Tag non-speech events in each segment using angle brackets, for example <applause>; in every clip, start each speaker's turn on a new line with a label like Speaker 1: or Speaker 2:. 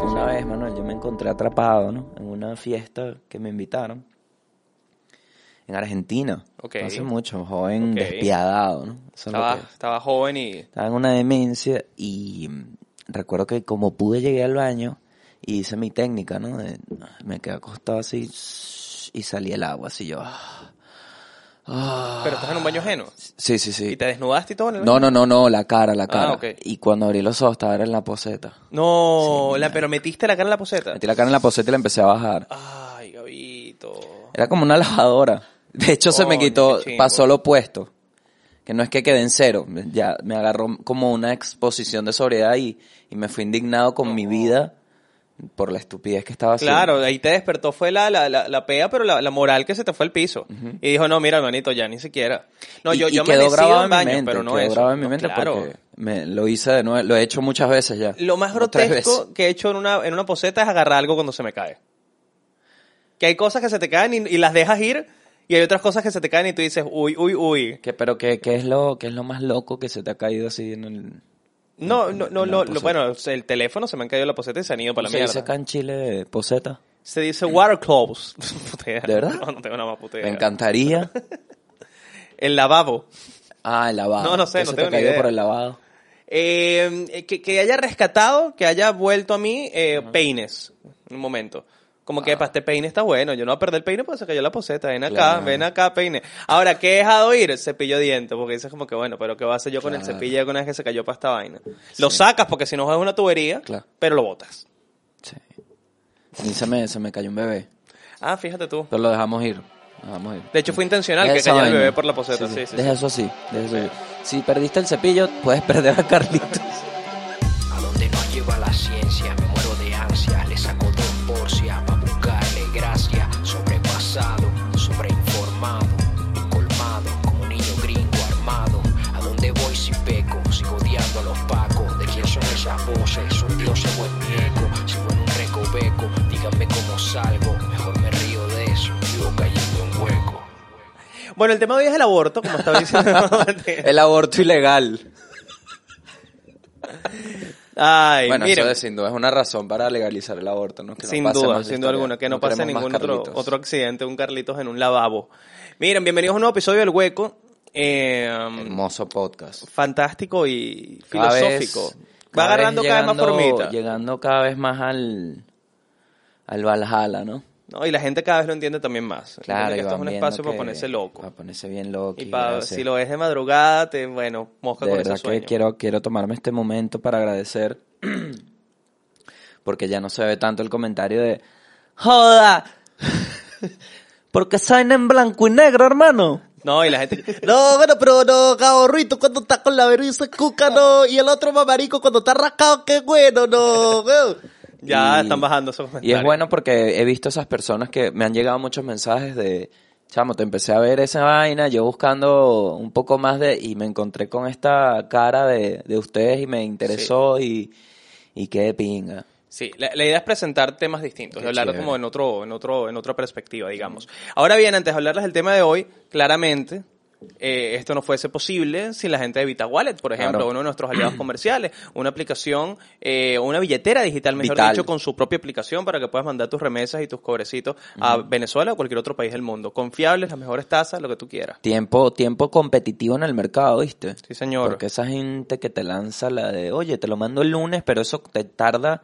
Speaker 1: que una vez, Manuel, yo me encontré atrapado, ¿no? En una fiesta que me invitaron en Argentina.
Speaker 2: Ok.
Speaker 1: No hace mucho, joven despiadado, ¿no? Eso
Speaker 2: Estaba, estaba joven y...
Speaker 1: estaba en una demencia y mm, recuerdo que como pude llegué al baño y hice mi técnica, ¿no? De- me quedé acostado así y salí el agua, así yo. ah, ah.
Speaker 2: Pero estás en un baño ajeno.
Speaker 1: Sí, sí,
Speaker 2: ¿Y
Speaker 1: sí.
Speaker 2: te desnudaste y todo en el
Speaker 1: No,
Speaker 2: baño?
Speaker 1: no, no, no, la cara, la cara.
Speaker 2: Ah, ok.
Speaker 1: Y cuando abrí los ojos estaba en la poseta.
Speaker 2: No,
Speaker 1: Sí,
Speaker 2: la, pero metiste la cara en la poseta.
Speaker 1: Metí la cara en la poseta y la empecé a bajar.
Speaker 2: Ay, Gabito.
Speaker 1: Era como una lavadora. De hecho, se me quitó, pasó lo opuesto. Que no es que quede en cero. Ya me agarró como una exposición de sobriedad y, y me fui indignado con mi vida por la estupidez que estaba haciendo.
Speaker 2: Claro, ahí te despertó fue la, la, la, la pea, pero la, la moral que se te fue al piso. Y dijo, no, mira, hermanito, ya ni siquiera. No,
Speaker 1: Y-
Speaker 2: yo,
Speaker 1: y
Speaker 2: yo
Speaker 1: quedó
Speaker 2: amanecí
Speaker 1: grabado
Speaker 2: en
Speaker 1: mi
Speaker 2: baño,
Speaker 1: mente,
Speaker 2: pero no
Speaker 1: quedó
Speaker 2: eso.
Speaker 1: grabado en mi
Speaker 2: No,
Speaker 1: mente
Speaker 2: claro.
Speaker 1: porque me, lo hice de nuevo, lo he hecho muchas veces ya.
Speaker 2: Lo más grotesco que he hecho en una, en una poseta es agarrar algo cuando se me cae. Que hay cosas que se te caen y, y las dejas ir, y hay otras cosas que se te caen y tú dices, uy, uy, uy.
Speaker 1: ¿Qué, pero qué, qué es lo, qué es lo más loco que se te ha caído así en el...
Speaker 2: No, no, no,
Speaker 1: poseta?
Speaker 2: bueno, el teléfono se me han caído la poseta y se han ido para la
Speaker 1: se
Speaker 2: mierda.
Speaker 1: dice acá en Chile poseta?
Speaker 2: Se dice water clothes. <laughs>
Speaker 1: ¿De verdad?
Speaker 2: No, no tengo nada más puta
Speaker 1: Me encantaría. <laughs>
Speaker 2: El lavabo.
Speaker 1: Ah, el lavado.
Speaker 2: No, no sé,
Speaker 1: ¿Qué
Speaker 2: no
Speaker 1: se
Speaker 2: tengo
Speaker 1: te
Speaker 2: ni idea.
Speaker 1: por el lavado?
Speaker 2: Eh, que, que haya rescatado, que haya vuelto a mí eh, peines. Un momento. Como que, para este peine está bueno. Yo no voy a perder el peine porque se cayó la poseta. Ven acá,
Speaker 1: Claro.
Speaker 2: ven acá, peine. Ahora, ¿qué he dejado ir? Cepillo de dientes. Porque dices como que, bueno, pero ¿qué va a hacer yo con el cepillo una vez que se cayó para esta vaina? Lo sacas porque si no es una tubería,
Speaker 1: Claro.
Speaker 2: pero lo botas.
Speaker 1: Sí. Mí se me, se me cayó un bebé.
Speaker 2: Ah, fíjate tú.
Speaker 1: Pero lo dejamos ir. Lo dejamos ir.
Speaker 2: De hecho, fue intencional
Speaker 1: Deja
Speaker 2: que cayera el bebé por la poseta. Sí, sí, sí.
Speaker 1: Deja eso así. deja eso así. Si perdiste el cepillo, puedes <laughs> perder a Carlitos.
Speaker 3: A donde nos lleva la ciencia,
Speaker 2: Bueno, el tema de hoy es el aborto, como estaba diciendo. <laughs> <laughs>
Speaker 1: El aborto ilegal.
Speaker 2: Ay,
Speaker 1: bueno,
Speaker 2: miren.
Speaker 1: eso de sin duda es una razón para legalizar el aborto, ¿no? Que
Speaker 2: sin duda, sin duda alguna, que no, pase ningún otro, otro accidente, un Carlitos en un lavabo. Miren, bienvenidos a un nuevo episodio del Hueco. Eh,
Speaker 1: Hermoso podcast.
Speaker 2: fantástico y
Speaker 1: Cada
Speaker 2: filosófico.
Speaker 1: vez-
Speaker 2: Va agarrando cada vez más formita.
Speaker 1: Llegando cada vez más al, al Valhalla, ¿no?
Speaker 2: ¿No? Y la gente cada vez lo entiende también más.
Speaker 1: Claro,
Speaker 2: que esto es un espacio para ponerse loco.
Speaker 1: Para ponerse bien loco.
Speaker 2: Y para, si lo ves de madrugada, te, bueno, mosca
Speaker 1: De
Speaker 2: con
Speaker 1: verdad
Speaker 2: ese sueño.
Speaker 1: que quiero, quiero tomarme este momento para agradecer. Porque ya no se ve tanto el comentario de. ¡Joda! Porque salen en blanco y negro, hermano.
Speaker 2: No, y la gente... <laughs>
Speaker 4: No, bueno, pero no, caborrito cuando está con la vergüenza cuca, no. Y el otro mamarico cuando está rascado, qué bueno, no.
Speaker 2: Ya
Speaker 1: Y-
Speaker 2: están bajando esos
Speaker 1: Y
Speaker 2: comentarios.
Speaker 1: es bueno porque he visto esas personas que me han llegado muchos mensajes de, chamo, te empecé a ver esa vaina, yo buscando un poco más de, y me encontré con esta cara de, de ustedes y me interesó y, y qué pinga.
Speaker 2: Sí, la, la idea es presentar temas distintos,
Speaker 1: Qué
Speaker 2: y hablar como en otro, en otro, en otra perspectiva, digamos. Ahora bien, antes de hablarles del tema de hoy, claramente, eh, esto no fuese posible sin la gente de Vita Wallet, por ejemplo,
Speaker 1: Claro.
Speaker 2: uno de nuestros aliados comerciales, una aplicación, eh, una billetera digital, mejor
Speaker 1: Vital.
Speaker 2: dicho, con su propia aplicación para que puedas mandar tus remesas y tus cobrecitos a Venezuela o cualquier otro país del mundo. Confiables, las mejores tasas, lo que tú quieras.
Speaker 1: Tiempo, tiempo competitivo en el mercado, ¿viste?
Speaker 2: Sí, señor.
Speaker 1: Porque esa gente que te lanza la de, oye, te lo mando el lunes, pero eso te tarda,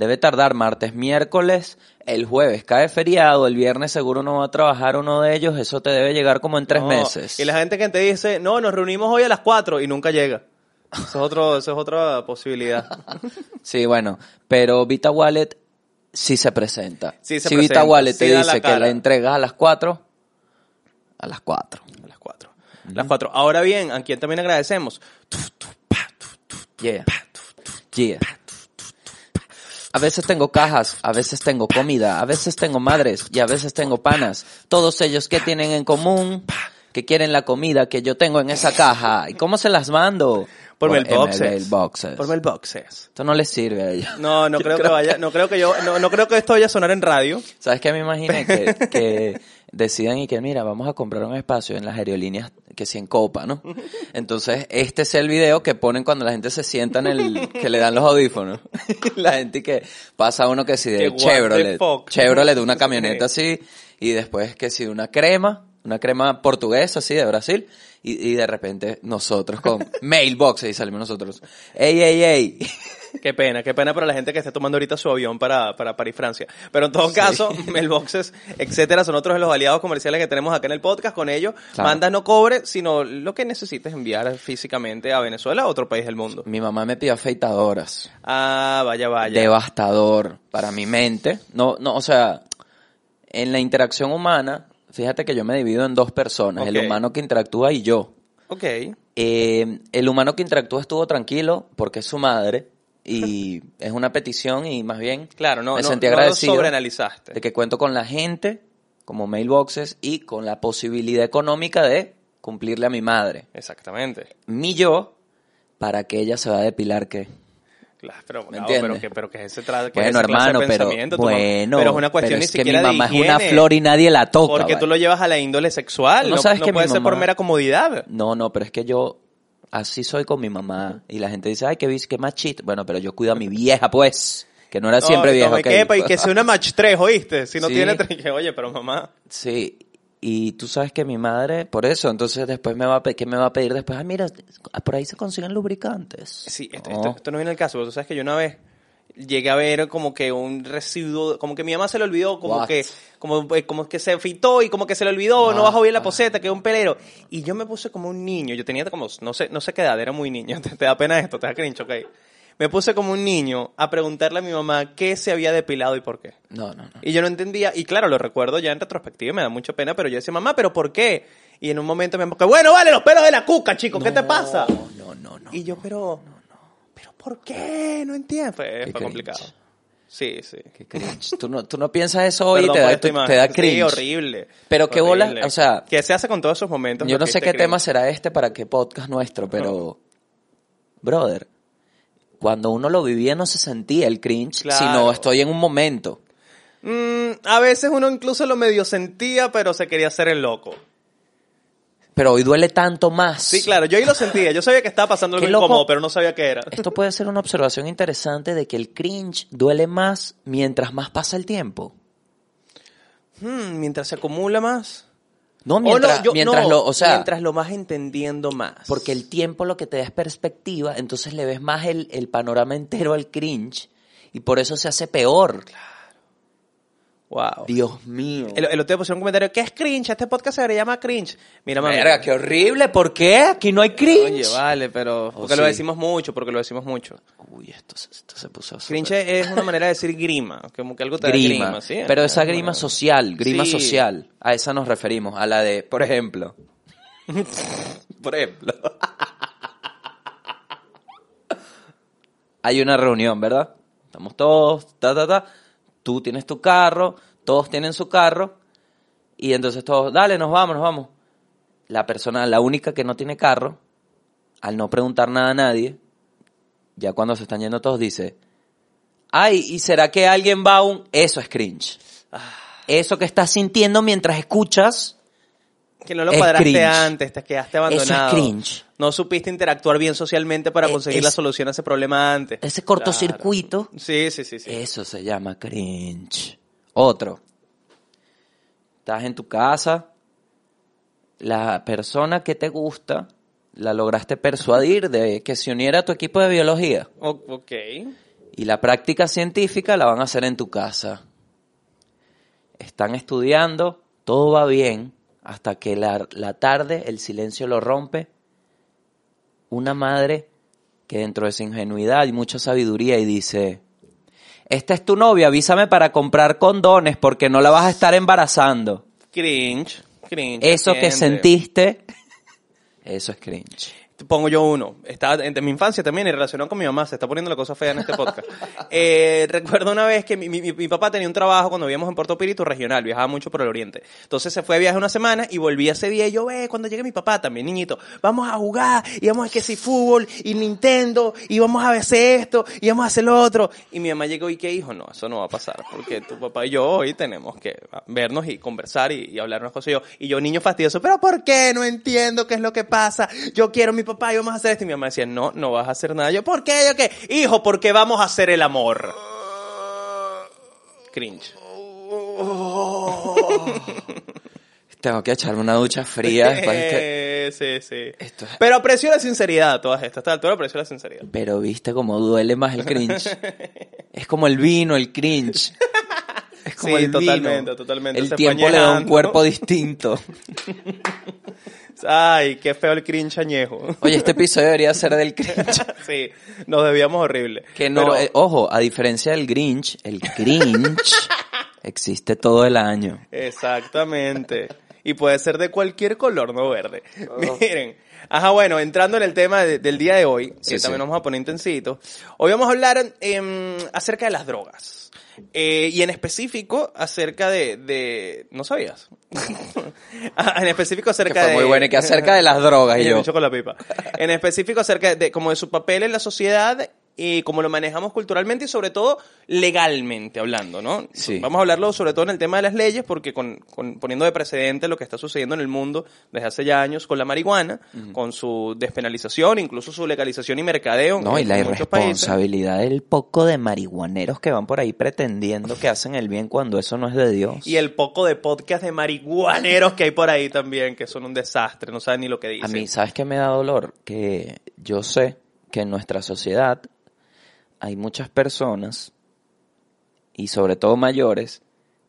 Speaker 1: debe tardar martes, miércoles, el jueves cae feriado, el viernes seguro no va a trabajar uno de ellos, eso te debe llegar como en tres
Speaker 2: No,
Speaker 1: meses.
Speaker 2: Y la gente que te dice, no, nos reunimos hoy a las 4 y nunca llega. <laughs> Eso es, otro, eso es otra posibilidad. <laughs>
Speaker 1: Sí, bueno, pero Vita Wallet sí se presenta.
Speaker 2: Sí se
Speaker 1: si Vita Wallet
Speaker 2: sí
Speaker 1: te
Speaker 2: la
Speaker 1: dice que la entregas a las 4, a las 4.
Speaker 2: A las 4. Las 4. Ahora bien, a quien también agradecemos.
Speaker 1: Yeah. Yeah. A veces tengo cajas, a veces tengo comida, a veces tengo madres y a veces tengo panas. Todos ellos que tienen en común que quieren la comida que yo tengo en esa caja. ¿Y cómo se las mando?
Speaker 2: Por Mailboxes.
Speaker 1: Mailboxes.
Speaker 2: Por Mailboxes.
Speaker 1: Esto no les sirve a ellos.
Speaker 2: No, no <laughs> creo que vaya, no creo que yo, no, no creo que esto vaya a sonar en radio.
Speaker 1: ¿Sabes qué me imaginé? Que, que decidan y que, mira, vamos a comprar un espacio en las aerolíneas que si en Copa, ¿no? <laughs> Entonces, este es el video que ponen cuando la gente se sienta en el, que le dan los audífonos. <laughs> la gente que pasa uno que si de Chevrolet. Chevrolet de una <laughs> camioneta así, y después que si una crema, una crema portuguesa así de Brasil, y, y de repente nosotros con mailbox y salimos nosotros. ¡Ey, ey, ey! <laughs>
Speaker 2: Qué pena, qué pena para la gente que esté tomando ahorita su avión para, para París, Francia. Pero en todo caso, <laughs> mailboxes, etcétera, son otros de los aliados comerciales que tenemos acá en el podcast. Con ellos,
Speaker 1: Claro.
Speaker 2: manda no cobre, sino lo que necesites enviar físicamente a Venezuela o a otro país del mundo.
Speaker 1: Mi mamá me pidió afeitadoras.
Speaker 2: Ah, vaya, vaya.
Speaker 1: devastador para mi mente. No, no, o sea, en la interacción humana, fíjate que yo me divido en dos personas, el humano que interactúa y yo.
Speaker 2: Ok.
Speaker 1: Eh, el humano que interactúa estuvo tranquilo porque es su madre y <laughs> es una petición y más bien
Speaker 2: Claro, no,
Speaker 1: me
Speaker 2: no,
Speaker 1: sentí
Speaker 2: no lo
Speaker 1: agradecido
Speaker 2: sobreanalizaste.
Speaker 1: de que cuento con la gente como mailboxes y con la posibilidad económica de cumplirle a mi madre.
Speaker 2: Exactamente.
Speaker 1: Mi yo para que ella se va a depilar que
Speaker 2: Claro, pero,
Speaker 1: ¿Me
Speaker 2: no, pero que, pero que ese tra- que
Speaker 1: Bueno, hermano, pero bueno,
Speaker 2: pero es una cuestión
Speaker 1: pero
Speaker 2: ni
Speaker 1: es que
Speaker 2: siquiera
Speaker 1: mi
Speaker 2: de
Speaker 1: mamá es una flor y nadie la toca.
Speaker 2: Porque tú
Speaker 1: ¿vale?
Speaker 2: lo llevas a la índole sexual,
Speaker 1: No
Speaker 2: no,
Speaker 1: sabes
Speaker 2: no
Speaker 1: que
Speaker 2: puede ser por mera comodidad.
Speaker 1: No, no, pero es que yo así soy con mi mamá y la gente dice, ay, qué qué machito. Bueno, pero yo cuido a mi vieja, pues, que no era siempre
Speaker 2: No,
Speaker 1: vieja.
Speaker 2: no, y
Speaker 1: ok.
Speaker 2: que, epa, y que sea una match 3, ¿oíste? Si no
Speaker 1: Sí.
Speaker 2: tiene tres, que, oye, pero mamá.
Speaker 1: Sí, y tú sabes que mi madre, por eso, entonces después me va a, ¿qué me va a pedir después? Ah, mira, por ahí se consiguen lubricantes.
Speaker 2: Sí, esto,
Speaker 1: No.
Speaker 2: esto- esto no viene el caso, pero tú sabes que yo una vez llegué a ver como que un residuo, como que mi mamá se le olvidó, como
Speaker 1: What?
Speaker 2: que como, eh, como que se afeitó y como que se le olvidó, no
Speaker 1: What?
Speaker 2: bajó bien la poseta, que es un pelero. Y yo me puse como un niño, yo tenía como, no sé, no sé qué edad, era muy niño, <laughs> te, te da pena esto, te da cringe, ok. Me puse como un niño a preguntarle a mi mamá qué se había depilado y por qué.
Speaker 1: No, no, no.
Speaker 2: Y yo no entendía, y claro, lo recuerdo ya en retrospectiva me da mucha pena, pero yo decía, mamá, ¿pero por qué? Y en un momento me que bueno, vale, los pelos de la cuca, chico, ¿qué te pasa?
Speaker 1: No, no, no.
Speaker 2: Y yo, pero, pero ¿por qué? No entiendo. Fue, complicado. Sí, sí.
Speaker 1: Qué cringe. <laughs> Tú no, tú no piensas eso hoy y te da, te, da
Speaker 2: Sí,
Speaker 1: cringe.
Speaker 2: horrible.
Speaker 1: Pero qué bolas, o sea,
Speaker 2: ¿Qué se hace con todos esos momentos?
Speaker 1: Yo no sé qué
Speaker 2: cringe?
Speaker 1: tema será este para qué podcast nuestro, pero, brother, cuando uno lo vivía no se sentía el cringe,
Speaker 2: Claro.
Speaker 1: sino estoy en un momento.
Speaker 2: Mm, a veces uno incluso lo medio sentía, pero se quería hacer el loco.
Speaker 1: Pero hoy duele tanto más.
Speaker 2: Sí, claro, yo ahí lo sentía. Yo sabía que estaba pasando algo incómodo, pero no sabía qué era.
Speaker 1: Esto puede ser una observación interesante de que el cringe duele más mientras más pasa el tiempo.
Speaker 2: Hmm, mientras se acumula más.
Speaker 1: No,
Speaker 2: O
Speaker 1: mientras,
Speaker 2: no, yo-
Speaker 1: mientras
Speaker 2: no,
Speaker 1: lo, o sea,
Speaker 2: mientras lo vas entendiendo más.
Speaker 1: porque el tiempo lo que te da es perspectiva, entonces le ves más el, el panorama entero al cringe y por eso se hace peor.
Speaker 2: Wow.
Speaker 1: Dios mío.
Speaker 2: El, el otro día pusieron un comentario, ¿qué es cringe? Este podcast se llama cringe. Mira, mami.
Speaker 1: Verga, qué horrible, ¿por qué? Aquí no hay cringe.
Speaker 2: Oye, vale, pero... Porque
Speaker 1: Oh,
Speaker 2: lo
Speaker 1: sí.
Speaker 2: decimos mucho, porque lo decimos mucho.
Speaker 1: Uy, esto, se- esto se puso
Speaker 2: Cringe
Speaker 1: súper-
Speaker 2: es una manera de decir grima, como que algo te
Speaker 1: grima,
Speaker 2: grima, ¿sí?
Speaker 1: pero esa grima social, grima
Speaker 2: Sí.
Speaker 1: social, a esa nos referimos, a la de, por ejemplo, <laughs> por ejemplo, hay una reunión, ¿verdad? Estamos todos, ta, ta, ta, tú tienes tu carro, todos tienen su carro, y entonces todos, dale, nos vamos, nos vamos. La persona, la única que no tiene carro, al no preguntar nada a nadie, ya cuando se están yendo todos dice, ay, ¿y será que alguien va a un... Eso es cringe. Eso que estás sintiendo mientras escuchas,
Speaker 2: Que no lo
Speaker 1: Es
Speaker 2: cuadraste
Speaker 1: cringe.
Speaker 2: antes, te quedaste abandonado.
Speaker 1: cringe.
Speaker 2: No supiste interactuar bien socialmente para
Speaker 1: Eh,
Speaker 2: conseguir
Speaker 1: es-
Speaker 2: la solución a ese problema antes.
Speaker 1: ese cortocircuito,
Speaker 2: Claro. Sí, sí, sí, sí.
Speaker 1: eso se llama cringe. Otro. Estás en tu casa, la persona que te gusta la lograste persuadir de que se uniera a tu equipo de biología.
Speaker 2: O- ok.
Speaker 1: Y la práctica científica la van a hacer en tu casa. Están estudiando, todo va bien, hasta que la, la tarde el silencio lo rompe. Una madre que dentro de su ingenuidad y mucha sabiduría y dice, esta es tu novia, avísame para comprar condones porque no la vas a estar embarazando.
Speaker 2: Cringe. Cringe.
Speaker 1: Eso que sentiste, <laughs> eso es cringe.
Speaker 2: Pongo yo uno. Estaba en mi infancia también y relacionado con mi mamá. Se está poniendo la cosa fea en este podcast. <laughs> Eh, recuerdo una vez que mi, mi- mi papá tenía un trabajo cuando vivíamos en Puerto Píritu regional, viajaba mucho por el oriente. Entonces se fue de viaje una semana y volvía ese día y yo, ve, cuando llegue mi papá también, niñito, vamos a jugar y vamos a que si fútbol y Nintendo y vamos a hacer esto y vamos a hacer lo otro. Y mi mamá llegó y que hijo, no, eso no va a pasar porque tu papá y yo hoy tenemos que vernos y conversar y, y hablarnos cosas. Y y yo, niño fastidioso, pero ¿por qué? No entiendo qué es lo que pasa. Yo quiero mi papá y vamos a hacer esto. Y mi mamá decía, no, no vas a hacer nada. Yo, ¿por qué? Yo, ¿qué? Hijo, porque vamos a hacer el amor. Cringe. <laughs>
Speaker 1: Tengo que echarme una ducha fría después de este- <laughs>
Speaker 2: sí, sí.
Speaker 1: Esto es-
Speaker 2: Pero aprecio la sinceridad a todas estas. A esta altura aprecio la sinceridad.
Speaker 1: Pero viste cómo duele más el cringe. <laughs> es como el vino, el cringe. Es como
Speaker 2: Sí,
Speaker 1: el
Speaker 2: totalmente,
Speaker 1: vino.
Speaker 2: totalmente.
Speaker 1: El
Speaker 2: Se
Speaker 1: tiempo le da un cuerpo distinto.
Speaker 2: Ay, qué feo el cringe añejo.
Speaker 1: Oye, este episodio debería ser del cringe. <laughs>
Speaker 2: sí, nos debíamos horrible.
Speaker 1: Que no,
Speaker 2: Pero-
Speaker 1: eh, ojo, a diferencia del Grinch, el cringe existe todo el año.
Speaker 2: Exactamente. Y puede ser de cualquier color, no verde. Miren. Ajá, bueno, entrando en el tema de- del día de hoy,
Speaker 1: Sí,
Speaker 2: que
Speaker 1: sí.
Speaker 2: también nos vamos a poner intensito. Hoy vamos a hablar em, acerca de las drogas. Eh, y en específico acerca de... de ¿No sabías? <laughs> Ah, en específico
Speaker 1: Que
Speaker 2: acerca
Speaker 1: fue
Speaker 2: de...
Speaker 1: muy bueno y que acerca de las drogas y <laughs> yo.
Speaker 2: con la pipa. En específico acerca de como de su papel en la sociedad y cómo lo manejamos culturalmente y sobre todo legalmente hablando, ¿no?
Speaker 1: Sí.
Speaker 2: Vamos a hablarlo sobre todo en el tema de las leyes porque con, con- poniendo de precedente lo que está sucediendo en el mundo desde hace ya años con la marihuana, con su despenalización, incluso su legalización y mercadeo
Speaker 1: No, y la
Speaker 2: países.
Speaker 1: irresponsabilidad del poco de marihuaneros que van por ahí pretendiendo que hacen el bien cuando eso no es de Dios.
Speaker 2: Y el poco de podcast de marihuaneros que hay por ahí también, que son un desastre, no saben ni lo que
Speaker 1: A
Speaker 2: dicen.
Speaker 1: mí, ¿sabes qué me da dolor? Que yo sé que en nuestra sociedad hay muchas personas, y sobre todo mayores,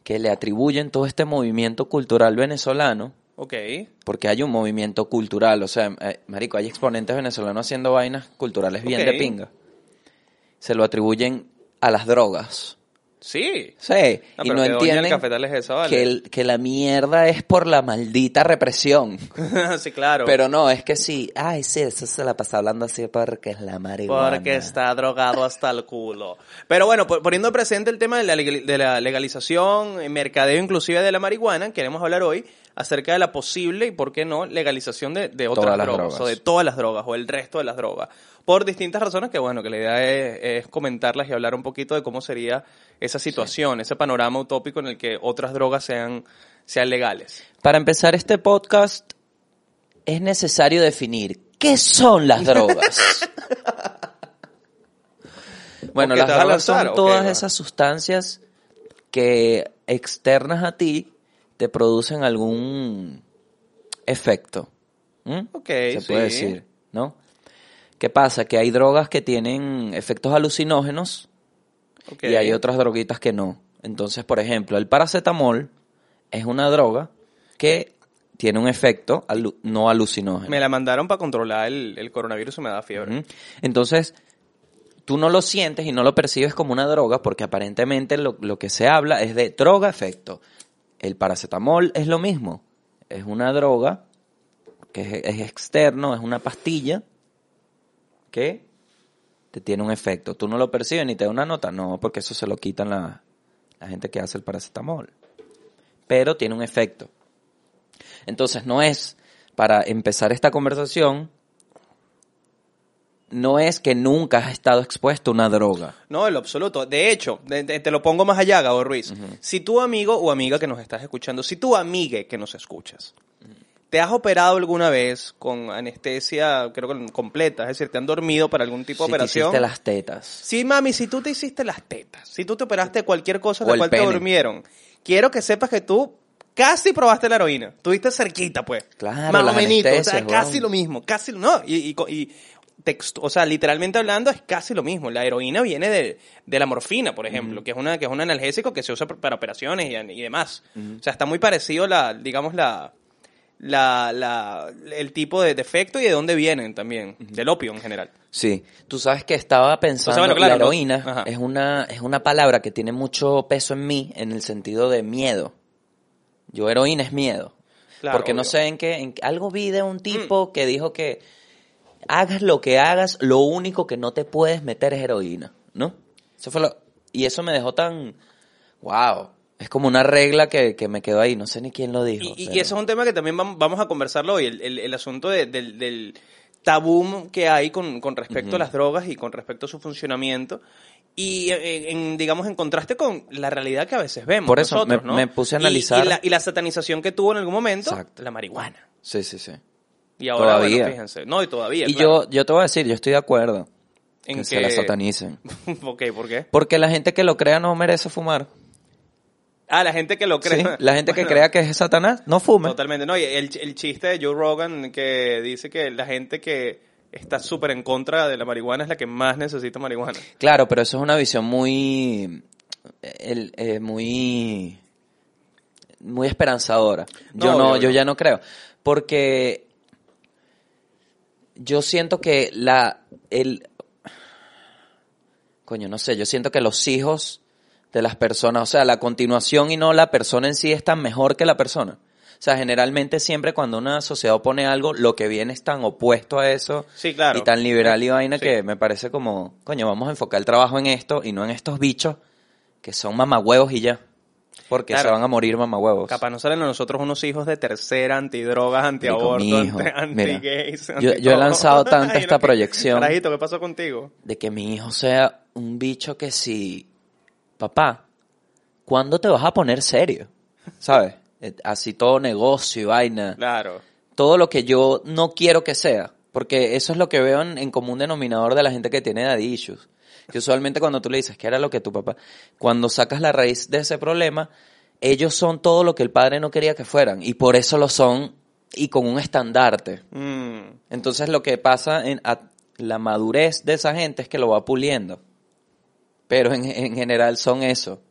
Speaker 1: que le atribuyen todo este movimiento cultural venezolano,
Speaker 2: Ok.
Speaker 1: porque hay un movimiento cultural, o sea, eh, marico, hay exponentes venezolanos haciendo vainas culturales bien de pinga. Se lo atribuyen a las drogas.
Speaker 2: Sí.
Speaker 1: Sí, y no
Speaker 2: el
Speaker 1: entienden
Speaker 2: eso, vale.
Speaker 1: que, el- que la mierda es por la maldita represión. <laughs>
Speaker 2: sí, claro.
Speaker 1: Pero no, es que sí. Ay, sí, eso se la pasa hablando así porque es la marihuana.
Speaker 2: Porque está drogado hasta el culo. Pero bueno, po- poniendo presente el tema de la, de la legalización, mercadeo inclusive de la marihuana, queremos hablar hoy acerca de la posible y por qué no legalización de, de otras drogas,
Speaker 1: drogas.
Speaker 2: o de todas las drogas o el resto de las drogas. Por distintas razones que bueno, que la idea es, es comentarlas y hablar un poquito de cómo sería esa situación, ese panorama utópico en el que otras drogas sean, sean legales.
Speaker 1: Para empezar este podcast, es necesario definir qué son las <laughs> drogas. bueno, las
Speaker 2: ¿te vas a
Speaker 1: drogas son todas esas sustancias que externas a ti te producen algún efecto. ¿Mm?
Speaker 2: Ok,
Speaker 1: Se
Speaker 2: sí.
Speaker 1: puede decir, ¿no? ¿Qué pasa? Que hay drogas que tienen efectos alucinógenos y hay otras droguitas que no. Entonces, por ejemplo, el paracetamol es una droga que tiene un efecto alu- no alucinógeno.
Speaker 2: Me la mandaron para controlar el, el coronavirus y me da fiebre.
Speaker 1: Entonces, tú no lo sientes y no lo percibes como una droga porque aparentemente lo, lo que se habla es de droga-efecto. El paracetamol es lo mismo. Es una droga que es, externo, es una pastilla que te tiene un efecto. Tú no lo percibes ni te da una nota. No, porque eso se lo quitan la, la gente que hace el paracetamol. Pero tiene un efecto. Entonces no es, para empezar esta conversación, no es que nunca has estado expuesto a una droga.
Speaker 2: No, en lo absoluto. De hecho, de- de- te lo pongo más allá, Gabo Ruiz. Si tu amigo o amiga que nos estás escuchando, si tu amigue que nos escuchas, te has operado alguna vez con anestesia, creo que completa, es decir, te han dormido para algún tipo
Speaker 1: Si
Speaker 2: de
Speaker 1: te
Speaker 2: operación.
Speaker 1: hiciste las tetas.
Speaker 2: Sí, mami, si tú te hiciste las tetas, si tú te operaste cualquier cosa de la cual te durmieron, quiero que sepas que tú casi probaste la heroína. Tuviste cerquita, pues.
Speaker 1: Claro,
Speaker 2: Más o menos. O sea, casi lo mismo. Casi, no. Y, y, y texto, o sea, literalmente hablando, es casi lo mismo. La heroína viene de, de la morfina, por ejemplo, que es una que es un analgésico que se usa para operaciones y, y demás. O sea, está muy parecido la, digamos, la, la, la, el tipo de defecto y de dónde vienen también, del opio en general.
Speaker 1: Sí, tú sabes que estaba pensando,
Speaker 2: bueno, claro,
Speaker 1: la heroína es una, es una palabra que tiene mucho peso en mí en el sentido de miedo. Yo heroína es miedo.
Speaker 2: Claro,
Speaker 1: Porque no
Speaker 2: obvio. Mm.
Speaker 1: sé en qué, en algo vi de un tipo que dijo que, hagas lo que hagas, lo único que no te puedes meter es heroína, ¿no? Eso fue lo, y eso me dejó tan, wow, es como una regla que, que me quedó ahí, no sé ni quién lo dijo.
Speaker 2: Y, eso es un tema que también vam- vamos a conversarlo hoy, el, el- el asunto de- del, del tabú que hay con, con respecto a las drogas y con respecto a su funcionamiento. Y eh, en, digamos en contraste con la realidad que a veces vemos.
Speaker 1: Por eso
Speaker 2: nosotros,
Speaker 1: me-
Speaker 2: ¿no?
Speaker 1: me puse a
Speaker 2: Y-
Speaker 1: analizar-
Speaker 2: Y, la, y la satanización que tuvo en algún momento,
Speaker 1: Exacto.
Speaker 2: la marihuana.
Speaker 1: Sí, sí, sí.
Speaker 2: Y ahora,
Speaker 1: Todavía.
Speaker 2: bueno, fíjense. No, y todavía.
Speaker 1: Y
Speaker 2: claro.
Speaker 1: yo, yo te voy a decir, yo estoy de acuerdo
Speaker 2: En
Speaker 1: que,
Speaker 2: que-
Speaker 1: se la satanicen. <laughs>
Speaker 2: ok, ¿por qué?
Speaker 1: Porque la gente que lo crea no merece fumar.
Speaker 2: Ah, la gente que lo cree.
Speaker 1: Sí, La gente que <laughs> crea que es Satanás, no fume.
Speaker 2: Totalmente. No, y el, el chiste de Joe Rogan que dice que la gente que está súper en contra de la marihuana es la que más necesita marihuana.
Speaker 1: Claro, pero eso es una visión muy, el- eh, muy, muy esperanzadora. Yo
Speaker 2: No, yo
Speaker 1: yo
Speaker 2: no.
Speaker 1: ya no creo, porque yo siento que la, el, coño, no sé, yo siento que los hijos de las personas, o sea, la continuación y no la persona en sí es tan mejor que la persona. O sea, generalmente siempre cuando una sociedad opone algo, lo que viene es tan opuesto a eso
Speaker 2: Sí, claro.
Speaker 1: y tan liberal y vaina
Speaker 2: Sí.
Speaker 1: que me parece como, coño, vamos a enfocar el trabajo en esto y no en estos bichos que son mamahuevos y ya. Porque
Speaker 2: Claro.
Speaker 1: se van a morir mamahuevos.
Speaker 2: Capaz nos salen a nosotros unos hijos de tercera, antidrogas, antiaborto,
Speaker 1: hijo,
Speaker 2: anti- anti-gays.
Speaker 1: yo- yo he lanzado tanta <laughs>
Speaker 2: Ay,
Speaker 1: esta
Speaker 2: no, ¿qué-
Speaker 1: proyección.
Speaker 2: Carajito, ¿qué pasó contigo?
Speaker 1: De que mi hijo sea un bicho que si, papá, ¿cuándo te vas a poner serio? ¿Sabes? <laughs> Eh, Así todo negocio y vaina.
Speaker 2: Claro.
Speaker 1: todo lo que yo no quiero que sea. Porque eso es lo que veo en, en común denominador de la gente que tiene daddy issues. Que usualmente cuando tú le dices que era lo que tu papá, cuando sacas la raíz de ese problema, ellos son todo lo que el padre no quería que fueran. Y por eso lo son y con un estandarte.
Speaker 2: Mm.
Speaker 1: Entonces lo que pasa en a- la madurez de esa gente es que lo va puliendo. Pero en, en general son eso.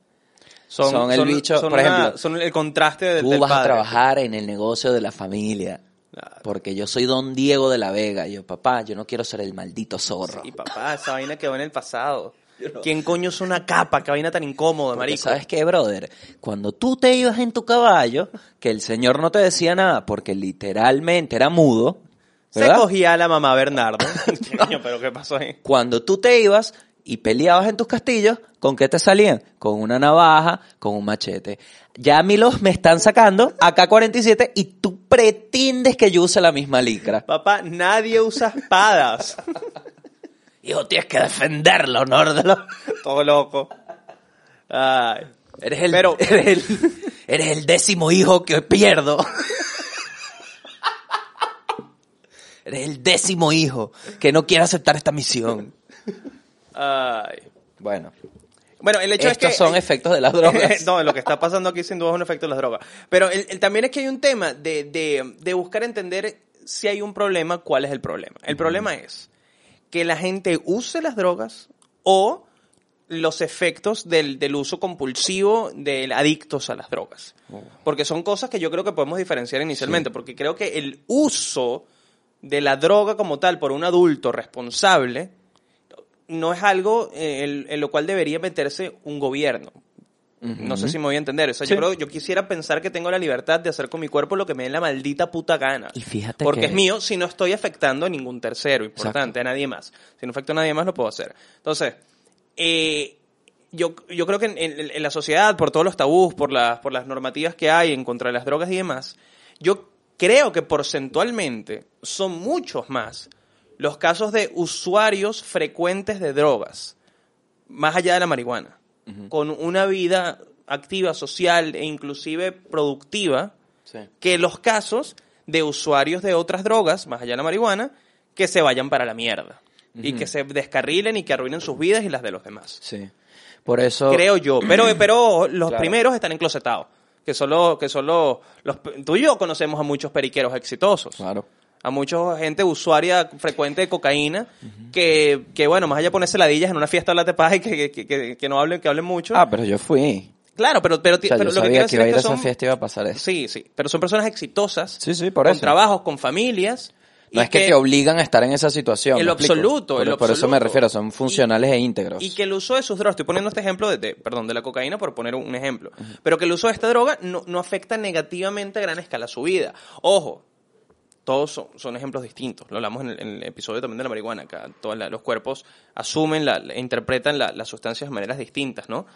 Speaker 1: Son el bicho,
Speaker 2: son
Speaker 1: por
Speaker 2: una-
Speaker 1: ejemplo,
Speaker 2: son el contraste del,
Speaker 1: Tú
Speaker 2: del
Speaker 1: vas a trabajar en el negocio de la familia.
Speaker 2: Claro.
Speaker 1: Porque yo soy don Diego de la Vega. Y yo, papá, yo no quiero ser el maldito zorro.
Speaker 2: Y papá, esa vaina quedó en el pasado. ¿Quién coño es una capa? Qué vaina tan incómoda,
Speaker 1: Porque,
Speaker 2: marico.
Speaker 1: ¿Sabes qué, brother? Cuando tú te ibas en tu caballo, que el señor no te decía nada porque literalmente era mudo,
Speaker 2: Se cogía a la mamá Bernardo. <laughs> <laughs> Pero ¿qué pasó ahí?
Speaker 1: Cuando tú te ibas y peleabas en tus castillos, ¿con qué te salían? Con una navaja, con un machete. Ya a mí los me están sacando AK-47 y tú pretendes que yo use la misma licra.
Speaker 2: Papá, nadie usa espadas. <laughs>
Speaker 1: Hijo, tienes que defender el honor de los...
Speaker 2: Todo loco. Ay.
Speaker 1: Eres el,
Speaker 2: Pero-
Speaker 1: eres el, eres el décimo hijo que pierdo. <laughs> Eres el décimo hijo que no quiere aceptar esta misión.
Speaker 2: Ay.
Speaker 1: Bueno,
Speaker 2: Bueno, el hecho
Speaker 1: estos
Speaker 2: es que...
Speaker 1: son efectos de las drogas. <laughs>
Speaker 2: no, lo que está pasando aquí sin duda es un efecto de las drogas. Pero el, el- también es que hay un tema de, de, de buscar entender si hay un problema, cuál es el problema. El problema es que la gente use las drogas o los efectos del, del uso compulsivo del adictos a las drogas. Porque son cosas que yo creo que podemos diferenciar inicialmente, porque creo que el uso de la droga como tal por un adulto responsable no es algo eh, en, en lo cual debería meterse un gobierno. No sé si me voy a entender. O sea,
Speaker 1: Sí.
Speaker 2: yo creo, yo quisiera pensar que tengo la libertad de hacer con mi cuerpo lo que me dé la maldita puta gana.
Speaker 1: Y fíjate
Speaker 2: Porque
Speaker 1: que-
Speaker 2: es mío si no estoy afectando a ningún tercero, importante, a nadie más. Si no afecto a nadie más, lo puedo hacer. Entonces, eh, yo, yo creo que en, en- en la sociedad, por todos los tabús, por las, por las normativas que hay en contra de las drogas y demás, yo creo que porcentualmente son muchos más los casos de usuarios frecuentes de drogas, más allá de la marihuana, con una vida activa, social e inclusive productiva, que los casos de usuarios de otras drogas, más allá de la marihuana, que se vayan para la mierda. Y que se descarrilen y que arruinen sus vidas y las de los demás.
Speaker 1: Sí. Por eso...
Speaker 2: Creo yo. Pero, <clears throat> pero los
Speaker 1: Claro.
Speaker 2: primeros están enclosetados. Que solo, que solo los, tú y yo conocemos a muchos periqueros exitosos.
Speaker 1: Claro.
Speaker 2: A mucha gente usuaria frecuente de cocaína que, que, bueno, más allá de ponerse ladillas en una fiesta de la tepaja y que, que, que, que no hablen, que hablen mucho.
Speaker 1: Ah, pero yo fui.
Speaker 2: claro, pero, pero,
Speaker 1: O sea,
Speaker 2: pero
Speaker 1: yo
Speaker 2: lo que
Speaker 1: sabía que
Speaker 2: decir
Speaker 1: iba a
Speaker 2: es
Speaker 1: ir
Speaker 2: que
Speaker 1: a esa fiesta iba a pasar eso.
Speaker 2: Sí, sí, pero son personas exitosas.
Speaker 1: Sí, sí, por
Speaker 2: con
Speaker 1: eso.
Speaker 2: trabajos, con familias.
Speaker 1: No
Speaker 2: y
Speaker 1: es que, te obligan a estar en esa situación.
Speaker 2: En
Speaker 1: ¿me
Speaker 2: lo absoluto,
Speaker 1: Por, por eso me refiero, son funcionales e íntegros.
Speaker 2: Y que el uso de sus drogas, estoy poniendo este ejemplo de, de- perdón, de la cocaína por poner un ejemplo, pero que el uso de esta droga no, no afecta negativamente a gran escala su vida. Ojo, todos son, son ejemplos distintos. Lo hablamos en el, en el episodio también de la marihuana, que todos la- los cuerpos asumen, la, interpretan la- las sustancias de maneras distintas, ¿no?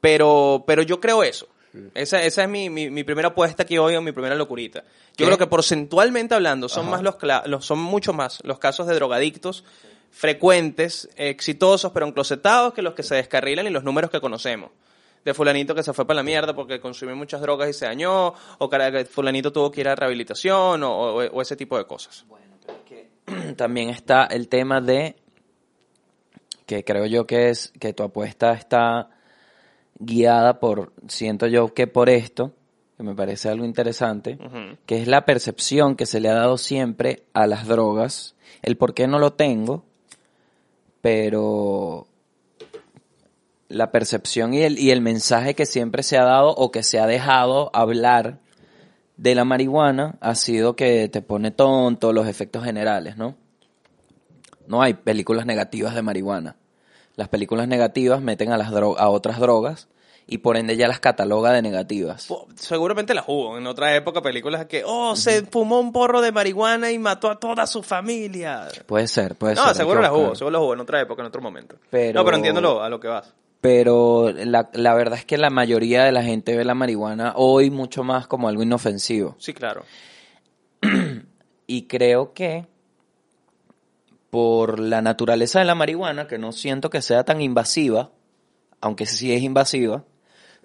Speaker 2: Pero, pero yo creo eso. Esa, esa es mi, mi, mi primera apuesta aquí hoy, o mi primera locurita. Yo
Speaker 1: ¿Qué?
Speaker 2: creo que porcentualmente hablando, son
Speaker 1: Ajá.
Speaker 2: más los, los, son mucho más los casos de drogadictos frecuentes, exitosos, pero enclosetados, que los que se descarrilan y los números que conocemos. De fulanito que se fue para la mierda porque consumió muchas drogas y se dañó, o que fulanito tuvo que ir a rehabilitación, o, o- o ese tipo de cosas. <clears throat>
Speaker 1: También está el tema de que creo yo que es que tu apuesta está guiada por siento yo que por esto que me parece algo interesante que es la percepción que se le ha dado siempre a las drogas el por qué no lo tengo pero la percepción y el, y el mensaje que siempre se ha dado o que se ha dejado hablar de la marihuana ha sido que te pone tonto, los efectos generales, ¿no? No hay películas negativas de marihuana. Las películas negativas meten a, las dro- a otras drogas y por ende ya las cataloga de negativas.
Speaker 2: Seguramente las hubo en otra época, películas que, oh, se fumó un porro de marihuana y mató a toda su familia.
Speaker 1: Puede ser, puede ser.
Speaker 2: No, seguro las hubo, seguro las hubo en otra época, en otro momento.
Speaker 1: Pero-
Speaker 2: No, pero entiendo lo- a lo que vas.
Speaker 1: Pero la, la verdad es que la mayoría de la gente ve la marihuana hoy mucho más como algo inofensivo.
Speaker 2: Sí, claro. <clears throat>
Speaker 1: Y creo que por la naturaleza de la marihuana, que no siento que sea tan invasiva, aunque sí es invasiva,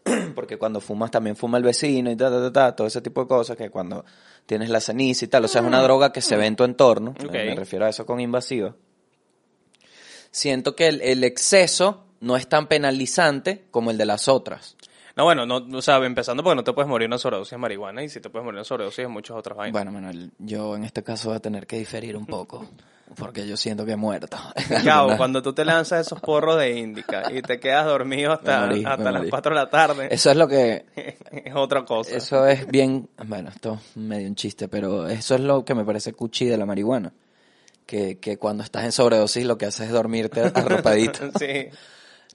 Speaker 1: <clears throat> porque cuando fumas también fuma el vecino y ta, ta, ta, ta, todo ese tipo de cosas, que cuando tienes la ceniza y tal, o sea, es una droga que se ve en tu entorno, me refiero a eso con invasiva. Siento que el, el exceso no es tan penalizante como el de las otras.
Speaker 2: No, bueno, no, o sea, empezando porque no te puedes morir una sobredosis de marihuana y si te puedes morir una sobredosis de muchas otras vainas.
Speaker 1: Bueno, Manuel, yo en este caso voy a tener que diferir un poco, porque yo siento que he muerto. <laughs>
Speaker 2: Cabo, cuando tú te lanzas esos porros de índica y te quedas dormido <laughs> hasta,
Speaker 1: morí,
Speaker 2: hasta las
Speaker 1: morí.
Speaker 2: 4 de la tarde,
Speaker 1: Eso es lo que <laughs>
Speaker 2: es otra cosa.
Speaker 1: Eso es bien, bueno, esto es medio un chiste, pero eso es lo que me parece cuchi de la marihuana. Que, que cuando estás en sobredosis lo que haces es dormirte arropadito.
Speaker 2: sí.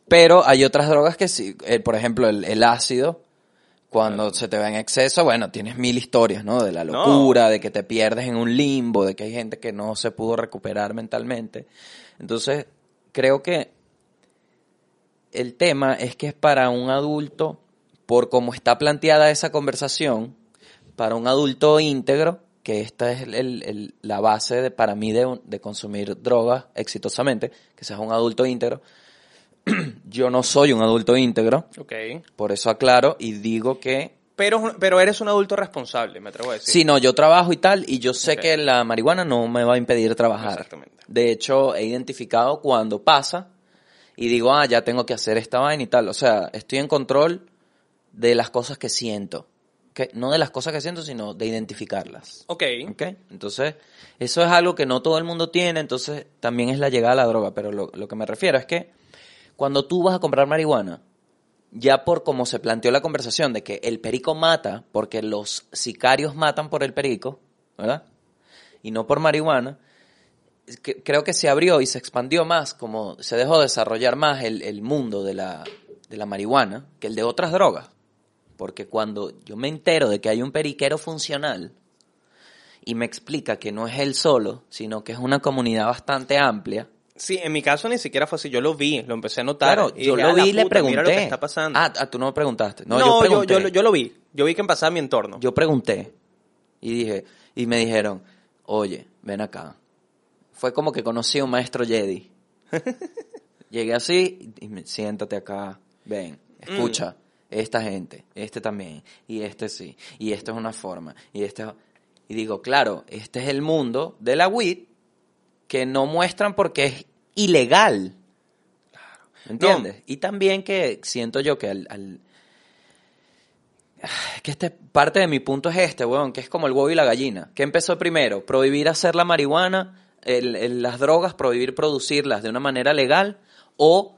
Speaker 1: Pero hay otras drogas que sí, eh, por ejemplo el, el ácido, cuando se te va en exceso, bueno, tienes mil historias, ¿no? De la
Speaker 2: No.
Speaker 1: locura, de que te pierdes en un limbo, de que hay gente que no se pudo recuperar mentalmente. Entonces, creo que el tema es que es para un adulto, por cómo está planteada esa conversación, para un adulto íntegro, que esta es el- el- el- la base de, para mí de, de consumir drogas exitosamente, que seas un adulto íntegro. <clears throat> Yo no soy un adulto íntegro,
Speaker 2: Ok.
Speaker 1: por eso aclaro y digo que
Speaker 2: Pero, pero eres un adulto responsable, me atrevo a decir.
Speaker 1: Sí, no, yo trabajo y tal, y yo sé que la marihuana no me va a impedir trabajar.
Speaker 2: Exactamente.
Speaker 1: De hecho, he identificado cuando pasa y digo, ah, ya tengo que hacer esta vaina y tal. O sea, estoy en control de las cosas que siento. No de las cosas que siento, sino de identificarlas.
Speaker 2: Ok.
Speaker 1: ¿ok? Entonces, eso es algo que no todo el mundo tiene, entonces también es la llegada a la droga. Pero lo, lo que me refiero es que cuando tú vas a comprar marihuana, ya por como se planteó la conversación de que el perico mata porque los sicarios matan por el perico, ¿verdad? Y no por marihuana, creo que se abrió y se expandió más, como se dejó desarrollar más el, el mundo de la, de la marihuana que el de otras drogas. Porque cuando yo me entero de que hay un periquero funcional y me explica que no es él solo, sino que es una comunidad bastante amplia,
Speaker 2: Sí, en mi caso ni siquiera fue así. Yo lo vi, lo empecé a notar.
Speaker 1: Claro, yo lo
Speaker 2: "Ah,
Speaker 1: vi y le pregunté.
Speaker 2: Mira lo que está pasando.
Speaker 1: Ah, ah, tú no me preguntaste. No,
Speaker 2: No,
Speaker 1: yo
Speaker 2: yo,
Speaker 1: pregunté.
Speaker 2: yo, lo- yo lo vi. Yo vi que pasaba en mi entorno.
Speaker 1: Yo pregunté y dije, y me dijeron, oye, ven acá. Fue como que conocí a un maestro Jedi. <laughs> Llegué así y me, siéntate acá, ven, escucha, esta gente, este también, y este sí, y esto es una forma, y este es- Y digo, claro, este es el mundo de la WIT que no muestran porque es ilegal. ¿Me entiendes? Y también que siento yo que al, al- <sighs> que este, parte de mi punto es este, weón, que es como el huevo y la gallina. ¿Qué empezó primero? Prohibir hacer la marihuana, el- el- las drogas, prohibir producirlas de una manera legal o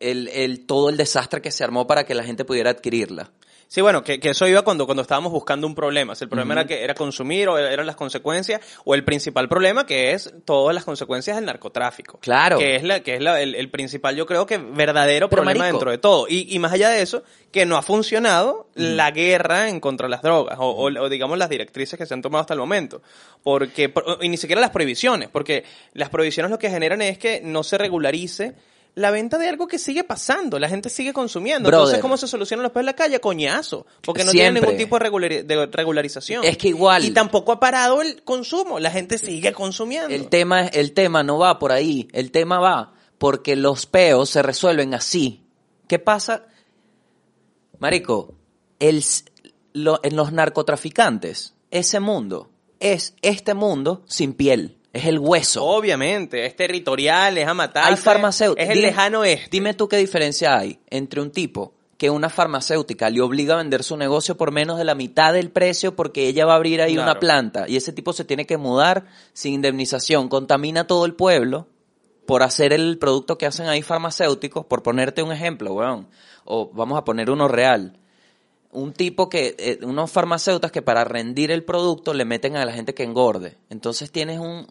Speaker 1: el, el- todo el desastre que se armó para que la gente pudiera adquirirla.
Speaker 2: Sí, bueno, que, que eso iba cuando, cuando estábamos buscando un problema. Si el problema era que era consumir o eran las consecuencias, o el principal problema que es todas las consecuencias del narcotráfico.
Speaker 1: Claro.
Speaker 2: Que es la, que es la- el, el principal, yo creo que verdadero
Speaker 1: Pero,
Speaker 2: problema
Speaker 1: marico.
Speaker 2: dentro de todo. Y, y más allá de eso, que no ha funcionado la guerra en contra de las drogas, o, o- o digamos las directrices que se han tomado hasta el momento. Porque, por- y ni siquiera las prohibiciones, porque las prohibiciones lo que generan es que no se regularice la venta de algo que sigue pasando, la gente sigue consumiendo.
Speaker 1: Brother.
Speaker 2: Entonces, ¿cómo se soluciona los pedos en la calle? Coñazo. Porque no tiene
Speaker 1: Siempre.
Speaker 2: ningún tipo de, regulari- de regularización.
Speaker 1: Es que igual-
Speaker 2: Y tampoco ha parado el consumo. La gente sigue consumiendo.
Speaker 1: El tema, el tema no va por ahí. El tema va porque los peos se resuelven así. ¿Qué pasa? Marico, el, lo- en los narcotraficantes, ese mundo es este mundo sin piel. Es el hueso.
Speaker 2: Obviamente, es territorial, es a matar.
Speaker 1: hay farmacéuticos.
Speaker 2: Es el lejano este.
Speaker 1: Dime tú qué diferencia hay entre un tipo que una farmacéutica le obliga a vender su negocio por menos de la mitad del precio porque ella va a abrir ahí
Speaker 2: Claro.
Speaker 1: una planta y ese tipo se tiene que mudar sin indemnización, contamina todo el pueblo por hacer el producto que hacen ahí farmacéuticos, por ponerte un ejemplo, weón. O vamos a poner uno real. Un tipo que, eh, unos farmacéuticos que para rendir el producto le meten a la gente que engorde. Entonces tienes un,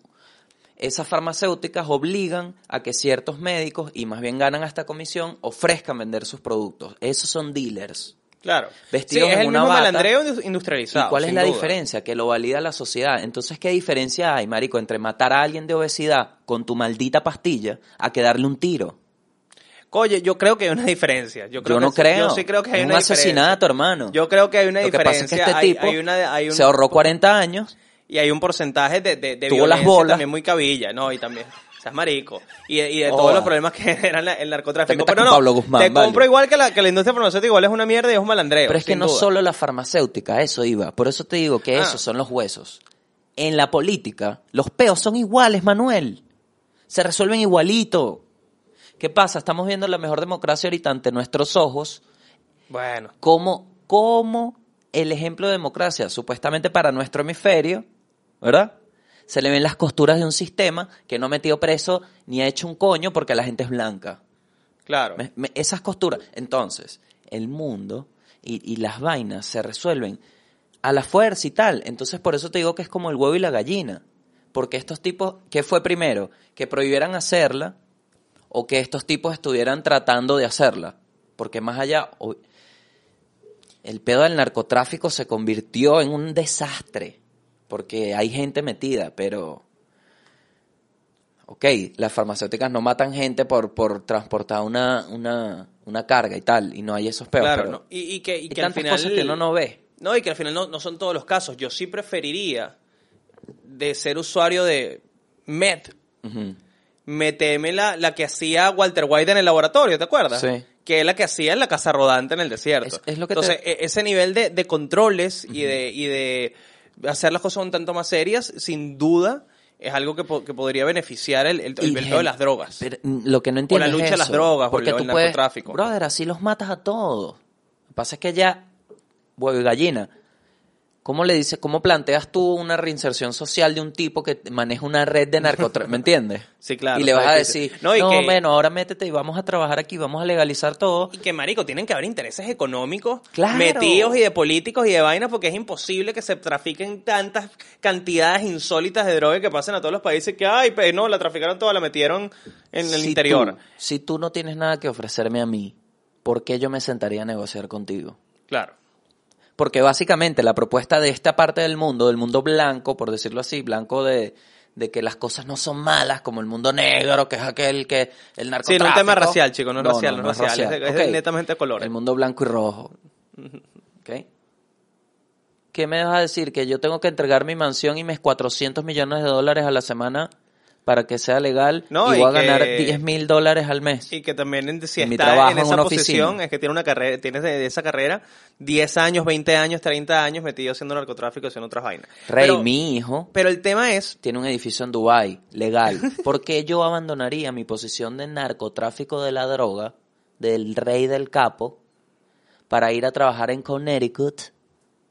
Speaker 1: esas farmacéuticas obligan a que ciertos médicos, y más bien ganan hasta comisión, ofrezcan vender sus productos. Esos son dealers.
Speaker 2: Claro.
Speaker 1: Vestidos
Speaker 2: Sí, es
Speaker 1: en
Speaker 2: el
Speaker 1: una
Speaker 2: mismo
Speaker 1: bata.
Speaker 2: malandreo indus- industrializado.
Speaker 1: ¿Y cuál es la
Speaker 2: duda.
Speaker 1: diferencia? Que lo valida la sociedad. Entonces, ¿qué diferencia hay, marico, entre matar a alguien de obesidad con tu maldita pastilla a que darle un tiro?
Speaker 2: Oye, yo creo que hay una diferencia. Yo, creo
Speaker 1: Yo no
Speaker 2: que
Speaker 1: creo.
Speaker 2: Yo sí creo que hay
Speaker 1: Es
Speaker 2: una
Speaker 1: un
Speaker 2: diferencia.
Speaker 1: asesinato, hermano.
Speaker 2: Yo creo que hay una
Speaker 1: Lo que
Speaker 2: diferencia.
Speaker 1: pasa es que este
Speaker 2: hay,
Speaker 1: tipo
Speaker 2: hay una, hay un-
Speaker 1: se ahorró 40 años
Speaker 2: Y hay un porcentaje de, de, de
Speaker 1: Tuvo las
Speaker 2: violencia
Speaker 1: bolas.
Speaker 2: también muy cabilla, ¿no? Y también, seas marico. Y, de- y de
Speaker 1: Joda.
Speaker 2: todos los problemas que <laughs> generan el narcotráfico. Pero no,
Speaker 1: Pablo Guzmán,
Speaker 2: te
Speaker 1: vale.
Speaker 2: compro igual que la, que la industria farmacéutica igual es una mierda y es un malandreo.
Speaker 1: Pero es que no
Speaker 2: duda.
Speaker 1: solo la farmacéutica, eso iba. Por eso te digo que
Speaker 2: Ah.
Speaker 1: esos son los huesos. En la política, los peos son iguales, Manuel. Se resuelven igualito. ¿Qué pasa? Estamos viendo la mejor democracia ahorita ante nuestros ojos.
Speaker 2: Bueno.
Speaker 1: Como, como el ejemplo de democracia, supuestamente para nuestro hemisferio, ¿verdad? Se le ven las costuras de un sistema que no ha metido preso ni ha hecho un coño porque la gente es blanca.
Speaker 2: Claro.
Speaker 1: Me- me- esas costuras. Entonces, el mundo y, y las vainas se resuelven a la fuerza y tal. Entonces, por eso te digo que es como el huevo y la gallina. Porque estos tipos, ¿qué fue primero? ¿Que prohibieran hacerla o que estos tipos estuvieran tratando de hacerla? Porque más allá, el pedo del narcotráfico se convirtió en un desastre. Porque hay gente metida, pero... Ok, las farmacéuticas no matan gente por, por transportar una, una, una carga y tal, y no hay esos peos.
Speaker 2: claro,
Speaker 1: pero
Speaker 2: ¿no? Y, y que, y que al final...
Speaker 1: cosas que uno no ve.
Speaker 2: No, y que al final no, no son todos los casos. Yo sí preferiría de ser usuario de Met,
Speaker 1: Ujú.
Speaker 2: meterme la, la que hacía Walter White en el laboratorio, ¿te acuerdas?
Speaker 1: Sí.
Speaker 2: Que es la que hacía en la casa rodante en el desierto.
Speaker 1: Es- es lo que
Speaker 2: Entonces, e- ese nivel de, de controles y, de, y de hacer las cosas un tanto más serias, sin duda, es algo que, po- que podría beneficiar el, el, de las drogas.
Speaker 1: Pero, mm, lo que no entiendo
Speaker 2: la lucha
Speaker 1: es
Speaker 2: de las drogas, o
Speaker 1: porque
Speaker 2: el-
Speaker 1: tú
Speaker 2: el
Speaker 1: puedes,
Speaker 2: narcotráfico.
Speaker 1: brother, así los matas a todos. Lo que pasa es que ya, huevo y gallina, ¿cómo le dices, cómo planteas tú una reinserción social de un tipo que maneja una red de narcotráfico, ¿me entiendes? <laughs>
Speaker 2: Sí, claro,
Speaker 1: Y le vas a decir,
Speaker 2: No,
Speaker 1: no,
Speaker 2: y que-
Speaker 1: bueno, ahora métete y vamos a trabajar aquí, vamos a legalizar todo.
Speaker 2: Y que, marico, tienen que haber intereses económicos
Speaker 1: Claro.
Speaker 2: metidos y de políticos y de vainas porque es imposible que se trafiquen tantas cantidades insólitas de droga que pasen a todos los países que, ay, pues no, la traficaron toda, la metieron en el
Speaker 1: Si
Speaker 2: interior.
Speaker 1: tú- si tú no tienes nada que ofrecerme a mí, ¿por qué yo me sentaría a negociar contigo?
Speaker 2: Claro.
Speaker 1: Porque básicamente la propuesta de esta parte del mundo, del mundo blanco, por decirlo así, blanco de, de que las cosas no son malas, como el mundo negro, que es aquel que el
Speaker 2: Sí,
Speaker 1: narcotráfico.
Speaker 2: no es un tema racial, chico, no es racial, no, es racial, es, netamente de colores.
Speaker 1: El mundo blanco y rojo. ¿Ok? ¿Qué me vas a decir? Que yo tengo que entregar mi mansión y mis 400 millones de dólares a la semana para que sea legal
Speaker 2: No,
Speaker 1: y
Speaker 2: y
Speaker 1: voy a ganar 10 mil dólares al mes.
Speaker 2: Y que también en- si
Speaker 1: En
Speaker 2: está en esa posición
Speaker 1: oficina.
Speaker 2: es que tiene una carrera, tienes de, de esa carrera 10 años, 20 años, 30 años metido haciendo narcotráfico, haciendo otras vainas.
Speaker 1: Rey,
Speaker 2: pero,
Speaker 1: mi hijo
Speaker 2: pero el tema es,
Speaker 1: tiene un edificio en Dubai legal. <laughs> ¿Por qué yo abandonaría mi posición de narcotráfico de la droga, del rey del capo, para ir a trabajar en Connecticut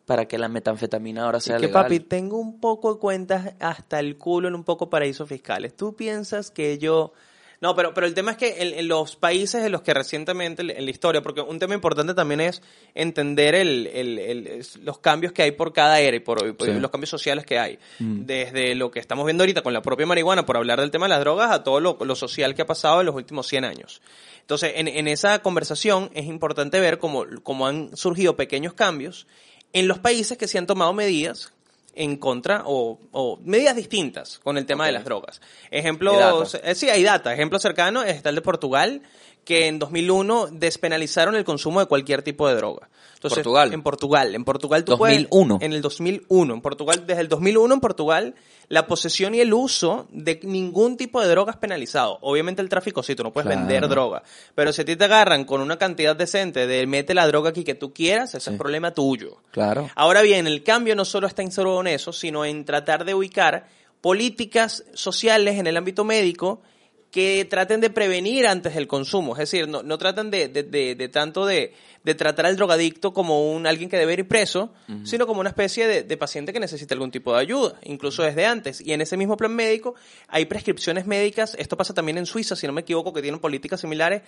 Speaker 1: para que la metanfetamina ahora sea
Speaker 2: que
Speaker 1: legal?
Speaker 2: papi, tengo un poco de cuentas hasta el culo en un poco paraísos fiscales. ¿Tú piensas que yo No, pero, pero el tema es que en, en los países en los que recientemente, en la historia, porque un tema importante también es entender el, el- el- es los cambios que hay por cada era y por, por
Speaker 1: Sí.
Speaker 2: los cambios sociales que hay. Desde lo que estamos viendo ahorita con la propia marihuana, por hablar del tema de las drogas, a todo lo, lo social que ha pasado en los últimos 100 años. Entonces, en, en esa conversación es importante ver cómo, cómo han surgido pequeños cambios en los países que se han tomado medidas en contra o, o medidas distintas con el tema de las drogas. Ejemplo,
Speaker 1: Hay data.
Speaker 2: eh, sí, hay data. Ejemplo cercano está el de Portugal, que en 2001 despenalizaron el consumo de cualquier tipo de droga. Entonces,
Speaker 1: Portugal.
Speaker 2: En Portugal. En Portugal tú
Speaker 1: 2001.
Speaker 2: puedes... En el 2001. En Portugal, desde el 2001 en Portugal, la posesión y el uso de ningún tipo de droga es penalizado. Obviamente el tráfico sí, tú no puedes
Speaker 1: Claro.
Speaker 2: vender droga. Pero si a ti te agarran con una cantidad decente de mete la droga aquí que tú quieras, ese es problema tuyo.
Speaker 1: Claro.
Speaker 2: Ahora bien, el cambio no solo está en solo en eso, sino en tratar de ubicar políticas sociales en el ámbito médico que traten de prevenir antes del consumo. Es decir, no, no tratan de, de- de- de tanto de, de tratar al drogadicto como un alguien que debe ir preso, sino como una especie de, paciente que necesita algún tipo de ayuda, incluso desde antes. Y en ese mismo plan médico hay prescripciones médicas, esto pasa también en Suiza, si no me equivoco, que tienen políticas similares,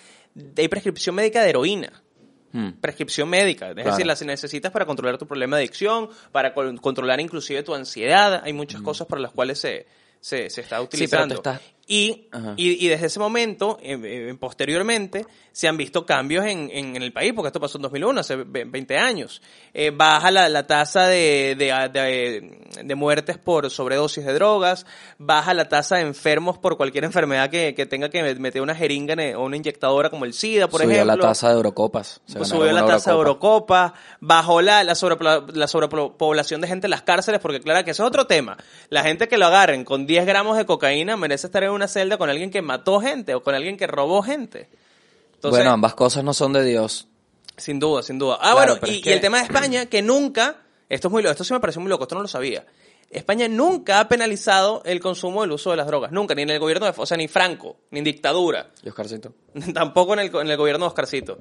Speaker 2: hay prescripción médica de heroína
Speaker 1: Mm.
Speaker 2: prescripción médica, es
Speaker 1: Claro.
Speaker 2: decir, las necesitas para controlar tu problema de adicción, para con- controlar inclusive tu ansiedad, hay muchas cosas para las cuales se, se, se está
Speaker 1: pero
Speaker 2: utilizando.
Speaker 1: estás-
Speaker 2: Y, y, y desde ese momento, eh, eh, posteriormente, se han visto cambios en, en, en el país, porque esto pasó en 2001, hace ve- 20 años. Eh, baja la, la tasa de, de, de, de muertes por sobredosis de drogas, baja la tasa de enfermos por cualquier enfermedad que, que tenga que meter una jeringa o una inyectadora como el SIDA, por
Speaker 1: Subió
Speaker 2: ejemplo.
Speaker 1: la tasa de Eurocopas.
Speaker 2: Pues subió la tasa de
Speaker 1: Eurocopa.
Speaker 2: Eurocopa, bajó la, la, sobrepobla- la sobrepoblación de gente en las cárceles, porque claro que ese es otro tema. La gente que lo agarren con 10 gramos de cocaína merece estar en una celda con alguien que mató gente o con alguien que robó gente. Entonces,
Speaker 1: bueno, ambas cosas no son de Dios.
Speaker 2: sin duda, sin duda. Ah,
Speaker 1: Claro,
Speaker 2: bueno, y, el tema de España, que nunca, esto es muy loco, esto sí me pareció muy loco, esto no lo sabía. España nunca ha penalizado el consumo del uso de las drogas, nunca, ni en el gobierno de, o sea, ni Franco, ni en dictadura.
Speaker 1: ¿Y Oscarcito? <laughs>
Speaker 2: Tampoco en el, en el gobierno de Oscarcito.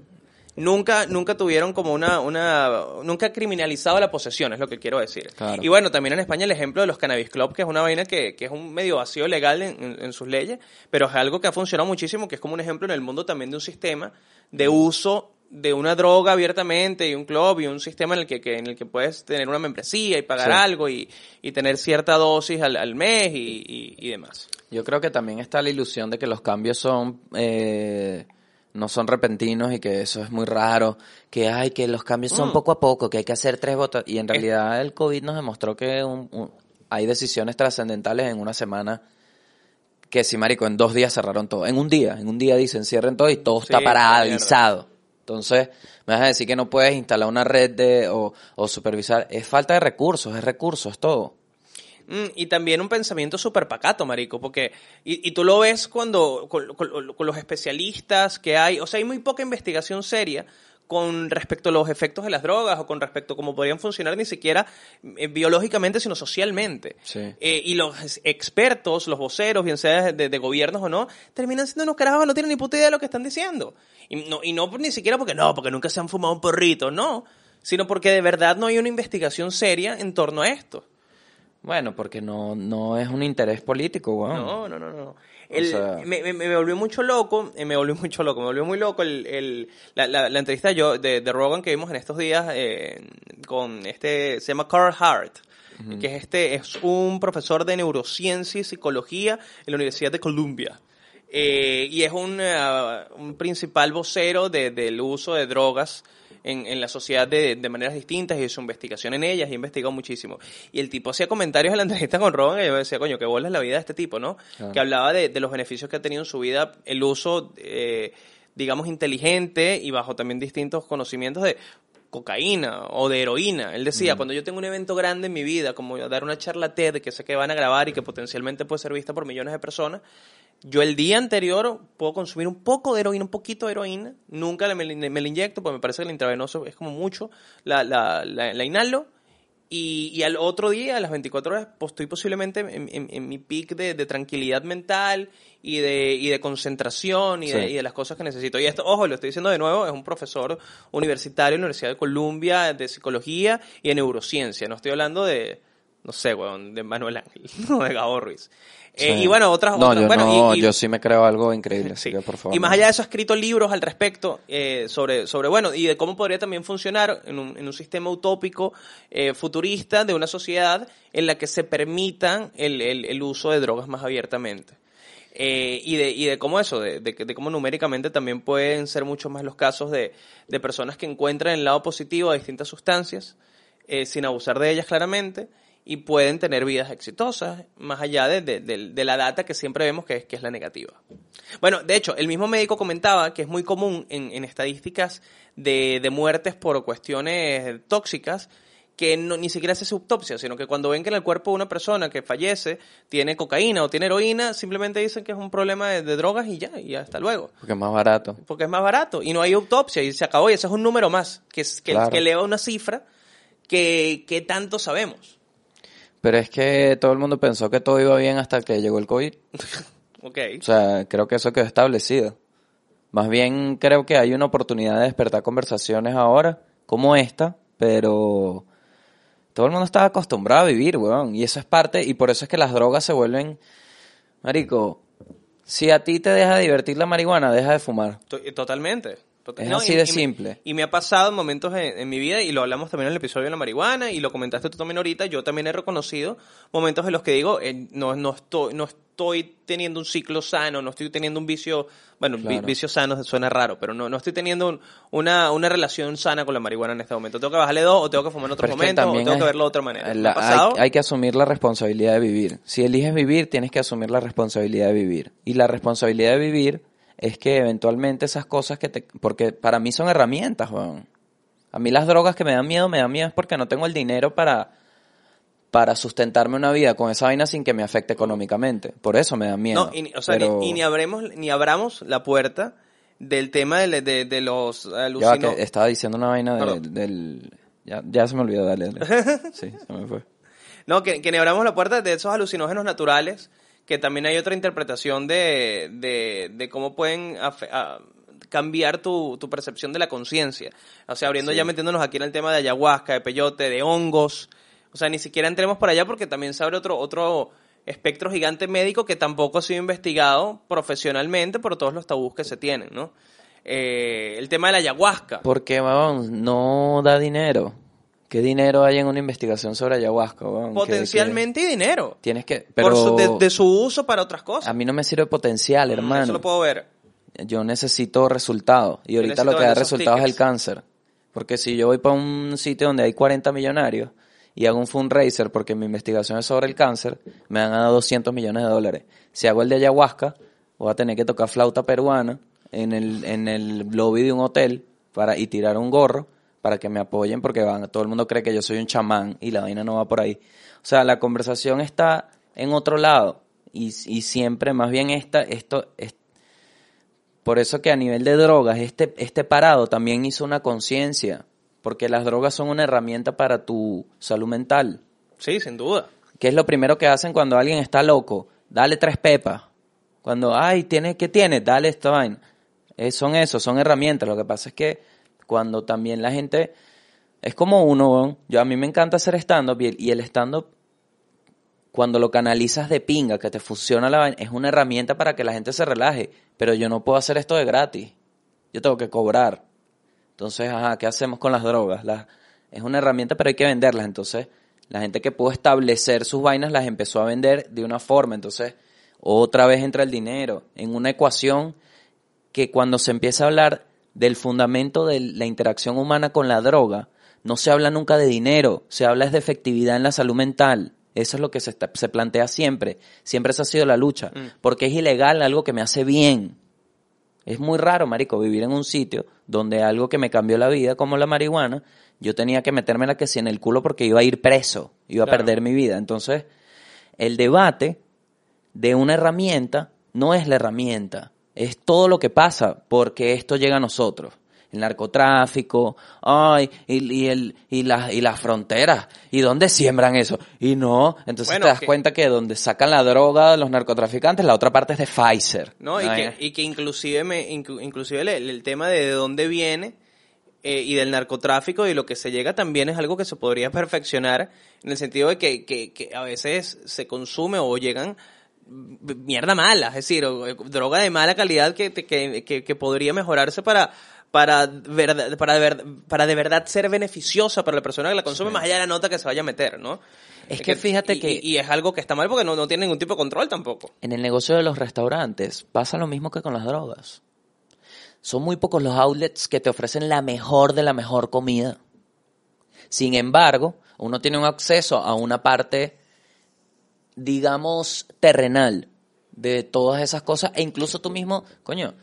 Speaker 2: Nunca, nunca tuvieron como una, una, nunca ha criminalizado la posesión, es lo que quiero decir.
Speaker 1: Claro.
Speaker 2: Y bueno, también en España el ejemplo de los Cannabis Club, que es una vaina que, que es un medio vacío legal en, en- en sus leyes, pero es algo que ha funcionado muchísimo, que es como un ejemplo en el mundo también de un sistema de uso de una droga abiertamente y un club y un sistema en el que, que- en el que puedes tener una membresía y pagar
Speaker 1: Sí.
Speaker 2: algo y, y tener cierta dosis al, al mes y, y- y demás.
Speaker 1: Yo creo que también está la ilusión de que los cambios son eh, no son repentinos y que eso es muy raro, que hay que los cambios son
Speaker 2: Mm.
Speaker 1: poco a poco, que hay que hacer tres votos y en realidad el COVID nos demostró que un- un- hay decisiones trascendentales en una semana que si marico en dos días cerraron todo, en un día, en un día dicen cierren todo y todo
Speaker 2: Sí,
Speaker 1: está paralizado. Entonces, me vas a decir que no puedes instalar una red de o, o supervisar, es falta de recursos, es recursos, es todo.
Speaker 2: Mm, y también un pensamiento súper pacato, marico, porque, y, y tú lo ves cuando, con, con- con los especialistas que hay, o sea, hay muy poca investigación seria con respecto a los efectos de las drogas o con respecto a cómo podrían funcionar ni siquiera eh, biológicamente, sino socialmente.
Speaker 1: Sí.
Speaker 2: Eh, y los expertos, los voceros, bien sea de, de gobiernos o no, terminan siendo unos carajos que no tienen ni puta idea de lo que están diciendo. Y no, y no ni siquiera porque no, porque nunca se han fumado un porrito, no, sino porque de verdad no hay una investigación seria en torno a esto.
Speaker 1: Bueno, porque no, no es un interés político, weón.
Speaker 2: No, no, no, no. El-
Speaker 1: sea-
Speaker 2: me, me, me volvió mucho loco, eh, me volvió <laughs> mucho loco, me volvió muy loco el, el- la, la, la entrevista yo, de, de Rogan que vimos en estos días eh, con este, se llama Carl Hart, que es este, es un profesor de neurociencia y psicología en la Universidad de Columbia. Eh, y es un, ah, un principal vocero de- del uso de drogas en, en la sociedad de, de maneras distintas y su investigación en ellas y ha investigado muchísimo. Y el tipo hacía comentarios en la entrevista con Rogan y yo decía, coño, qué bola es la vida de este tipo, ¿no?
Speaker 1: Claro.
Speaker 2: Que hablaba de, de los beneficios que ha tenido en su vida el uso, eh, digamos, inteligente y bajo también distintos conocimientos de cocaína o de heroína. Él decía, cuando yo tengo un evento grande en mi vida, como dar una charla TED que sé que van a grabar y que potencialmente puede ser vista por millones de personas, yo el día anterior puedo consumir un poco de heroína, un poquito de heroína. Nunca me, me la inyecto, porque me parece que el intravenoso es como mucho. La, la, la, la inhalo. Y, y al otro día, a las 24 horas, pues estoy posiblemente en, en- en mi pic de, de tranquilidad mental y de, y de concentración y, de,
Speaker 1: Sí.
Speaker 2: y de las cosas que necesito. Y esto, ojo, lo estoy diciendo de nuevo, es un profesor universitario en la Universidad de Columbia de psicología y de neurociencia. No estoy hablando de, no sé, weón, de Manuel Ángel, <laughs> no de Gabo Ruiz. Eh, y bueno, otras,
Speaker 1: No,
Speaker 2: otras-
Speaker 1: yo,
Speaker 2: bueno,
Speaker 1: no,
Speaker 2: y- y-
Speaker 1: yo sí me creo algo increíble, <laughs> así
Speaker 2: Sí.
Speaker 1: que por favor.
Speaker 2: Y más allá de eso, ha escrito libros al respecto eh, sobre, sobre, bueno, y de cómo podría también funcionar en un, en un sistema utópico eh, futurista de una sociedad en la que se permitan el, el- el uso de drogas más abiertamente. Eh, y, de, y de cómo eso, de, de, de cómo numéricamente también pueden ser muchos más los casos de, de personas que encuentran el lado positivo a distintas sustancias, eh, sin abusar de ellas claramente, y pueden tener vidas exitosas, más allá de, de- de- de la data que siempre vemos que es, que es la negativa. Bueno, de hecho, el mismo médico comentaba que es muy común en, en estadísticas de, de muertes por cuestiones tóxicas que no, ni siquiera se hace autopsia, sino que cuando ven que en el cuerpo de una persona que fallece tiene cocaína o tiene heroína, simplemente dicen que es un problema de, drogas y ya, y hasta luego.
Speaker 1: Porque es más barato.
Speaker 2: Porque es más barato y no hay autopsia y se acabó y ese es un número más, que, que,
Speaker 1: Claro.
Speaker 2: que eleva una cifra que, que tanto sabemos.
Speaker 1: Pero es que todo el mundo pensó que todo iba bien hasta que llegó el COVID. <laughs>
Speaker 2: Ok.
Speaker 1: O sea, creo que eso quedó establecido. Más bien creo que hay una oportunidad de despertar conversaciones ahora, como esta, pero todo el mundo está acostumbrado a vivir, weón. Y eso es parte, y por eso es que las drogas se vuelven, marico, si a ti te deja divertir la marihuana, deja de fumar.
Speaker 2: To- Totalmente. Tot-
Speaker 1: Es así de
Speaker 2: me-
Speaker 1: simple.
Speaker 2: Y me ha pasado en momentos en, en mi vida, y lo hablamos también en el episodio de la marihuana, y lo comentaste tú también ahorita, yo también he reconocido momentos en los que digo, eh, no, no, estoy, no estoy teniendo un ciclo sano, no estoy teniendo un vicio, bueno, vi-
Speaker 1: Claro.
Speaker 2: vicio sano suena raro, pero no, no estoy teniendo un- una, una relación sana con la marihuana en este momento. Tengo que bajarle dos, o tengo que fumar en otro
Speaker 1: Pero es que
Speaker 2: momento, o tengo que verlo de otra manera. Me
Speaker 1: la- hay que asumir la responsabilidad de vivir. Si eliges vivir, tienes que asumir la responsabilidad de vivir. Y la responsabilidad de vivir es que eventualmente esas cosas que te... Porque para mí son herramientas, weón. A mí las drogas que me dan miedo, me dan miedo es porque no tengo el dinero para, para sustentarme una vida con esa vaina sin que me afecte económicamente. Por eso me da miedo.
Speaker 2: No, y, ni- o sea,
Speaker 1: Pero-
Speaker 2: ni, y ni, abremos, ni abramos la puerta del tema de, de, de los alucinógenos.
Speaker 1: que estaba diciendo una vaina de- del... Ya, ya se me olvidó, dale, dale. <laughs> Sí, se me fue.
Speaker 2: No, que, que ni abramos la puerta de esos alucinógenos naturales, que también hay otra interpretación de, de, de cómo pueden a- cambiar tu, tu percepción de la conciencia. O sea, abriendo ya metiéndonos aquí en el tema de ayahuasca, de peyote, de hongos. O sea, ni siquiera entremos por allá porque también se abre otro, otro espectro gigante médico que tampoco ha sido investigado profesionalmente por todos los tabús que se tienen, ¿no? Eh, el tema de la ayahuasca.
Speaker 1: Porque, weón, no da dinero. ¿Qué dinero hay en una investigación sobre ayahuasca, weón? ¿Qué-
Speaker 2: Potencialmente dinero.
Speaker 1: Tienes que... Pero
Speaker 2: Por su- de, de su uso para otras cosas.
Speaker 1: a mí no me sirve potencial,
Speaker 2: Mm,
Speaker 1: hermano.
Speaker 2: Eso lo puedo ver.
Speaker 1: Yo necesito resultados. Y ahorita
Speaker 2: necesito
Speaker 1: lo que da
Speaker 2: vender esos
Speaker 1: resultados es el
Speaker 2: tickets.
Speaker 1: cáncer. Porque si yo voy para un sitio donde hay 40 millonarios y hago un fundraiser porque mi investigación es sobre el cáncer, me van a dar 200 millones de dólares. Si hago el de ayahuasca, voy a tener que tocar flauta peruana en el, en el lobby de un hotel para, y tirar un gorro para que me apoyen porque van, todo el mundo cree que yo soy un chamán y la vaina no va por ahí. O sea, la conversación está en otro lado y, y siempre más bien esta, esto, es- por eso que a nivel de drogas, este, este parado también hizo una conciencia, porque las drogas son una herramienta para tu salud mental.
Speaker 2: Sí, sin duda.
Speaker 1: ¿Qué es lo primero que hacen cuando alguien está loco? Dale tres pepas. Cuando, ay, ¿tiene, ¿qué tiene? Dale esta vaina. Eh, son eso, son herramientas. Lo que pasa es que cuando también la gente, es como uno, yo a mí me encanta hacer stand-up y el, y el stand-up, cuando lo canalizas de pinga, que te funciona la vaina, es una herramienta para que la gente se relaje. Pero yo no puedo hacer esto de gratis. Yo tengo que cobrar. Entonces, ajá, ¿qué hacemos con las drogas? Las- es una herramienta, pero hay que venderlas. Entonces, la gente que pudo establecer sus vainas las empezó a vender de una forma. Entonces, otra vez entra el dinero en una ecuación que cuando se empieza a hablar del fundamento de la interacción humana con la droga, no se habla nunca de dinero, se habla es de efectividad en la salud mental. Eso es lo que se, está- se plantea siempre. Siempre esa ha sido la lucha. Porque es ilegal algo que me hace bien. Es muy raro, marico, vivir en un sitio donde algo que me cambió la vida, como la marihuana, yo tenía que metérmela que si en el culo porque iba a ir preso, iba a perder mi vida. Entonces, el debate de una herramienta no es la herramienta, es todo lo que pasa porque esto llega a nosotros. El narcotráfico, ay, y, y el, y, las y las fronteras, ¿y dónde siembran eso? Y no, entonces
Speaker 2: Bueno,
Speaker 1: te das
Speaker 2: que-
Speaker 1: cuenta que donde sacan la droga los narcotraficantes, la otra parte es de Pfizer.
Speaker 2: ¿no? Y que, y que inclusive, me, inclu- inclusive el, el tema de, de dónde viene eh, y del narcotráfico y lo que se llega también es algo que se podría <laughs> perfeccionar en el sentido de que, que, que a veces se consume o llegan mierda mala, es decir, eh, droga de mala calidad que, que, que, que podría mejorarse para para, verdad, para, ver- para de verdad ser beneficiosa para la persona que la consume, más allá de la nota que se vaya a meter, ¿no?
Speaker 1: Es que fíjate
Speaker 2: y-
Speaker 1: que-
Speaker 2: Y, y es algo que está mal porque no, no tiene ningún tipo de control tampoco.
Speaker 1: En el negocio de los restaurantes pasa lo mismo que con las drogas. Son muy pocos los outlets que te ofrecen la mejor de la mejor comida. Sin embargo, uno tiene un acceso a una parte, digamos, terrenal de todas esas cosas e incluso tú mismo, coño,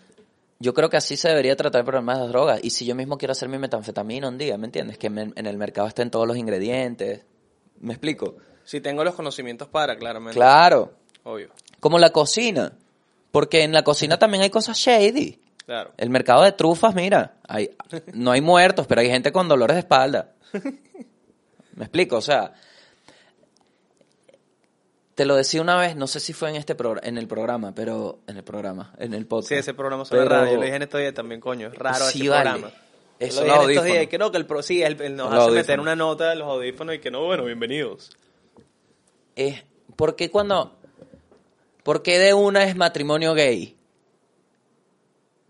Speaker 1: yo creo que así se debería tratar el problema de las drogas. Y si yo mismo quiero hacer mi metanfetamina un día, ¿me entiendes? Que me- en el mercado estén todos los ingredientes. ¿Me explico?
Speaker 2: Si tengo los conocimientos para, claramente.
Speaker 1: Claro.
Speaker 2: Obvio.
Speaker 1: Como la cocina. Porque en la cocina también hay cosas shady.
Speaker 2: Claro.
Speaker 1: El mercado de trufas, mira, hay, no hay muertos, pero hay gente con dolores de espalda. <laughs> ¿Me explico? O sea, te lo decía una vez, no sé si fue en este programa, en el programa, pero en el programa, en el podcast.
Speaker 2: Sí, ese programa suena
Speaker 1: Pero-
Speaker 2: raro. Yo lo dije en estos días también, coño. Es raro
Speaker 1: Sí,
Speaker 2: ese
Speaker 1: vale.
Speaker 2: programa.
Speaker 1: Eso,
Speaker 2: Yo lo dije en estos días. Creo que el pro, sí, el, el nos
Speaker 1: Los
Speaker 2: hace meter
Speaker 1: audífonos.
Speaker 2: una nota de los audífonos y que no, bueno, bienvenidos.
Speaker 1: Es, ¿Por qué cuando... ¿Por qué de una es matrimonio gay?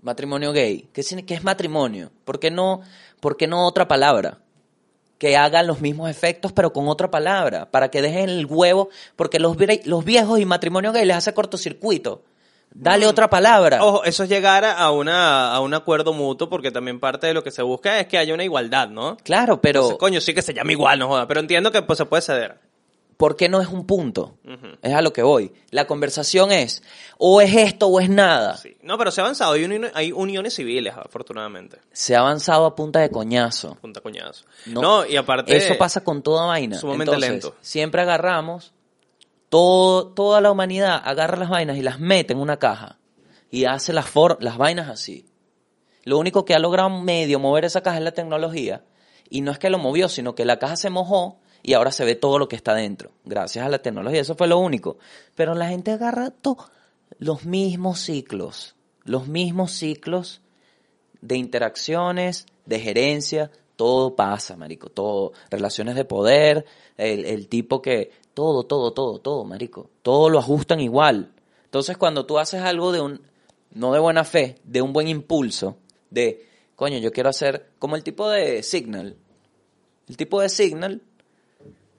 Speaker 1: Matrimonio gay. ¿Qué, qué es matrimonio? ¿Por qué, no, ¿Por qué no otra palabra? Que hagan los mismos efectos, pero con otra palabra. Para que dejen el huevo. Porque los, vie- los viejos y matrimonio gay les hace cortocircuito. Dale otra palabra.
Speaker 2: Ojo, eso es llegar a, una, a un acuerdo mutuo porque también parte de lo que se busca es que haya una igualdad, ¿no?
Speaker 1: Claro, pero
Speaker 2: Entonces, coño, sí que se llama igual, no joda. Pero entiendo que pues, se puede ceder.
Speaker 1: ¿Por qué no es un punto? Es a lo que voy. La conversación es o es esto o es nada.
Speaker 2: Sí. No, pero se ha avanzado. Hay, uni- hay uniones civiles, afortunadamente.
Speaker 1: Se ha avanzado a punta de coñazo.
Speaker 2: Punta coñazo.
Speaker 1: No,
Speaker 2: No, y aparte...
Speaker 1: Eso pasa con toda vaina.
Speaker 2: sumamente
Speaker 1: Entonces,
Speaker 2: lento.
Speaker 1: Siempre agarramos, todo, toda la humanidad agarra las vainas y las mete en una caja y hace las, for- las vainas así. Lo único que ha logrado medio mover esa caja es la tecnología. Y no es que lo movió, sino que la caja se mojó y ahora se ve todo lo que está dentro. Gracias a la tecnología. Eso fue lo único. Pero la gente agarra to- los mismos ciclos. Los mismos ciclos de interacciones, de gerencia, todo pasa, marico, todo, relaciones de poder, el, el tipo que, todo, todo, todo, todo, marico, todo lo ajustan igual. Entonces cuando tú haces algo de un, no de buena fe, de un buen impulso, de, coño, yo quiero hacer, como el tipo de Signal, el tipo de Signal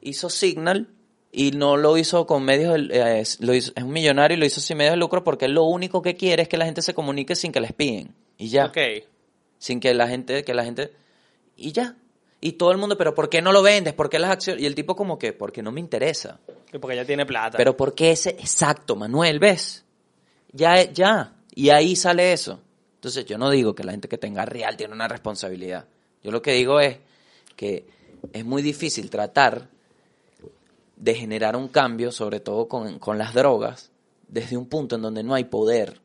Speaker 1: hizo Signal y no lo hizo con medios, eh, lo hizo- es un millonario y lo hizo sin medios de lucro porque lo único que quiere es que la gente se comunique sin que la espíen. Y ya
Speaker 2: Ok.
Speaker 1: sin que la gente, que la gente, y ya. Y todo el mundo, pero ¿por qué no lo vendes? ¿Por qué las acciones? Y el tipo como que, porque no me interesa.
Speaker 2: Y Porque ya tiene plata.
Speaker 1: Pero ¿por qué ese? Exacto, Manuel, ¿ves? Ya, ya. Y ahí sale eso. Entonces yo no digo que la gente que tenga real tiene una responsabilidad. Yo lo que digo es que es muy difícil tratar de generar un cambio, sobre todo con, con las drogas, desde un punto en donde no hay poder.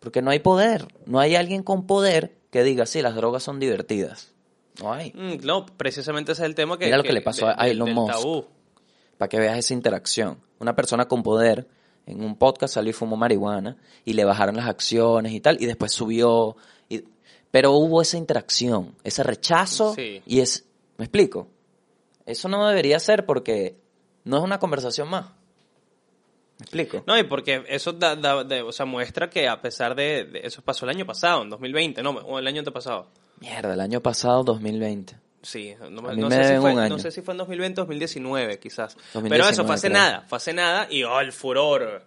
Speaker 1: Porque no hay poder. No hay alguien con poder que diga, sí, las drogas son divertidas. No hay.
Speaker 2: Mm, no, precisamente ese es el tema que...
Speaker 1: Mira lo que le pasó a Elon Musk. para que veas esa interacción. Una persona con poder en un podcast salió y fumó marihuana y le bajaron las acciones y tal, y después subió. y- pero hubo esa interacción, ese rechazo
Speaker 2: Sí.
Speaker 1: y es. ¿Me explico? Eso no debería ser porque no es una conversación más. ¿Me explico?
Speaker 2: No, y porque eso da, da- de- o sea, muestra que a pesar de, de- Eso pasó el año pasado, en 2020, no, o el año antepasado.
Speaker 1: Mierda, el año pasado, 2020.
Speaker 2: Sí, no, no sé si fue, no sé si fue en 2020 o 2019, quizás.
Speaker 1: 2019,
Speaker 2: Pero eso fue hace
Speaker 1: creo.
Speaker 2: nada, fue hace nada y oh, el furor.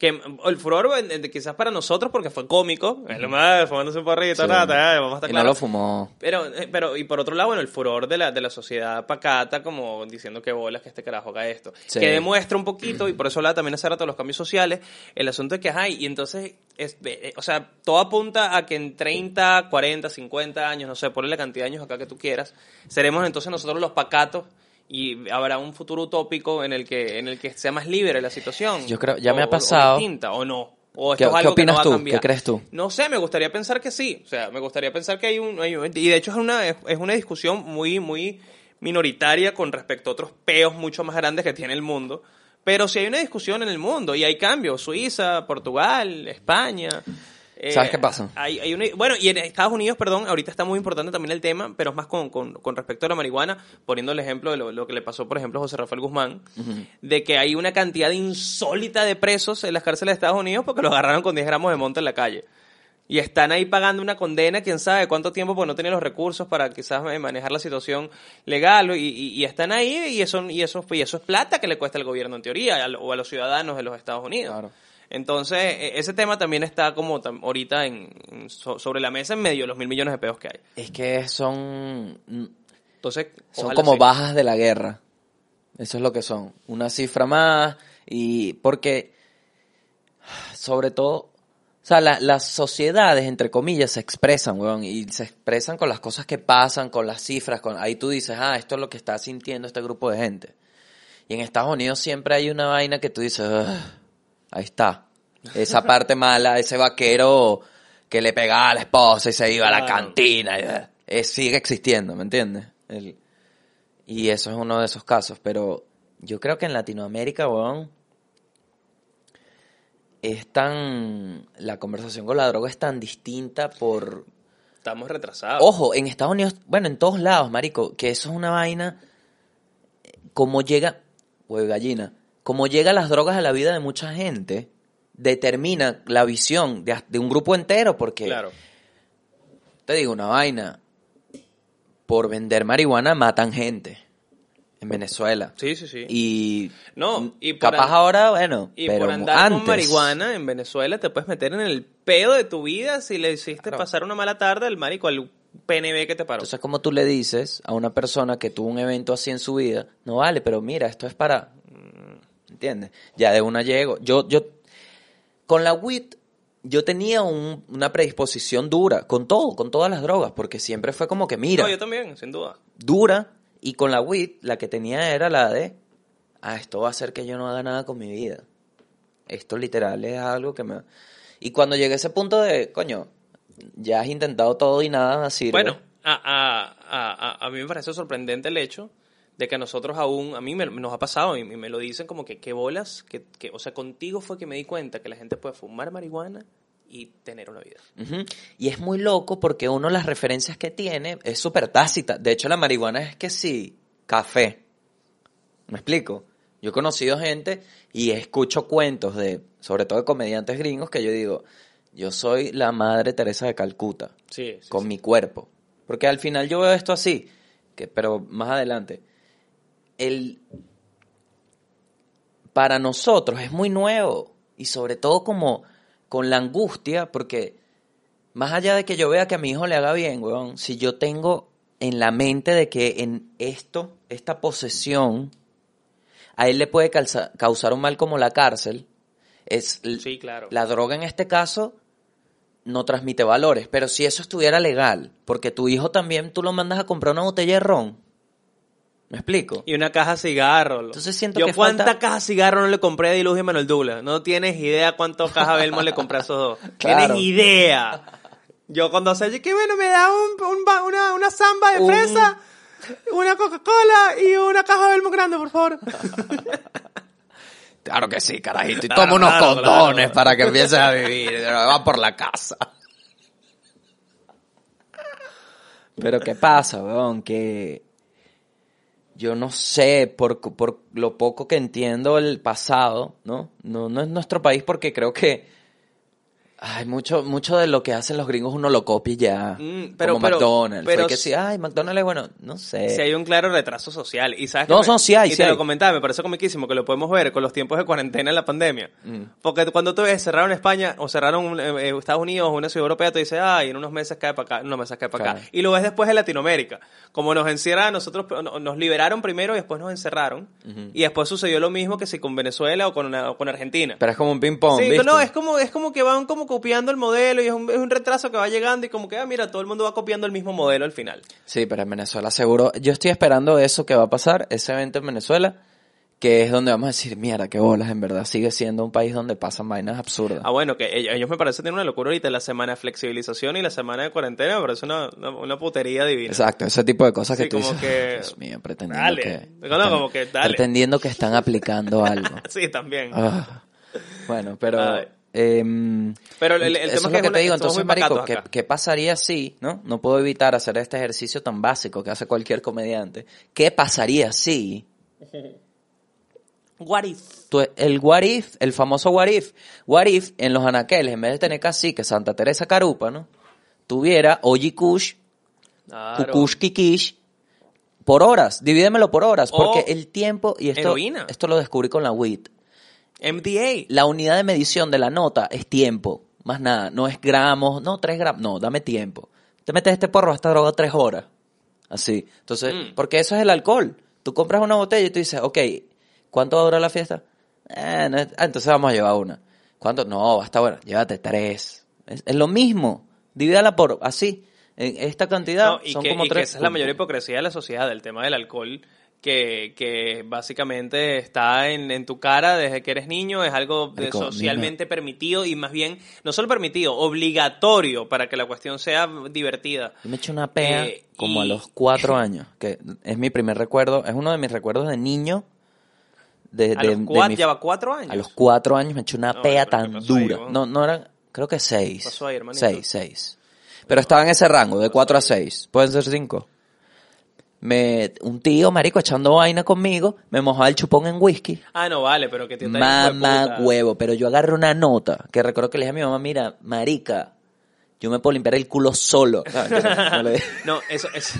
Speaker 2: Que el furor eh, quizás para nosotros porque fue cómico, el más fumándose un porrito,
Speaker 1: Sí.
Speaker 2: nada, eh, vamos a estar
Speaker 1: y
Speaker 2: claros.
Speaker 1: no lo fumó.
Speaker 2: Pero, eh, pero, y por otro lado, bueno, el furor de la, de la sociedad pacata, como diciendo que bolas que este carajo haga esto.
Speaker 1: Sí.
Speaker 2: Que demuestra un poquito, y por eso hablaba también hace rato de los cambios sociales, el asunto de que hay, y entonces, es, eh, o sea, todo apunta a que en 30, 40, 50 años, no sé, ponle la cantidad de años acá que tú quieras, seremos entonces nosotros los pacatos y habrá un futuro utópico en el que, en el que sea más libre la situación.
Speaker 1: Yo creo- ya me
Speaker 2: O-
Speaker 1: ha
Speaker 2: o
Speaker 1: pasado.
Speaker 2: distinta, o no. O
Speaker 1: ¿Qué-
Speaker 2: esto es
Speaker 1: qué
Speaker 2: algo que no
Speaker 1: opinas
Speaker 2: va a
Speaker 1: tú?
Speaker 2: cambiar.
Speaker 1: ¿Qué crees tú?
Speaker 2: No sé, me gustaría pensar que sí. O sea, me gustaría pensar que hay un... hay un- y de hecho es una, es, es una discusión muy, muy minoritaria con respecto a otros peos mucho más grandes que tiene el mundo. Pero sí hay una discusión en el mundo y hay cambios. Suiza, Portugal, España. Eh,
Speaker 1: ¿Sabes qué pasa?
Speaker 2: Hay, hay una- bueno, y en Estados Unidos, perdón, ahorita está muy importante también el tema, pero es más con, con- con respecto a la marihuana, poniendo el ejemplo de lo, lo que le pasó, por ejemplo, a José Rafael Guzmán, de que hay una cantidad insólita de presos en las cárceles de Estados Unidos porque lo agarraron con 10 gramos de monte en la calle. Y están ahí pagando una condena, quién sabe cuánto tiempo, porque no tienen los recursos para quizás eh, manejar la situación legal. Y, y- y están ahí y eso, y, eso, y eso es plata que le cuesta al gobierno en teoría, al- o a los ciudadanos de los Estados Unidos.
Speaker 1: Claro.
Speaker 2: Entonces, e- ese tema también está como ahorita en, en- so- sobre la mesa en medio de los mil millones de pesos que hay.
Speaker 1: Es que son,
Speaker 2: Entonces,
Speaker 1: son como bajas de la guerra. Eso es lo que son. Una cifra más y porque, sobre todo, o sea, la- las sociedades, entre comillas, se expresan, weón, y se expresan con las cosas que pasan, con las cifras, con ahí tú dices, ah, esto es lo que está sintiendo este grupo de gente. Y en Estados Unidos siempre hay una vaina que tú dices, "Ugh, ahí está. Esa <laughs> parte mala, ese vaquero que le pegaba a la esposa y se iba a la cantina, y, eh, sigue existiendo, ¿me entiendes? El- y eso es uno de esos casos, pero yo creo que en Latinoamérica, weón, es tan, la conversación con la droga es tan distinta por,
Speaker 2: Estamos retrasados.
Speaker 1: Ojo, en Estados Unidos, bueno, en todos lados, marico, que eso es una vaina, eh, como llega, huevo gallina, como llega las drogas a la vida de mucha gente, determina la visión de, de un grupo entero, porque,
Speaker 2: Claro.
Speaker 1: te digo una vaina, por vender marihuana matan gente en Venezuela.
Speaker 2: Sí, sí, sí.
Speaker 1: Y,
Speaker 2: No, y
Speaker 1: capaz
Speaker 2: an-
Speaker 1: ahora, bueno,
Speaker 2: Y
Speaker 1: pero
Speaker 2: por andar
Speaker 1: antes,
Speaker 2: con marihuana en Venezuela te puedes meter en el pedo de tu vida si le hiciste
Speaker 1: Claro.
Speaker 2: pasar una mala tarde al marico, al PNB que te paró.
Speaker 1: Entonces, como tú le dices a una persona que tuvo un evento así en su vida, no vale, pero mira, esto es para. ¿Entiendes? Ya de una llego. Yo, yo, con la WIT, yo tenía un- una predisposición dura, con todo, con todas las drogas, porque siempre fue como que, mira,
Speaker 2: no, yo también, sin duda.
Speaker 1: dura, y con la WIT, la que tenía era la de, ah, esto va a hacer que yo no haga nada con mi vida. Esto literal es algo que me... Y cuando llegué a ese punto de, coño, ya has intentado todo y nada sirve.
Speaker 2: Bueno, a, a, a, a- a mí me parece sorprendente el hecho de que a nosotros aún, a mí me, nos ha pasado y me lo dicen como que qué bolas, que, que, o sea, contigo fue que me di cuenta que la gente puede fumar marihuana y tener una vida.
Speaker 1: Y es muy loco porque uno las referencias que tiene es súper tácita. De hecho, la marihuana es que sí, café. ¿Me explico? Yo he conocido gente y escucho cuentos de, sobre todo de comediantes gringos, que yo digo, yo soy la madre Teresa de Calcuta,
Speaker 2: Sí, sí,
Speaker 1: con
Speaker 2: sí.
Speaker 1: mi cuerpo. Porque al final yo veo esto así, que, pero más adelante. El, para nosotros es muy nuevo y sobre todo como con la angustia, porque más allá de que yo vea que a mi hijo le haga bien, weón, si yo tengo en la mente de que en esto, esta posesión, a él le puede calza- causar un mal como la cárcel, es l-
Speaker 2: Sí, claro.
Speaker 1: la droga en este caso no transmite valores, pero si eso estuviera legal, porque tu hijo también tú lo mandas a comprar una botella de ron, ¿me explico?
Speaker 2: Y una caja de cigarro.
Speaker 1: Entonces siento
Speaker 2: Yo
Speaker 1: que
Speaker 2: cuánta
Speaker 1: falta-
Speaker 2: caja de cigarro no le compré a Diluz y Manuel Douglas. No tienes idea cuánto caja Belmo le compré a esos dos. <laughs>
Speaker 1: Claro.
Speaker 2: Tienes idea. Yo cuando sé que bueno, me da un, un ba- una, una samba de
Speaker 1: Un-
Speaker 2: fresa, una Coca-Cola y una caja de Belmo grande, por favor. <laughs>
Speaker 1: Claro que sí, carajito. Y
Speaker 2: Claro,
Speaker 1: toma unos
Speaker 2: claro,
Speaker 1: condones para que empieces a vivir. Va por la casa. <laughs> Pero ¿qué pasa, weón? Que yo no sé, por, por lo poco que entiendo el pasado, ¿no? No, no es nuestro país porque creo que hay mucho, mucho de lo que hacen los gringos uno lo copia ya.
Speaker 2: Mm, pero-
Speaker 1: como
Speaker 2: pero-
Speaker 1: McDonald's.
Speaker 2: pero
Speaker 1: Fue que
Speaker 2: si-
Speaker 1: sí, ay, McDonald's bueno. No sé.
Speaker 2: Si hay un claro retraso social. Y sabes
Speaker 1: No, son- sí hay,
Speaker 2: Y
Speaker 1: sí
Speaker 2: te
Speaker 1: hay.
Speaker 2: lo comentaba, me parece comiquísimo que lo podemos ver con los tiempos de cuarentena en la pandemia.
Speaker 1: Mm.
Speaker 2: Porque cuando tú ves cerraron España o cerraron eh, eh, Estados Unidos o una ciudad europea, tú dices, ay, en unos meses cae para acá, en unos meses cae para acá. Y lo ves después en Latinoamérica. Como nos encierran, nosotros no- nos liberaron primero y después nos encerraron. Y después sucedió lo mismo que si con Venezuela o con, una- o con Argentina.
Speaker 1: Pero es como un ping-pong,
Speaker 2: Sí,
Speaker 1: ¿viste?
Speaker 2: no, es como, es como que van como copiando el modelo y es un, es un retraso que va llegando y como que, ah, mira, todo el mundo va copiando el mismo modelo al final.
Speaker 1: Sí, pero en Venezuela seguro. Yo estoy esperando eso que va a pasar, ese evento en Venezuela, que es donde vamos a decir, mierda, qué bolas, en verdad. Sigue siendo un país donde pasan vainas absurdas.
Speaker 2: Ah, bueno, que ellos, ellos me parece tienen una locura ahorita, la semana de flexibilización y la semana de cuarentena, me parece una, una, una putería divina.
Speaker 1: Exacto, ese tipo de cosas que tú
Speaker 2: como
Speaker 1: dices,
Speaker 2: que-
Speaker 1: "Ay, Dios mío, pretendiendo
Speaker 2: Dale.
Speaker 1: que...
Speaker 2: No, no, como que dale.
Speaker 1: Pretendiendo que están aplicando algo. <laughs>
Speaker 2: Sí, también.
Speaker 1: Ah. Bueno, pero...
Speaker 2: Ay.
Speaker 1: Em,
Speaker 2: Pero el-
Speaker 1: eso
Speaker 2: tema
Speaker 1: es lo
Speaker 2: que
Speaker 1: que te digo. Entonces, marico, ¿qué, pasaría si, no? No puedo evitar hacer este ejercicio tan básico que hace cualquier comediante. ¿Qué pasaría si <laughs>
Speaker 2: What if?
Speaker 1: el what if, el famoso what if, what if en los anaqueles, en vez de tener cacique Santa Teresa Carupa, ¿no? Tuviera Oji Kush,
Speaker 2: Claro.
Speaker 1: Kukush Kikish, por horas, divídemelo por horas, porque el tiempo, y esto,
Speaker 2: heroína.
Speaker 1: esto lo descubrí con la WIT,
Speaker 2: MDA.
Speaker 1: la unidad de medición de la nota es tiempo, más nada, no es gramos, no, tres gramos, no, dame tiempo. Te metes este porro hasta droga tres horas, así. Entonces,
Speaker 2: Mm.
Speaker 1: porque eso es el alcohol. Tú compras una botella y tú dices, ok, ¿cuánto va a durar la fiesta? Eh, no es- ah, entonces vamos a llevar una. ¿Cuánto? No, basta bueno, llévate tres. Es, es lo mismo, divídala por así. En esta cantidad
Speaker 2: No, y
Speaker 1: son
Speaker 2: que,
Speaker 1: como
Speaker 2: y que
Speaker 1: tres.
Speaker 2: esa es la mayor hipocresía de la sociedad, el tema del alcohol, que, que básicamente está en, en tu cara desde que eres niño, es algo
Speaker 1: Marico,
Speaker 2: socialmente permitido y más bien, no solo permitido, obligatorio para que la cuestión sea divertida.
Speaker 1: Yo me eché una pea
Speaker 2: Eh,
Speaker 1: como a los cuatro años, que es mi primer recuerdo, es uno de mis recuerdos de niño. De,
Speaker 2: A
Speaker 1: de-
Speaker 2: los
Speaker 1: de
Speaker 2: cuatro,
Speaker 1: mi-
Speaker 2: ya va cuatro años.
Speaker 1: a los cuatro años me eché una
Speaker 2: No,
Speaker 1: pea
Speaker 2: pero ¿qué
Speaker 1: tan
Speaker 2: ahí,
Speaker 1: dura. no, no eran, creo que seis.
Speaker 2: pasó ahí,
Speaker 1: seis, seis. Pero estaba en ese rango, de cuatro a seis. Pueden ser cinco. Me, un tío, marico, echando vaina conmigo, me mojaba el chupón en whisky.
Speaker 2: Ah, no vale, pero que de
Speaker 1: Mamá huevo, pero yo agarré una nota que recuerdo que le dije a mi mamá, mira, marica, yo me puedo limpiar el culo solo. <laughs> No, mentira, no.
Speaker 2: No, eso, eso,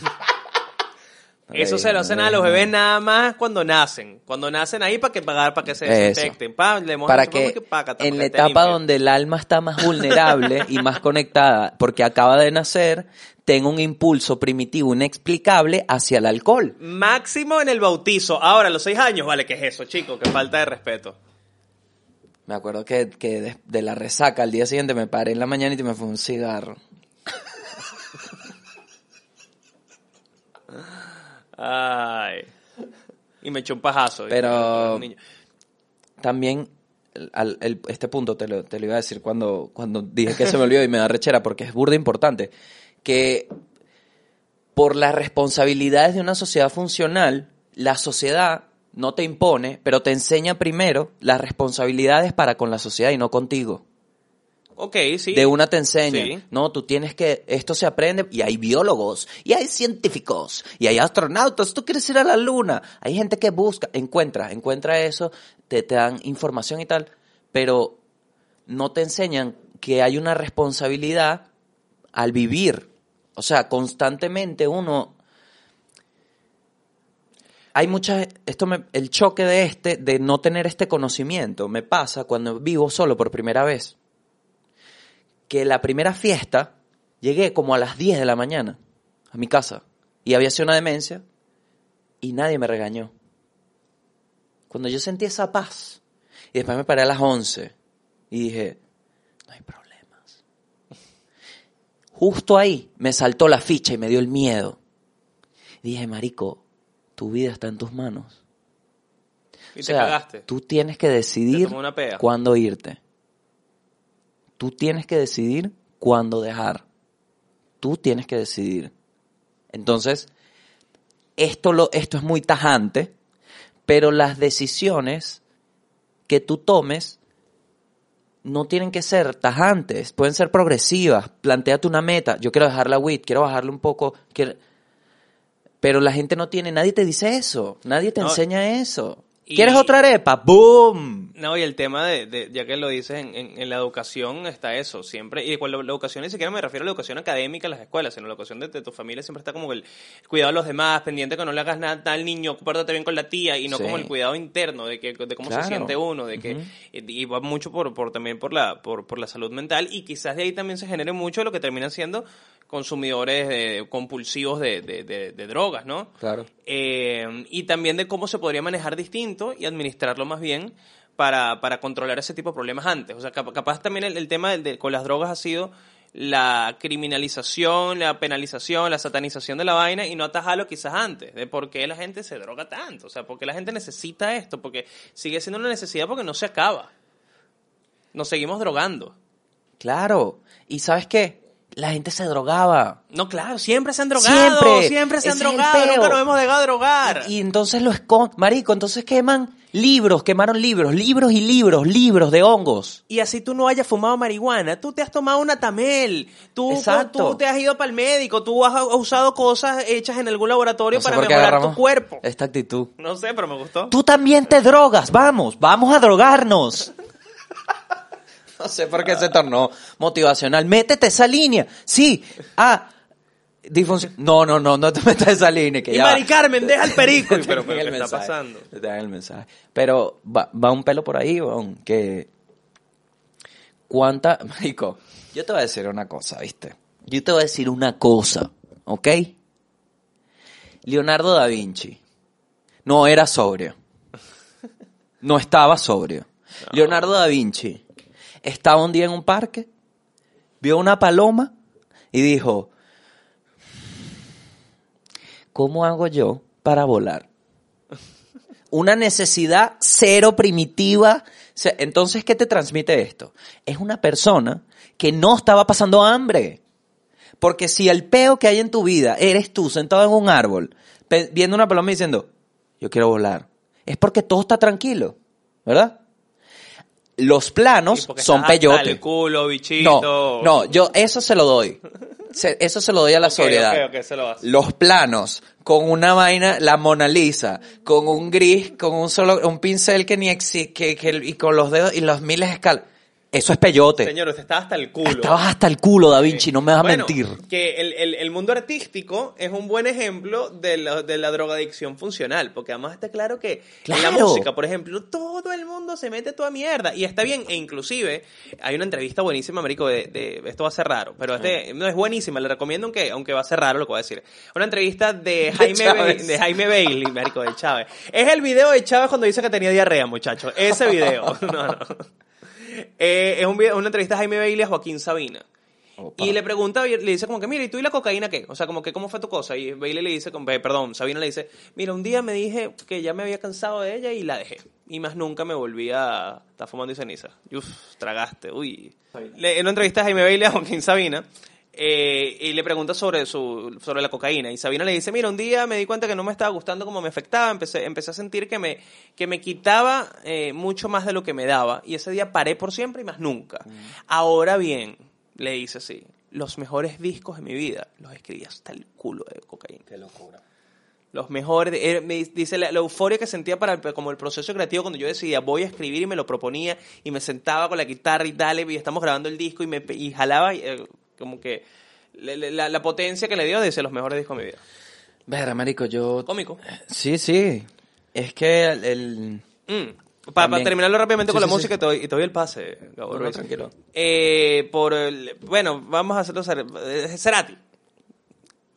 Speaker 2: eso se lo hacen a los bebés
Speaker 1: nada.
Speaker 2: más cuando nacen. Cuando nacen ahí para que pagar, para que se desinfecten. Pa, le mojan
Speaker 1: para que en la etapa donde el alma está más vulnerable y más conectada, porque acaba de nacer, tenga un impulso primitivo inexplicable hacia el alcohol.
Speaker 2: Máximo en el bautizo. Ahora, a los seis años, vale, ¿qué es eso, chico? Qué falta de respeto.
Speaker 1: Me acuerdo que, que de, de la resaca al día siguiente me paré en la mañana y me fue un cigarro.
Speaker 2: Ay. Y me echó un pajazo.
Speaker 1: Pero-. También, al- el- este punto te lo, te lo iba a decir cuando, cuando dije que se me olvidó y me da rechera porque es burda importante, que por las responsabilidades de una sociedad funcional, la sociedad no te impone, pero te enseña primero las responsabilidades para con la sociedad y no contigo.
Speaker 2: Ok, sí.
Speaker 1: De una te enseña.
Speaker 2: Sí.
Speaker 1: No, tú tienes que, esto se aprende, y hay biólogos, y hay científicos, y hay astronautas, tú quieres ir a la luna. Hay gente que busca, encuentra, encuentra eso, te, te dan información y tal, pero no te enseñan que hay una responsabilidad al vivir. O sea, constantemente uno... Hay muchas, esto me, el choque de este, de no tener este conocimiento, me pasa cuando vivo solo por primera vez que la primera fiesta llegué como a las 10 de la mañana a mi casa y había sido una demencia y nadie me regañó. Cuando yo sentí esa paz y después me paré a las 11 y dije, no hay problemas. Justo ahí me saltó la ficha y me dio el miedo. Y dije, marico, tu vida está en tus manos.
Speaker 2: Y
Speaker 1: O
Speaker 2: te
Speaker 1: sea,
Speaker 2: cagaste.
Speaker 1: Tú tienes que decidir
Speaker 2: Te
Speaker 1: cuándo irte. Tú tienes que decidir cuándo dejar. Tú tienes que decidir. Entonces, esto, lo, esto es muy tajante, pero las decisiones que tú tomes no tienen que ser tajantes, pueden ser progresivas. Plantéate una meta. Yo quiero dejar la WIT, quiero bajarle un poco. quiero- Pero la gente no tiene, nadie te dice eso, nadie te
Speaker 2: No,
Speaker 1: enseña eso.
Speaker 2: Y-
Speaker 1: ¿Quieres otra arepa? ¡Boom!
Speaker 2: No, y el tema de, de- ya que lo dices, en, en- en la educación está eso, siempre, y con la, la educación ni siquiera me refiero a la educación académica en las escuelas, sino la educación de, de tu familia siempre está como el cuidado de los demás, pendiente que no le hagas nada al niño, pórtate bien con la tía, y no
Speaker 1: Sí.
Speaker 2: como el cuidado interno de que de cómo
Speaker 1: Claro.
Speaker 2: se siente uno, de que
Speaker 1: Ujú.
Speaker 2: y, y va mucho por, por también por la por, por la salud mental y quizás de ahí también se genere mucho lo que terminan siendo consumidores de- compulsivos de, de- de- drogas, ¿no?
Speaker 1: Claro.
Speaker 2: Eh, y también de cómo se podría manejar distinto y administrarlo más bien para, para controlar ese tipo de problemas antes. O sea, cap- capaz también el, el tema con las drogas ha sido la criminalización, la penalización, la satanización de la vaina y no atajarlo quizás antes, de por qué la gente se droga tanto, o sea, por qué la gente necesita esto, porque sigue siendo una necesidad porque no se acaba. Nos seguimos drogando.
Speaker 1: Claro. ¿Y sabes qué? La gente se drogaba.
Speaker 2: No, claro, siempre se han drogado. Siempre,
Speaker 1: Siempre.
Speaker 2: se han drogado. Nunca nos hemos dejado de drogar.
Speaker 1: Y entonces lo esconden. Marico, entonces queman libros, quemaron libros, libros y libros, libros de hongos.
Speaker 2: Y así tú no hayas fumado marihuana, tú te has tomado una tamel, tú,
Speaker 1: Exacto.
Speaker 2: tú te has ido para el médico, tú has usado cosas hechas en algún laboratorio
Speaker 1: No sé
Speaker 2: para mejorar tu cuerpo.
Speaker 1: Esta actitud.
Speaker 2: No sé, pero me gustó.
Speaker 1: Tú también te drogas, vamos, vamos a drogarnos. <laughs> No sé por qué se tornó motivacional. Métete esa línea. Sí. Ah. disfunción- No, no, no, no te metas esa línea. Que
Speaker 2: Y
Speaker 1: ya va.
Speaker 2: Mari Carmen, deja el perico. <laughs> Pero, pero
Speaker 1: el
Speaker 2: ¿qué está
Speaker 1: mensaje,
Speaker 2: pasando?
Speaker 1: te dejan el mensaje. Pero va, va un pelo por ahí, weón, que... ¿Cuánta... <laughs> Marico, yo te voy a decir una cosa, ¿viste? Yo te voy a decir una cosa, ¿ok? Leonardo da Vinci no era sobrio. No estaba sobrio. Leonardo da Vinci estaba un día en un parque, vio una paloma y dijo, ¿cómo hago yo para volar? Una necesidad cero primitiva. Entonces, ¿qué te transmite esto? Es una persona que no estaba pasando hambre. Porque si el peo que hay en tu vida eres tú sentado en un árbol, viendo una paloma y diciendo, yo quiero volar, es porque todo está tranquilo, ¿verdad? Los planos
Speaker 2: Sí,
Speaker 1: son peyote.
Speaker 2: el culo, bichito.
Speaker 1: No, no, yo eso se lo doy. Se- eso se lo doy a la
Speaker 2: Ok,
Speaker 1: sobriedad.
Speaker 2: ok, ok, se lo hace.
Speaker 1: Los planos con una vaina, la Mona Lisa, con un gris, con un solo, un pincel que ni existe, que, que- y con los dedos y los miles de escalas. Eso es peyote.
Speaker 2: Señor, usted está hasta el culo.
Speaker 1: Estabas hasta el culo, Da Vinci, no me vas a
Speaker 2: Bueno,
Speaker 1: mentir.
Speaker 2: Que el, el- el mundo artístico es un buen ejemplo de la, de la drogadicción funcional, porque además está claro que en la música, por ejemplo, todo el mundo se mete toda mierda y está bien, e inclusive hay una entrevista buenísima, Marico, de, de- esto va a ser raro, pero este no es buenísima, le recomiendo aunque, aunque va a ser raro lo que voy a decir. Una entrevista de Jaime. Ba- de Jaime Bailey, Marico, de Chávez. Es el video de Chávez cuando dice que tenía diarrea, muchachos. Ese video. <laughs> No, no. Eh, es un video- una entrevista de Jaime Bailey a Joaquín Sabina.
Speaker 1: Opa.
Speaker 2: Y le pregunta, y le dice como que, mira, ¿y tú y la cocaína qué? O sea, como que, ¿cómo fue tu cosa? Y Bailey le dice, perdón, Sabina le dice, mira, un día me dije que ya me había cansado de ella y la dejé. Y más nunca me volví a estar fumando y ceniza. Y, Uf, tragaste, uy. Le- en una entrevista a Jaime Bailey <laughs> a Joaquín Sabina, eh, y le pregunta sobre su sobre la cocaína y Sabina le dice mira un día me di cuenta que no me estaba gustando como me afectaba empecé empecé a sentir que me que me quitaba eh, mucho más de lo que me daba y ese día paré por siempre y más nunca ahora bien le dice así los mejores discos de mi vida los escribí hasta el culo de cocaína
Speaker 1: Qué locura.
Speaker 2: los mejores, eh, me dice la, la euforia que sentía para el, como el proceso creativo cuando yo decidía voy a escribir y me lo proponía y me sentaba con la guitarra y dale y estamos grabando el disco y me y jalaba y, eh, como que le- le- la, la potencia que le dio dice los mejores discos de mi vida.
Speaker 1: Verá, marico, yo...
Speaker 2: Cómico.
Speaker 1: Sí, sí. Es que el... el-
Speaker 2: Para terminarlo rápidamente
Speaker 1: Sí,
Speaker 2: con la
Speaker 1: sí,
Speaker 2: música y te doy, y te doy el pase, Gabo
Speaker 1: No, no,
Speaker 2: Ruiz.
Speaker 1: tranquilo.
Speaker 2: Eh, por el- bueno, vamos a hacerlo eh, Cerati.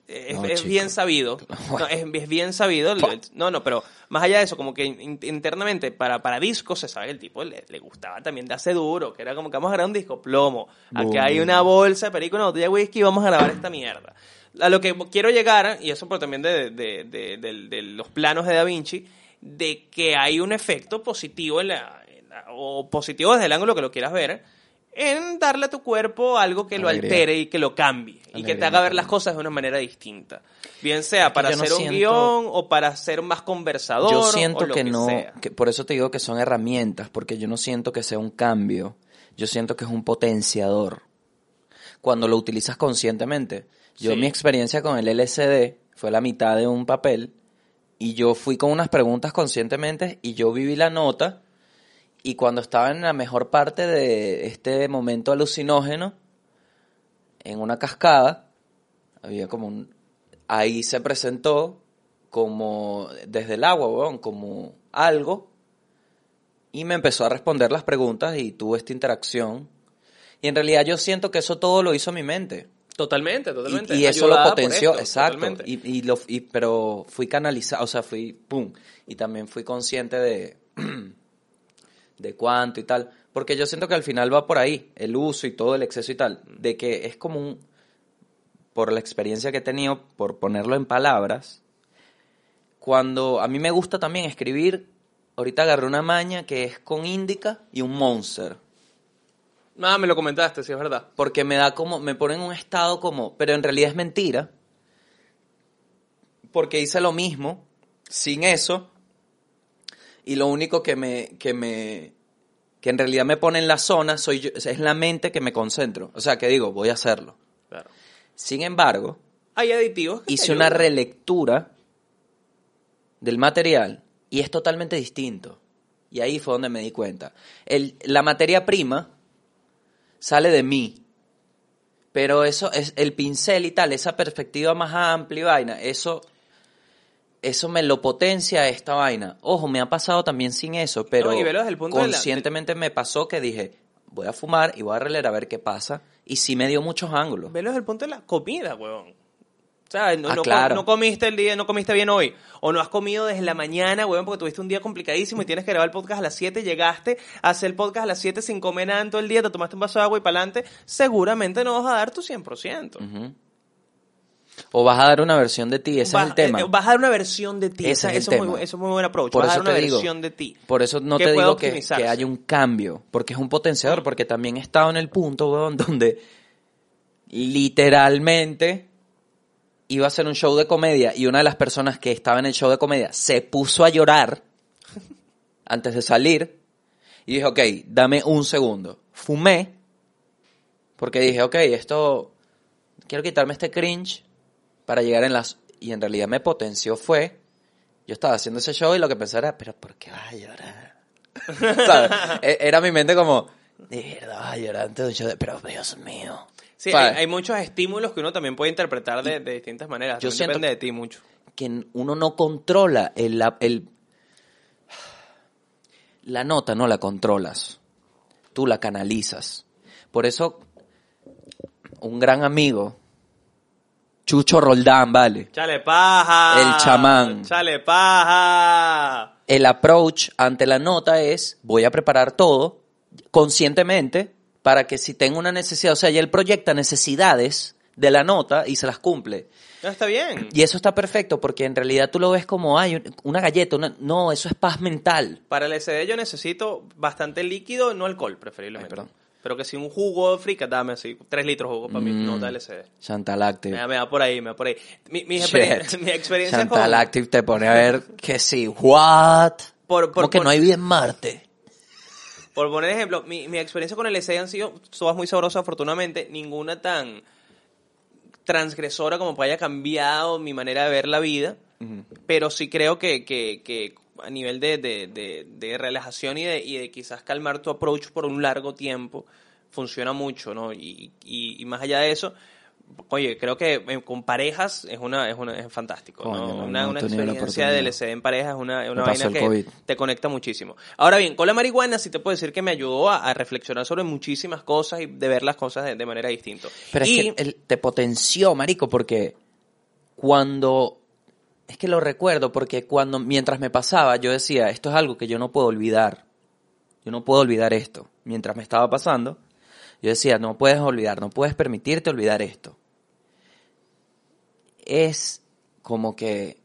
Speaker 2: Es,
Speaker 1: No,
Speaker 2: es
Speaker 1: chico.
Speaker 2: bien sabido. <laughs> Es, es bien sabido. el- el- no, no, pero más allá de eso, como que in- internamente para, para discos se sabe que el tipo le, le gustaba también darse duro, que era como que vamos a grabar un disco plomo. Aquí
Speaker 1: Boom.
Speaker 2: hay una bolsa de perico, una botella de whisky vamos a grabar esta mierda. A lo que quiero llegar, y eso por también de- de- de- de los planos de Da Vinci, de que hay un efecto positivo en la, en la- o positivo desde el ángulo que lo quieras ver, en darle a tu cuerpo algo que lo altere y que lo cambie y que te haga ver las cosas de una manera distinta. Bien sea para
Speaker 1: no
Speaker 2: hacer un
Speaker 1: siento-
Speaker 2: guion o para ser más conversador.
Speaker 1: Yo
Speaker 2: o
Speaker 1: siento
Speaker 2: lo
Speaker 1: que, no,
Speaker 2: sea.
Speaker 1: que por eso te digo que son herramientas, porque yo no siento que sea un cambio, yo siento que es un potenciador. Cuando lo utilizas conscientemente. Yo
Speaker 2: Sí.
Speaker 1: mi experiencia con el LSD fue la mitad de un papel y yo fui con unas preguntas conscientemente y yo viví la nota y cuando estaba en la mejor parte de este momento alucinógeno, en una cascada, había como un... Ahí se presentó como desde el agua, como algo, y me empezó a responder las preguntas y tuve esta interacción. Y en realidad yo siento que eso todo lo hizo mi mente.
Speaker 2: Totalmente, totalmente.
Speaker 1: Y, y eso lo potenció,
Speaker 2: esto,
Speaker 1: exacto. Y, y lo, y- pero fui canalizado, o sea, fui, pum. Y también fui consciente de, <clears throat> de cuánto y tal. Porque yo siento que al final va por ahí, el uso y todo el exceso y tal. De que es como un, por la experiencia que he tenido, por ponerlo en palabras, cuando a mí me gusta también escribir, ahorita agarré una maña que es con índica y un monster.
Speaker 2: Ah, me lo comentaste, sí, es verdad.
Speaker 1: porque me da como, me pone en un estado como, pero en realidad es mentira, porque hice lo mismo, sin eso, y lo único que me, que me, que en realidad me pone en la zona soy yo, es la mente que me concentro, o sea, que digo, voy a hacerlo.
Speaker 2: Claro.
Speaker 1: Sin embargo,
Speaker 2: Hay aditivos. que
Speaker 1: hice una relectura del material y es totalmente distinto. Y ahí fue donde me di cuenta. El- la materia prima sale de mí. Pero eso es el pincel y tal, esa perspectiva más amplia y vaina, eso eso me lo potencia esta vaina. Ojo, me ha pasado también sin eso, pero
Speaker 2: No, y velo desde el punto de la-
Speaker 1: conscientemente me pasó que dije, voy a fumar y voy a releer a ver qué pasa. Y sí me dio muchos ángulos.
Speaker 2: Velo desde el punto de la comida, huevón. O sea, no,
Speaker 1: Ah,
Speaker 2: no co-
Speaker 1: claro.
Speaker 2: no comiste el día, no comiste bien hoy. O no has comido desde la mañana, huevón, porque tuviste un día complicadísimo y tienes que grabar el podcast a las 7. Llegaste a hacer el podcast a las 7 sin comer nada en todo el día, te tomaste un vaso de agua y para adelante. Seguramente no vas a dar tu 100%.
Speaker 1: Ujú. O vas a dar una versión de ti, ese
Speaker 2: Vas-
Speaker 1: es el tema.
Speaker 2: eh, Vas a dar una versión de ti.
Speaker 1: Ese es el
Speaker 2: eso, es muy,
Speaker 1: tema.
Speaker 2: eso es muy buen approach.
Speaker 1: Por
Speaker 2: vas a dar una
Speaker 1: digo,
Speaker 2: versión de ti.
Speaker 1: Por eso no te digo que, que haya un cambio, porque es un potenciador, porque también he estado en el punto, weón, donde literalmente iba a hacer un show de comedia y una de las personas que estaba en el show de comedia se puso a llorar antes de salir y dije, ok, dame un segundo. Fumé, porque dije, ok, esto, quiero quitarme este cringe para llegar en las... Y en realidad me potenció fue, yo estaba haciendo ese show y lo que pensaba era, pero ¿por qué vas a llorar? <laughs> ¿Sabes? E- Era mi mente como, de verdad vas a llorar antes de un show, de- pero Dios mío.
Speaker 2: Sí, hay, muchos estímulos que uno también puede interpretar de, de distintas maneras.
Speaker 1: yo siento
Speaker 2: depende de ti mucho.
Speaker 1: que uno no controla el, la- el- la nota no la controlas tú la canalizas por eso un gran amigo Chucho Roldán vale
Speaker 2: Chale paja.
Speaker 1: El chamán.
Speaker 2: Chale paja.
Speaker 1: el approach ante la nota es voy a preparar todo conscientemente para que si tengo una necesidad o sea ya él proyecta necesidades de la nota y se las cumple
Speaker 2: No, está bien.
Speaker 1: Y eso está perfecto porque en realidad tú lo ves como, ay, una galleta, una... no, eso es paz mental.
Speaker 2: Para el SD yo necesito bastante líquido, no alcohol, preferiblemente.
Speaker 1: Ay, perdón.
Speaker 2: Pero que si un jugo frica, dame así, tres litros de jugo para
Speaker 1: Mm.
Speaker 2: no da LCD.
Speaker 1: Chantal Active.
Speaker 2: Me me da por ahí, me da por ahí. Mi, mi,
Speaker 1: Shit.
Speaker 2: experien- <laughs> mi experiencia
Speaker 1: Chantal
Speaker 2: con...
Speaker 1: Active te pone a ver que sí, what?
Speaker 2: Por- por-
Speaker 1: como que
Speaker 2: por-
Speaker 1: no hay vida en Marte.
Speaker 2: Por poner ejemplo, mi, mi experiencia con el LCD han sido todas muy sabrosas, afortunadamente, ninguna tan transgresora como que haya cambiado mi manera de ver la vida, pero sí creo que, que, que a nivel de, de, de, de relajación y de, y de quizás calmar tu approach por un largo tiempo, funciona mucho, ¿no? Y, y, y más allá de eso, oye, creo que eh, con parejas es una es una es fantástico,
Speaker 1: Coño,
Speaker 2: ¿no?
Speaker 1: no,
Speaker 2: una
Speaker 1: no
Speaker 2: una experiencia de. LCD en pareja es una, una vaina
Speaker 1: COVID.
Speaker 2: que te conecta muchísimo. Ahora bien, con la marihuana sí te puedo decir que me ayudó a, a reflexionar sobre muchísimas cosas y de ver las cosas de, de manera distinta.
Speaker 1: Pero
Speaker 2: y,
Speaker 1: es que él te potenció, marico, porque cuando... Es que lo recuerdo porque cuando, mientras me pasaba, yo decía, esto es algo que yo no puedo olvidar. Yo no puedo olvidar esto. Mientras me estaba pasando, yo decía, no puedes olvidar, no puedes permitirte olvidar esto. Es como que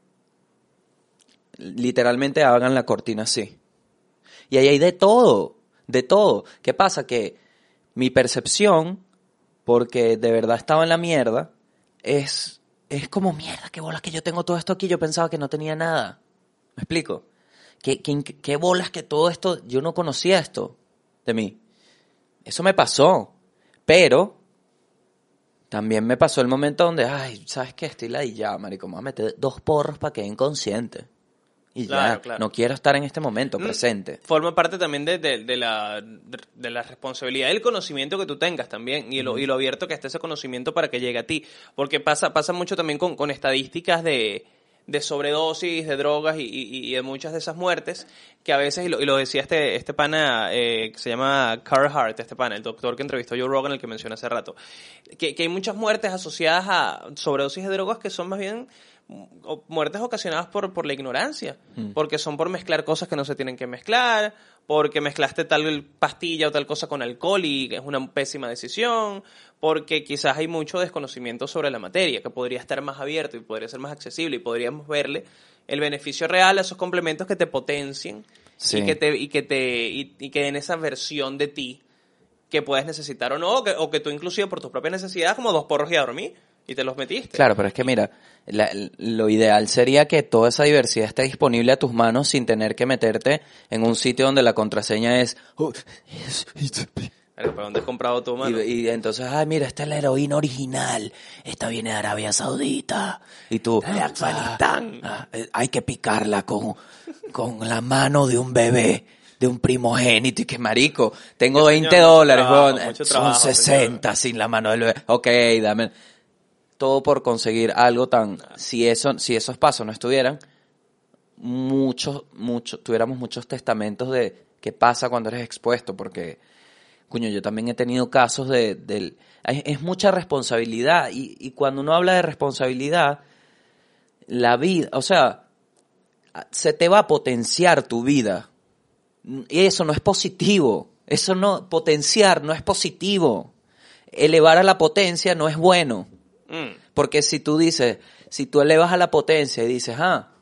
Speaker 1: literalmente hagan la cortina así. Y ahí hay de todo, de todo. ¿Qué pasa? Que mi percepción, porque de verdad estaba en la mierda, es, es como mierda, qué bolas que yo tengo todo esto aquí, yo pensaba que no tenía nada. ¿Me explico? ¿Qué, qué, qué bolas que todo esto, yo no conocía esto de mí. Eso me pasó, pero también me pasó el momento donde, ay, ¿sabes qué? Estoy ladillado, marico, me voy a meter dos porros para que inconsciente. Y
Speaker 2: Claro,
Speaker 1: ya,
Speaker 2: claro.
Speaker 1: no quiero estar en este momento
Speaker 2: Mm,
Speaker 1: presente.
Speaker 2: Forma parte también de, de- de la, de la responsabilidad del conocimiento que tú tengas también y lo, y lo abierto que esté ese conocimiento para que llegue a ti. Porque pasa, pasa mucho también con, con estadísticas de, de sobredosis, de drogas y, y- y de muchas de esas muertes que a veces, y lo, y lo decía este, este pana eh, que se llama Carl Hart, este pana, el doctor que entrevistó Joe Rogan, el que mencioné hace rato, que, que hay muchas muertes asociadas a sobredosis de drogas que son más bien muertes ocasionadas por, por la ignorancia, porque son por mezclar cosas que no se tienen que mezclar, porque mezclaste tal pastilla o tal cosa con alcohol y es una pésima decisión, porque quizás hay mucho desconocimiento sobre la materia, que podría estar más abierto y podría ser más accesible y podríamos verle el beneficio real a esos complementos que te potencien
Speaker 1: Sí.
Speaker 2: y que te y que te y, y que den esa versión de ti que puedes necesitar o no, o que, o que tú inclusive por tus propias necesidades, como dos porros y a dormir, y te los metiste.
Speaker 1: Claro, pero es que mira, la- lo ideal sería que toda esa diversidad esté disponible a tus manos sin tener que meterte en un sitio donde la contraseña es...
Speaker 2: ¿Para dónde has comprado tú, mano?
Speaker 1: Y, y entonces, ay, mira, esta es la heroína original. Esta viene de Arabia Saudita. Y tú, de Afganistán. hay que picarla con, con la mano de un bebé, de un primogénito. Y que marico, tengo
Speaker 2: Señor,
Speaker 1: 20
Speaker 2: mucho
Speaker 1: dólares,
Speaker 2: trabajo,
Speaker 1: weón. Son
Speaker 2: trabajo,
Speaker 1: 60 sin la mano del bebé. Ok, dame. Todo por conseguir algo tan, si eso, si esos pasos no estuvieran, muchos, muchos, tuviéramos muchos testamentos de qué pasa cuando eres expuesto, porque, coño, yo también he tenido casos de, es, es mucha responsabilidad, y, y cuando uno habla de responsabilidad, la vida, o sea, se te va a potenciar tu vida, y eso no es positivo, eso no, potenciar no es positivo, elevar a la potencia no es bueno.
Speaker 2: Mm.
Speaker 1: Porque si tú dices, si tú elevas a la potencia y dices, ah,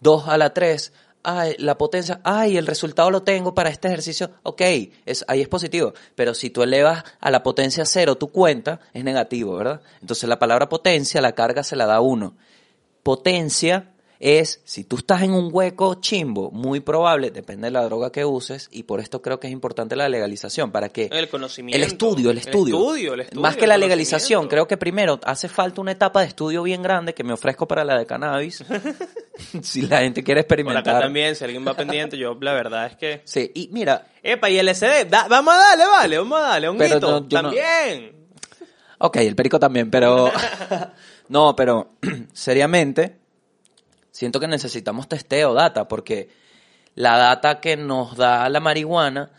Speaker 1: 2 a la 3, ay, la potencia, ay, el resultado lo tengo para este ejercicio, ok, es, ahí es positivo. Pero si tú elevas a la potencia cero tu cuenta, es negativo, ¿verdad? Entonces la palabra potencia, la carga se la da uno. Potencia es, si tú estás en un hueco chimbo, muy probable, depende de la droga que uses, y por esto creo que es importante la legalización, para que...
Speaker 2: El conocimiento.
Speaker 1: El estudio, el estudio.
Speaker 2: El estudio, el estudio,
Speaker 1: Más que
Speaker 2: el
Speaker 1: la legalización, creo que primero hace falta una etapa de estudio bien grande que me ofrezco para la de cannabis. <laughs> si la gente quiere
Speaker 2: Por
Speaker 1: experimentar.
Speaker 2: acá también, si alguien va pendiente, yo la verdad es que...
Speaker 1: Sí, y mira,
Speaker 2: Epa, y LSD, da- vamos a darle, vale, vamos a darle, un
Speaker 1: no, no-
Speaker 2: también.
Speaker 1: ok, el perico también, pero... <laughs> <laughs> no, pero <clears throat> seriamente, siento que necesitamos testeo, data, porque la data que nos da la marihuana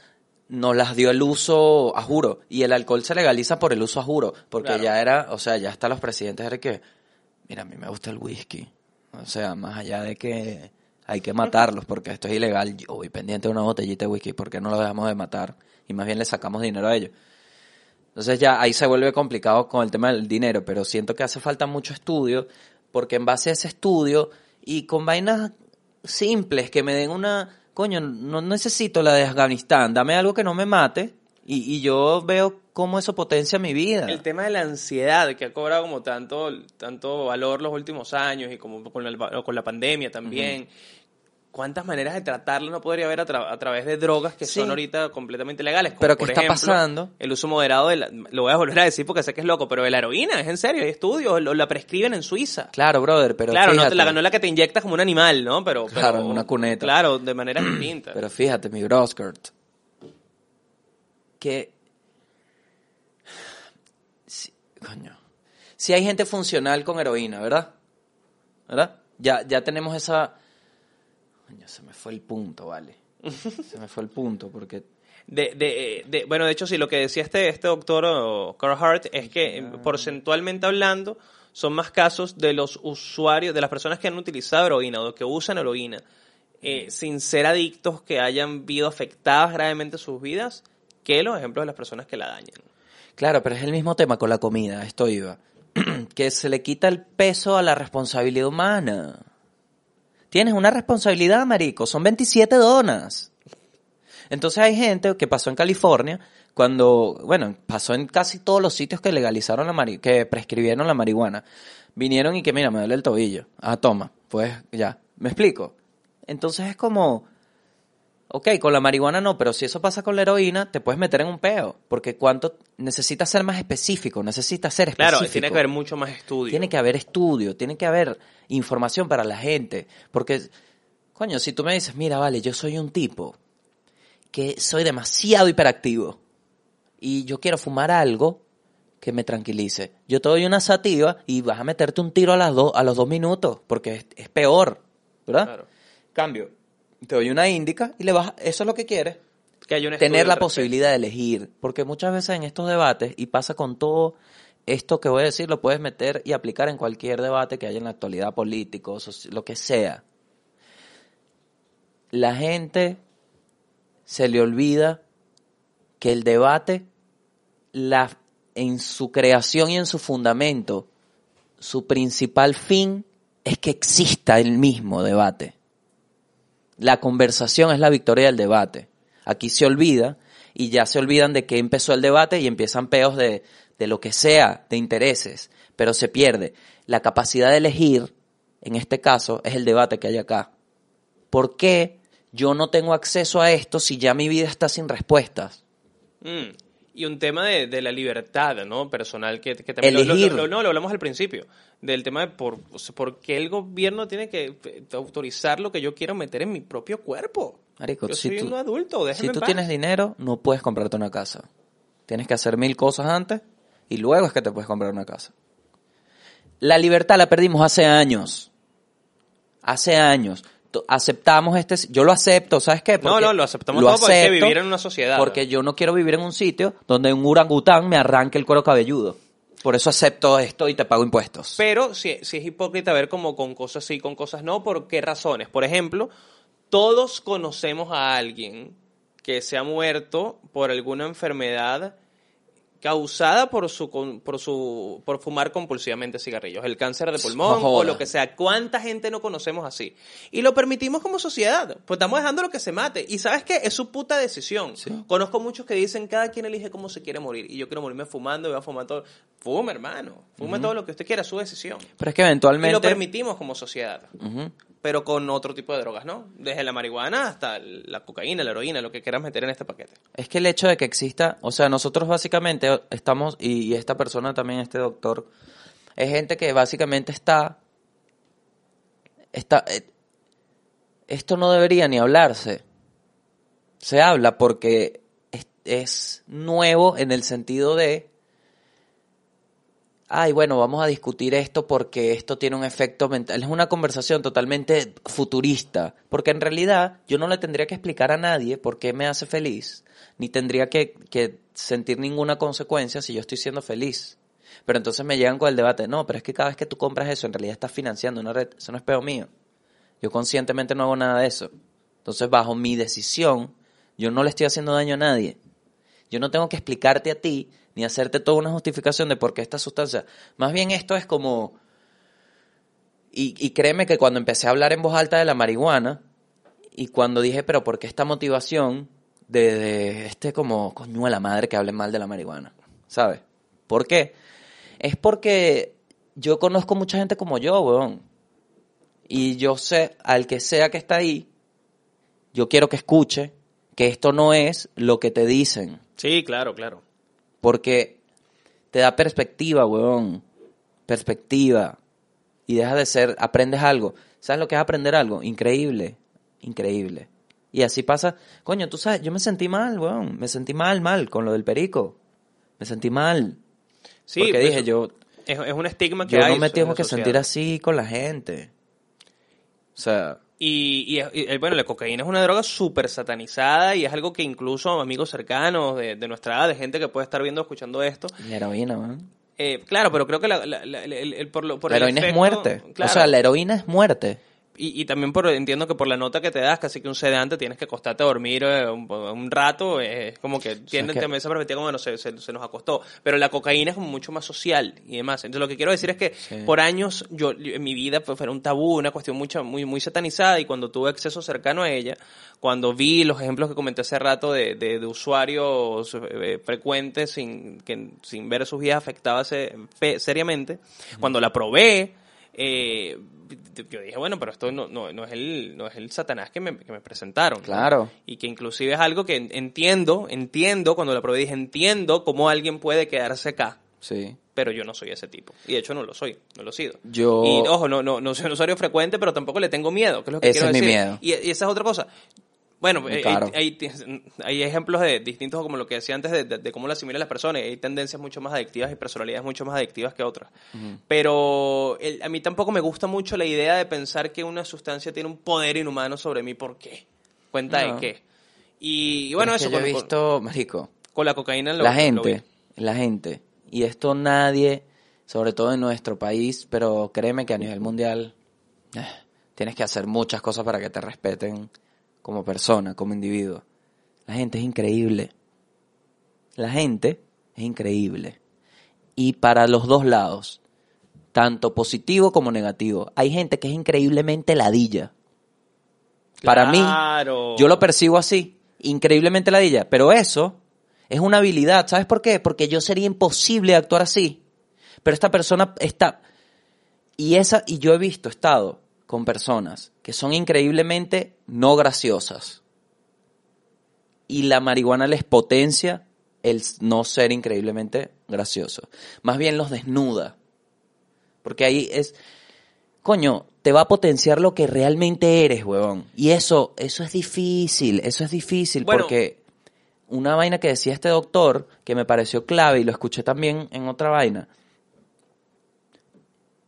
Speaker 1: nos las dio el uso a juro. Y el alcohol se legaliza por el uso a juro. Porque
Speaker 2: Claro.
Speaker 1: ya era, o sea, ya hasta los presidentes era que, mira, a mí me gusta el whisky. O sea, más allá de que hay que matarlos porque esto es ilegal, yo voy pendiente de una botellita de whisky, ¿por qué no lo dejamos de matar? Y más bien le sacamos dinero a ellos. Entonces ya ahí se vuelve complicado con el tema del dinero, pero siento que hace falta mucho estudio, porque en base a ese estudio y con vainas simples que me den una, coño, no necesito la de Afganistán, dame algo que no me mate y, y yo veo cómo eso potencia mi vida.
Speaker 2: El tema de la ansiedad que ha cobrado como tanto, tanto valor los últimos años y como con la, con la pandemia también. ¿Cuántas maneras de tratarlo no podría haber a, tra- a través de drogas que
Speaker 1: Sí.
Speaker 2: son ahorita completamente legales? Como
Speaker 1: Pero
Speaker 2: por
Speaker 1: ¿qué está
Speaker 2: ejemplo,
Speaker 1: pasando?
Speaker 2: El uso moderado de la, lo voy a volver a decir porque sé que es loco, pero de la heroína, es en serio, hay estudios, lo, la prescriben en Suiza.
Speaker 1: Claro, brother, pero
Speaker 2: claro, no, te la, no la que te inyectas como un animal, ¿no? Pero, pero-
Speaker 1: Claro, en una cuneta.
Speaker 2: Claro, de manera <clears throat> distinta.
Speaker 1: Pero fíjate, mi broskirt, que... Coño. Si hay gente funcional con heroína, ¿verdad? ¿Verdad? Ya, ya tenemos esa... Coño, se me fue el punto, vale. Se me fue el punto, porque...
Speaker 2: De, de, de- bueno, de hecho, sí, lo que decía este, este doctor o, Carl Hart es que eh, porcentualmente hablando son más casos de los usuarios, de las personas que han utilizado heroína o que usan heroína, eh, sin ser adictos que hayan visto afectadas gravemente sus vidas, que los ejemplos de las personas que la dañan.
Speaker 1: Claro, pero es el mismo tema con la comida, esto iba. <clears throat> que se le quita el peso a la responsabilidad humana. Tienes una responsabilidad, marico, son 27 donas. Entonces hay gente que pasó en California cuando, bueno, pasó en casi todos los sitios que legalizaron la mari que prescribieron la marihuana. Vinieron y que, mira, me duele el tobillo. Ah, toma, pues ya. ¿Me explico? Entonces es como, ok, con la marihuana no, pero si eso pasa con la heroína, te puedes meter en un peo. Porque cuánto, necesitas ser más específico, necesitas ser específico.
Speaker 2: Claro, tiene que haber mucho más estudio.
Speaker 1: Tiene que haber estudio, tiene que haber información para la gente. Porque, coño, si tú me dices, mira, vale, yo soy un tipo que soy demasiado hiperactivo y yo quiero fumar algo que me tranquilice. Yo te doy una sativa y vas a meterte un tiro a, las dos a los dos minutos porque es, es peor, ¿verdad?
Speaker 2: Claro.
Speaker 1: Cambio, te doy una índica y le vas, eso es lo que quieres
Speaker 2: Que un
Speaker 1: tener la posibilidad de elegir, porque muchas veces en estos debates, y pasa con todo esto que voy a decir, lo puedes meter y aplicar en cualquier debate que haya en la actualidad político, lo que sea. La gente se le olvida que el debate, la, en su creación y en su fundamento, su principal fin es que exista el mismo debate. La conversación es la victoria del debate. Aquí se olvida y ya se olvidan de que empezó el debate y empiezan peos de, de lo que sea, de intereses, pero se pierde. La capacidad de elegir, en este caso, es el debate que hay acá. ¿Por qué yo no tengo acceso a esto si ya mi vida está sin respuestas?
Speaker 2: Mm. Y un tema de, de la libertad, ¿no? Personal que, que también... lo- lo-
Speaker 1: Elegir.
Speaker 2: lo- no, lo hablamos al principio. Del tema de por, por qué el gobierno tiene que eh, autorizar lo que yo quiero meter en mi propio cuerpo.
Speaker 1: Marico,
Speaker 2: yo
Speaker 1: si
Speaker 2: soy
Speaker 1: tú-
Speaker 2: un adulto, déjame
Speaker 1: Si
Speaker 2: en
Speaker 1: tú
Speaker 2: paz.
Speaker 1: tienes dinero, no puedes comprarte una casa. Tienes que hacer mil cosas antes y luego es que te puedes comprar una casa. La libertad la perdimos hace años. Hace años. Aceptamos este... Yo lo acepto, ¿sabes qué?
Speaker 2: No, no, lo aceptamos todo porque hay que vivir en una sociedad.
Speaker 1: Porque yo no quiero vivir en un sitio donde un orangután me arranque el cuero cabelludo. Por eso acepto esto y te pago impuestos.
Speaker 2: Pero si, si es hipócrita ver como con cosas sí, con cosas no, ¿por qué razones? Por ejemplo, todos conocemos a alguien que se ha muerto por alguna enfermedad causada por su con- por su por fumar compulsivamente cigarrillos, el cáncer de pulmón o lo que sea. ¿Cuánta gente no conocemos así? Y lo permitimos como sociedad. Pues estamos dejando lo que se mate. Y ¿sabes qué? Es su puta decisión. Conozco muchos que dicen cada quien elige cómo se quiere morir y yo quiero morirme fumando, voy a fumar todo. Fume, hermano. Fume todo lo que usted quiera, su decisión.
Speaker 1: Pero es que
Speaker 2: Y
Speaker 1: eventualmente...
Speaker 2: lo permitimos como sociedad.
Speaker 1: Ujú.
Speaker 2: Pero con otro tipo de drogas, ¿no? Desde la marihuana hasta la cocaína, la heroína, lo que quieras meter en este paquete.
Speaker 1: Es que el hecho de que exista, o sea, nosotros básicamente estamos, y, esta persona también, este doctor, es gente que básicamente está, está, eh, esto no debería ni hablarse. Se habla porque es nuevo en el sentido de, ay, bueno, vamos a discutir esto porque esto tiene un efecto mental. Es una conversación totalmente futurista, porque en realidad yo no le tendría que explicar a nadie por qué me hace feliz, ni tendría que, que sentir ninguna consecuencia si yo estoy siendo feliz. Pero entonces me llegan con el debate, no, pero es que cada vez que tú compras eso, en realidad estás financiando una red, eso no es peo mío. Yo conscientemente no hago nada de eso. Entonces, bajo mi decisión, yo no le estoy haciendo daño a nadie. Yo no tengo que explicarte a ti ni hacerte toda una justificación de por qué esta sustancia. Más bien esto es como... Y, créeme que cuando empecé a hablar en voz alta de la marihuana, y cuando dije, pero ¿por qué esta motivación de, de este como coño a la madre que hable mal de la marihuana? ¿Sabes? ¿Por qué? Es porque yo conozco mucha gente como yo, weón. Y yo sé, al que sea que está ahí, yo quiero que escuche que esto no es lo que te dicen.
Speaker 2: Sí, claro, claro.
Speaker 1: Porque te da perspectiva, weón. Perspectiva. Y deja de ser, aprendes algo. ¿Sabes lo que es aprender algo? Increíble. Increíble. Y así pasa. Coño, tú sabes, yo me sentí mal, weón. Me sentí mal, mal con lo del perico. Me sentí mal.
Speaker 2: Sí,
Speaker 1: porque dije, yo,
Speaker 2: Es, es un estigma que
Speaker 1: yo
Speaker 2: hay
Speaker 1: no me
Speaker 2: en
Speaker 1: tengo que
Speaker 2: sociedad.
Speaker 1: sentir así con la gente. O sea,
Speaker 2: Y, y, y, eh, bueno, la cocaína es una droga súper satanizada y es algo que incluso amigos cercanos de, de nuestra edad, de gente que puede estar viendo o escuchando esto,
Speaker 1: la heroína, weón.
Speaker 2: eh, claro, pero creo que la, la- la- el- el- por, lo, por
Speaker 1: La
Speaker 2: el
Speaker 1: heroína es muerte.
Speaker 2: claro,
Speaker 1: O sea, la heroína es muerte.
Speaker 2: Y, y también por, entiendo que por la nota que te das, casi que un sedante, tienes que acostarte a dormir eh, un, un rato, eh, es como que tienen
Speaker 1: que-
Speaker 2: también esa perspectiva como, bueno, se, se- se nos acostó, pero la cocaína es como mucho más social y demás. Entonces lo que quiero decir es que por años yo en mi vida pues, fue un tabú, una cuestión mucho, muy, muy satanizada y cuando tuve acceso cercano a ella, cuando vi los ejemplos que comenté hace rato de, de, de usuarios eh, frecuentes sin, que, sin ver sus vidas afectadas eh, fe- seriamente, cuando la probé, eh, yo dije, bueno, pero esto no, no, no es el, no es el Satanás que me, que me presentaron. ¿no?
Speaker 1: Claro.
Speaker 2: Y que inclusive es algo que entiendo, entiendo, cuando la probé dije, entiendo cómo alguien puede quedarse acá,
Speaker 1: Sí.
Speaker 2: pero yo no soy ese tipo. Y de hecho no lo soy, no lo he sido.
Speaker 1: Yo-
Speaker 2: Y ojo, no, no, no soy un usuario frecuente, pero tampoco le tengo miedo, que es lo que
Speaker 1: Ese
Speaker 2: quiero
Speaker 1: es mi
Speaker 2: decir.
Speaker 1: miedo.
Speaker 2: Y, y esa es otra cosa. Bueno, eh, hay, hay- hay ejemplos de distintos, como lo que decía antes, de, de- de cómo lo asimilan las personas. Hay tendencias mucho más adictivas y personalidades mucho más adictivas que otras. Pero el- a mí tampoco me gusta mucho la idea de pensar que una sustancia tiene un poder inhumano sobre mí. ¿Por qué? ¿Cuenta
Speaker 1: No.
Speaker 2: de qué? Y, y bueno,
Speaker 1: es
Speaker 2: eso
Speaker 1: yo
Speaker 2: con,
Speaker 1: he
Speaker 2: con-
Speaker 1: visto, marico,
Speaker 2: con la cocaína lo
Speaker 1: la
Speaker 2: lo
Speaker 1: gente, la gente. Y esto nadie, sobre todo en nuestro país, pero créeme que a nivel mundial eh, tienes que hacer muchas cosas para que te respeten como persona, como individuo. La gente es increíble. La gente es increíble. Y para los dos lados, tanto positivo como negativo. Hay gente que es increíblemente ladilla. Para
Speaker 2: Claro.
Speaker 1: mí, yo lo percibo así, increíblemente ladilla, pero eso Es una habilidad. ¿Sabes por qué? Porque yo sería imposible actuar así. Pero esta persona está... Y, esa, y yo he visto, estado con personas que son increíblemente no graciosas. Y la marihuana les potencia el no ser increíblemente gracioso. Más bien los desnuda. Porque ahí es, coño, te va a potenciar lo que realmente eres, huevón. Y eso, eso es difícil, eso es difícil
Speaker 2: Bueno.
Speaker 1: porque una vaina que decía este doctor, que me pareció clave y lo escuché también en otra vaina.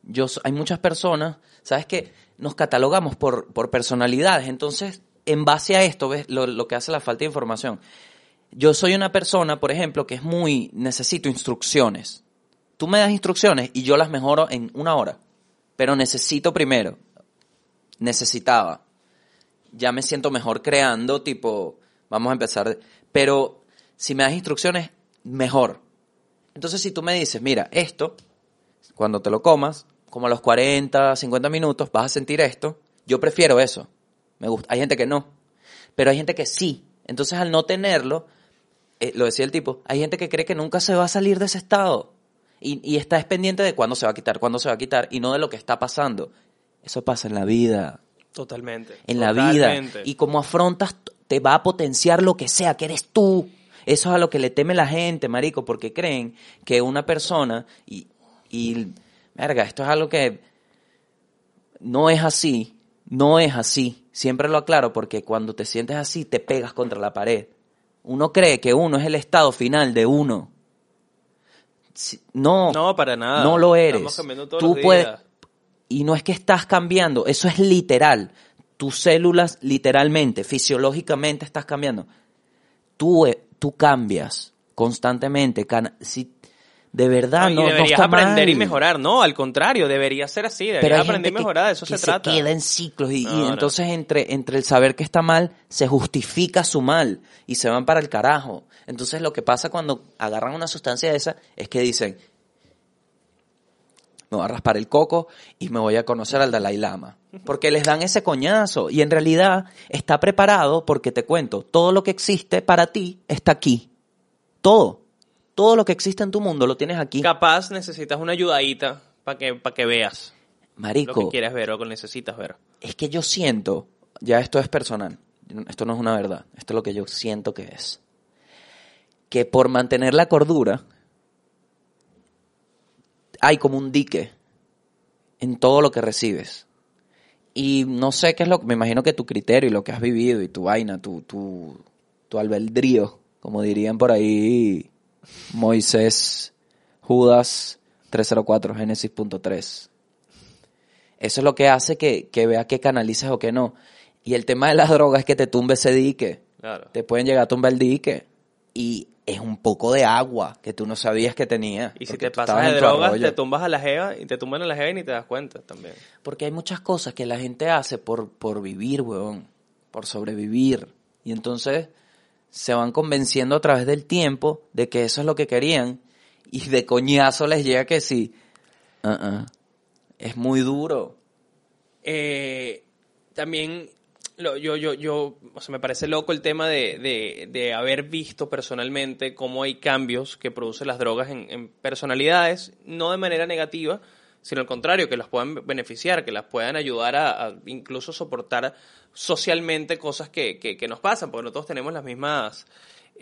Speaker 1: Yo, hay muchas personas, ¿sabes qué? Nos catalogamos por, por personalidades. Entonces, en base a esto, ¿ves? Lo, lo que hace la falta de información. Yo soy una persona, por ejemplo, que es muy, necesito instrucciones. Tú me das instrucciones y yo las mejoro en una hora. Pero necesito primero. Necesitaba. Ya me siento mejor creando, tipo, vamos a empezar. Pero si me das instrucciones, mejor. Entonces, si tú me dices, mira, esto, cuando te lo comas, como a los 40, 50 minutos, vas a sentir esto. Yo prefiero eso. Me gusta. Hay gente que no. Pero hay gente que sí. Entonces, al no tenerlo, eh, lo decía el tipo, hay gente que cree que nunca se va a salir de ese estado. Y, y está es pendiente de cuándo se va a quitar, cuándo se va a quitar, y no de lo que está pasando. Eso pasa en la vida.
Speaker 2: Totalmente.
Speaker 1: En la vida.
Speaker 2: Totalmente.
Speaker 1: Y como afrontas, te va a potenciar lo que sea, que eres tú. Eso es a lo que le teme la gente, marico, porque creen que una persona, y, y, verga, esto es algo que no es así, no es así. Siempre lo aclaro porque cuando te sientes así te pegas contra la pared. Uno cree que uno es el estado final de uno. No,
Speaker 2: No, para nada.
Speaker 1: no lo eres.
Speaker 2: Estamos cambiando todos
Speaker 1: Tú
Speaker 2: los
Speaker 1: puedes,
Speaker 2: días.
Speaker 1: y no es que estás cambiando, eso es literal. Tus células literalmente, fisiológicamente estás cambiando. Tú, eh, tú cambias constantemente. si, de verdad, no, no
Speaker 2: deberías
Speaker 1: está
Speaker 2: aprender y mejorar. No, al contrario, debería ser así. Deberías
Speaker 1: Pero
Speaker 2: aprender y mejorar. De eso
Speaker 1: que
Speaker 2: se trata.
Speaker 1: queda en ciclos y, y
Speaker 2: no.
Speaker 1: entonces entre, entre el saber que está mal, se justifica su mal y se van para el carajo. Entonces lo que pasa cuando agarran una sustancia de esa es que dicen, me voy a raspar el coco y me voy a conocer al Dalai Lama. Porque les dan ese coñazo y en realidad está preparado porque te cuento, todo lo que existe para ti está aquí. Todo. Todo lo que existe en tu mundo lo tienes aquí.
Speaker 2: Capaz necesitas una ayudadita para que, para que veas lo
Speaker 1: Marico.
Speaker 2: que quieres ver o lo que necesitas ver.
Speaker 1: Es que yo siento, ya esto es personal, esto no es una verdad, esto es lo que yo siento que es. Que por mantener la cordura hay como un dique en todo lo que recibes. Y no sé qué es lo que, me imagino que tu criterio y lo que has vivido y tu vaina, tu, tu, tu albedrío, como dirían por ahí Moisés, Judas 304, Génesis.3. Eso es lo que hace que, que vea que canalices o que no. Y el tema de las drogas es que te tumbe ese dique.
Speaker 2: Claro.
Speaker 1: Te pueden llegar a tumbar el dique. Y es un poco de agua que tú no sabías que tenía.
Speaker 2: Y si te pasas de drogas, te tumbas a la jeva y te tumban a la jeva y ni te das cuenta también.
Speaker 1: Porque hay muchas cosas que la gente hace por, por vivir, weón. Por sobrevivir. Y entonces se van convenciendo a través del tiempo de que eso es lo que querían. Y de coñazo les llega que sí. Uh-uh. Es muy duro.
Speaker 2: Eh, también yo, yo, yo, o sea, me parece loco el tema de, de, de haber visto personalmente cómo hay cambios que producen las drogas en, en personalidades, no de manera negativa, sino al contrario, que las puedan beneficiar, que las puedan ayudar a, incluso soportar socialmente cosas que, que, que nos pasan, porque no todos tenemos las mismas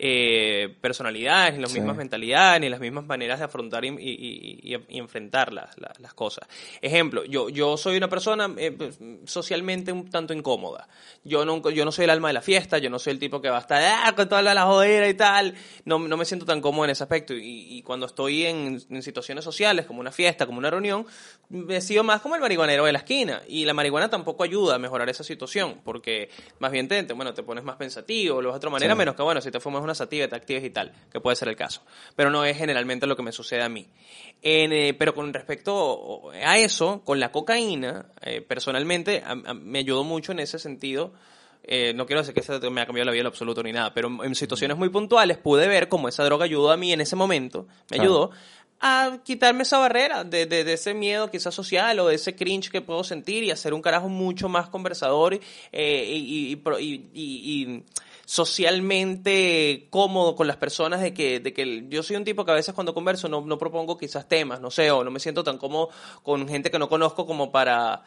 Speaker 2: eh, personalidades, ni las
Speaker 1: Sí.
Speaker 2: mismas mentalidades, ni las mismas maneras de afrontar y, y- y- y- y enfrentar las, las- las cosas. Ejemplo, yo, yo soy una persona eh, pues, socialmente un tanto incómoda. Yo no, yo no soy el alma de la fiesta, yo no soy el tipo que va a estar "Ah, con toda la, la jodera y tal. No, no me siento tan cómodo en ese aspecto. Y, cuando estoy en, en situaciones sociales, como una fiesta, como una reunión, he sido más como el marihuanero de la esquina. Y la marihuana tampoco ayuda a mejorar esa situación, porque más bien te, bueno, te pones más pensativo, lo de otra manera,
Speaker 1: Sí.
Speaker 2: menos que, bueno, si te fumas una sativa, te actives y tal, que puede ser el caso. Pero no es generalmente lo que me sucede a mí. En, eh, pero con respecto a eso, con la cocaína, eh, personalmente, a- a- me ayudó mucho en ese sentido. Eh, no quiero decir que eso me ha cambiado la vida en absoluto ni nada, pero en situaciones muy puntuales pude ver cómo esa droga ayudó a mí en ese momento, me
Speaker 1: Claro.
Speaker 2: ayudó a quitarme esa barrera de, de, de ese miedo quizás social o de ese cringe que puedo sentir y hacer un carajo mucho más conversador y socialmente cómodo con las personas de que, de que yo soy un tipo que a veces cuando converso no, no propongo quizás temas, no sé, o no me siento tan cómodo con gente que no conozco como para...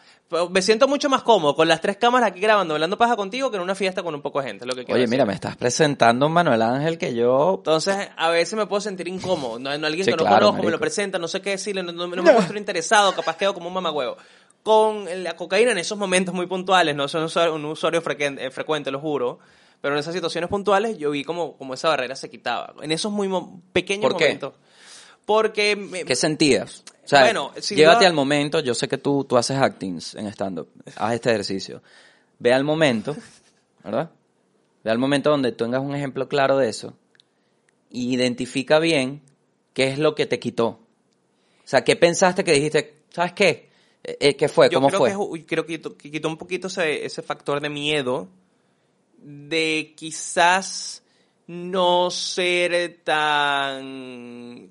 Speaker 2: Me siento mucho más cómodo con las tres cámaras aquí grabando, hablando paja contigo que en una fiesta con un poco de gente, lo que quiero
Speaker 1: Oye,
Speaker 2: decir.
Speaker 1: mira, me estás presentando un Manuel Ángel que yo...
Speaker 2: Entonces, a veces me puedo sentir incómodo. No, no alguien
Speaker 1: Sí,
Speaker 2: que no
Speaker 1: claro,
Speaker 2: conozco, me lo presenta, no sé qué decirle, no, no- no me muestro interesado, capaz quedo como un mamagüevo. Con la cocaína en esos momentos muy puntuales, no soy un usuario, un usuario eh, frecuente, lo juro, pero en esas situaciones puntuales yo vi como, como esa barrera se quitaba. En esos muy mo- pequeños
Speaker 1: ¿Por qué?
Speaker 2: momentos. Porque... me-
Speaker 1: ¿Qué sentías? O sea,
Speaker 2: Bueno,
Speaker 1: llévate
Speaker 2: duda-
Speaker 1: al momento, yo sé que tú, tú haces actings en stand-up, haz este ejercicio. Ve al momento, <laughs> ¿verdad? Ve al momento donde tengas un ejemplo claro de eso y identifica bien qué es lo que te quitó. O sea, ¿qué pensaste que dijiste? ¿Sabes qué? Eh, eh, ¿Qué fue?
Speaker 2: yo
Speaker 1: ¿Cómo
Speaker 2: creo
Speaker 1: fue?
Speaker 2: Que, creo que quitó un poquito ese, ese factor de miedo de quizás no ser tan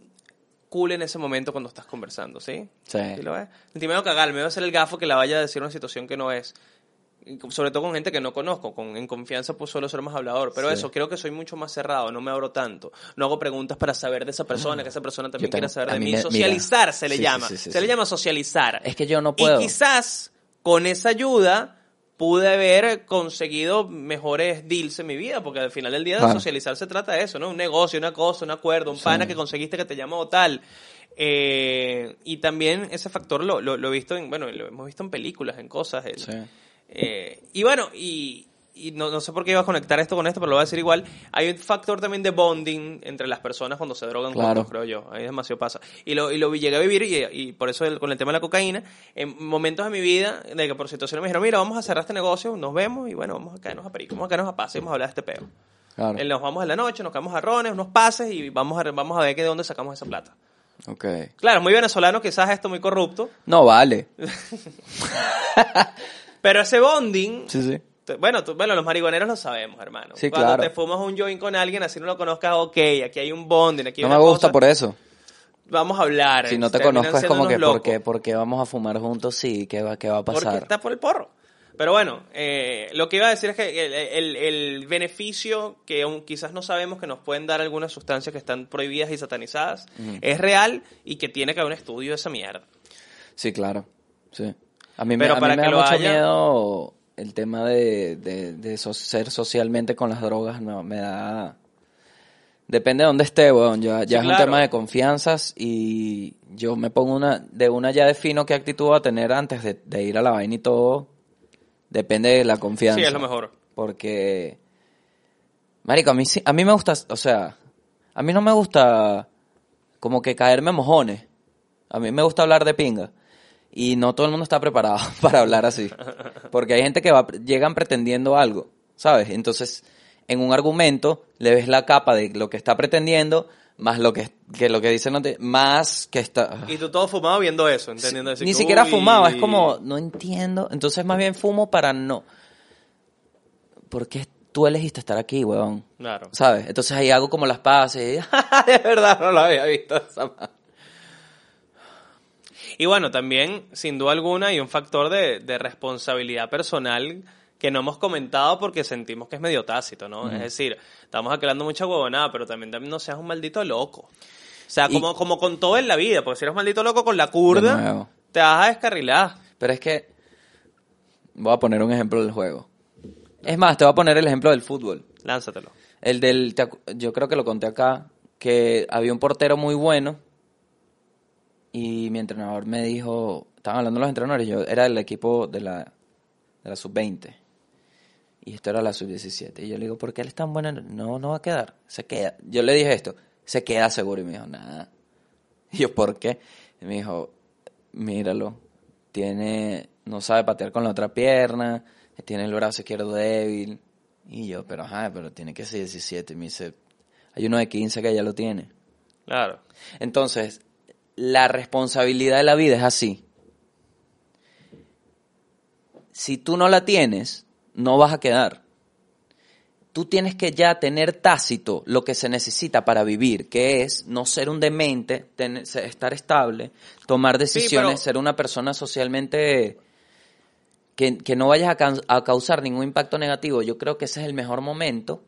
Speaker 2: cool en ese momento cuando estás conversando, ¿sí?
Speaker 1: Sí.
Speaker 2: ¿Sí lo ves? Sentí miedo cagar, me voy a hacer el gafo que la vaya a decir una situación que no es. Sobre todo con gente que no conozco, con, en confianza pues suelo ser más hablador, pero
Speaker 1: Sí.
Speaker 2: eso, creo que soy mucho más cerrado, no me abro tanto, no hago preguntas para saber de esa persona, que esa persona también quiera saber de
Speaker 1: mí me- mira.
Speaker 2: socializar se le
Speaker 1: Sí,
Speaker 2: llama, se le llama socializar.
Speaker 1: Es que yo no puedo.
Speaker 2: Y quizás con esa ayuda pude haber conseguido mejores deals en mi vida, porque al final del día de
Speaker 1: Claro.
Speaker 2: socializar se trata de eso, ¿no? Un negocio, una cosa, un acuerdo, un
Speaker 1: Sí.
Speaker 2: pana que conseguiste que te llamó o tal. Eh, y también ese factor lo, lo, lo he visto en, bueno, lo hemos visto en películas, en cosas. el-
Speaker 1: Sí.
Speaker 2: eh, y bueno, y, y no, no sé por qué iba a conectar esto con esto, pero lo voy a decir igual. Hay un factor también de bonding entre las personas cuando se drogan
Speaker 1: Claro.
Speaker 2: juntos, creo yo. Ahí demasiado pasa. Y lo, y lo llegué a vivir, y, y por eso el- con el tema de la cocaína, en momentos de mi vida, de que por situaciones me dijeron, mira, vamos a cerrar este negocio, nos vemos, y bueno, vamos a caernos a perico, vamos a caernos a pase, vamos a hablar de este peo.
Speaker 1: Claro.
Speaker 2: Eh, Nos vamos en la noche, nos caemos a rones, unos pases, y vamos a, vamos a ver que de dónde sacamos esa plata.
Speaker 1: Ok.
Speaker 2: Claro, muy venezolano, quizás esto muy corrupto,
Speaker 1: No, vale. <laughs>
Speaker 2: pero ese bonding
Speaker 1: Sí, sí.
Speaker 2: Bueno, tú- bueno, los marihuaneros lo sabemos, hermano.
Speaker 1: Sí,
Speaker 2: Cuando
Speaker 1: claro.
Speaker 2: te fumas un joint con alguien, así no lo conozcas, ok, aquí hay un bonding, aquí hay
Speaker 1: No me gusta
Speaker 2: cosa,
Speaker 1: por eso.
Speaker 2: Vamos a hablar.
Speaker 1: Si no te conozco es como que, ¿por qué, ¿por qué vamos a fumar juntos? Sí, ¿qué va, qué va a
Speaker 2: Porque
Speaker 1: pasar?
Speaker 2: está por el porro. Pero bueno, eh, lo que iba a decir es que el, el- el beneficio que aún quizás no sabemos que nos pueden dar algunas sustancias que están prohibidas y satanizadas es real y que tiene que haber un estudio de esa mierda.
Speaker 1: Sí, claro. Sí. A mí, me-
Speaker 2: Pero
Speaker 1: a mí
Speaker 2: para
Speaker 1: me
Speaker 2: que
Speaker 1: da
Speaker 2: lo
Speaker 1: mucho
Speaker 2: haya-
Speaker 1: miedo el tema de, de, de so- ser socialmente con las drogas. No, me da... Depende de dónde esté, weón. Ya, ya es
Speaker 2: claro.
Speaker 1: un tema de confianzas y yo me pongo una... De una ya defino qué actitud voy a tener antes de, de ir a la vaina y todo. Depende de la confianza.
Speaker 2: Sí, es lo mejor.
Speaker 1: Porque... Marico, a mí, sí- a mí me gusta... O sea, a mí no me gusta como que caerme mojones. A mí me gusta hablar de pinga. Y no todo el mundo está preparado <laughs> para hablar así. Porque hay gente que va, llegan pretendiendo algo, ¿sabes? Entonces, en un argumento le ves la capa de lo que está pretendiendo, más lo que, que lo que dice no te, más que está...
Speaker 2: Y tú todo fumado viendo eso, entendiendo decir,
Speaker 1: Ni siquiera
Speaker 2: "Uy".
Speaker 1: fumaba, es como, no entiendo. Entonces, más bien fumo para no... ¿Por qué tú elegiste estar aquí, weón?
Speaker 2: Claro.
Speaker 1: ¿Sabes? Entonces ahí hago como las pases. y, <laughs> de verdad, no lo había visto esa.
Speaker 2: Y bueno, también, sin duda alguna, hay un factor de, de responsabilidad personal que no hemos comentado porque sentimos que es medio tácito, ¿no? Es decir, estamos aclarando mucha huevonada, pero también, también no seas un maldito loco. O sea,
Speaker 1: Y-
Speaker 2: como, como con todo en la vida, porque si eres un maldito loco con la curda, te vas a descarrilar.
Speaker 1: Pero es que voy a poner un ejemplo del juego. Es más, te voy a poner el ejemplo del fútbol.
Speaker 2: Lánzatelo.
Speaker 1: El del, yo creo que lo conté acá, que había un portero muy bueno y mi entrenador me dijo, estaban hablando los entrenadores, yo era del equipo de la, de la sub-20 y esto era la sub-17. Y yo le digo, ¿por qué él es tan bueno? No, no va a quedar, se queda. Yo le dije esto, se queda seguro y me dijo, nada. <laughs> Y yo, ¿por qué? Y me dijo, míralo, tiene, no sabe patear con la otra pierna, tiene el brazo izquierdo débil. Y yo, pero ajá, pero tiene que ser 17. Y me dice, hay uno de 15 que ya lo tiene.
Speaker 2: Claro.
Speaker 1: Entonces, la responsabilidad de la vida es así. Si tú no la tienes, no vas a quedar. Tú tienes que ya tener tácito lo que se necesita para vivir, que es no ser un demente, tener- estar estable, tomar decisiones,
Speaker 2: pero-
Speaker 1: ser una persona socialmente que, que no vayas a, a causar ningún impacto negativo. Yo creo que ese es el mejor momento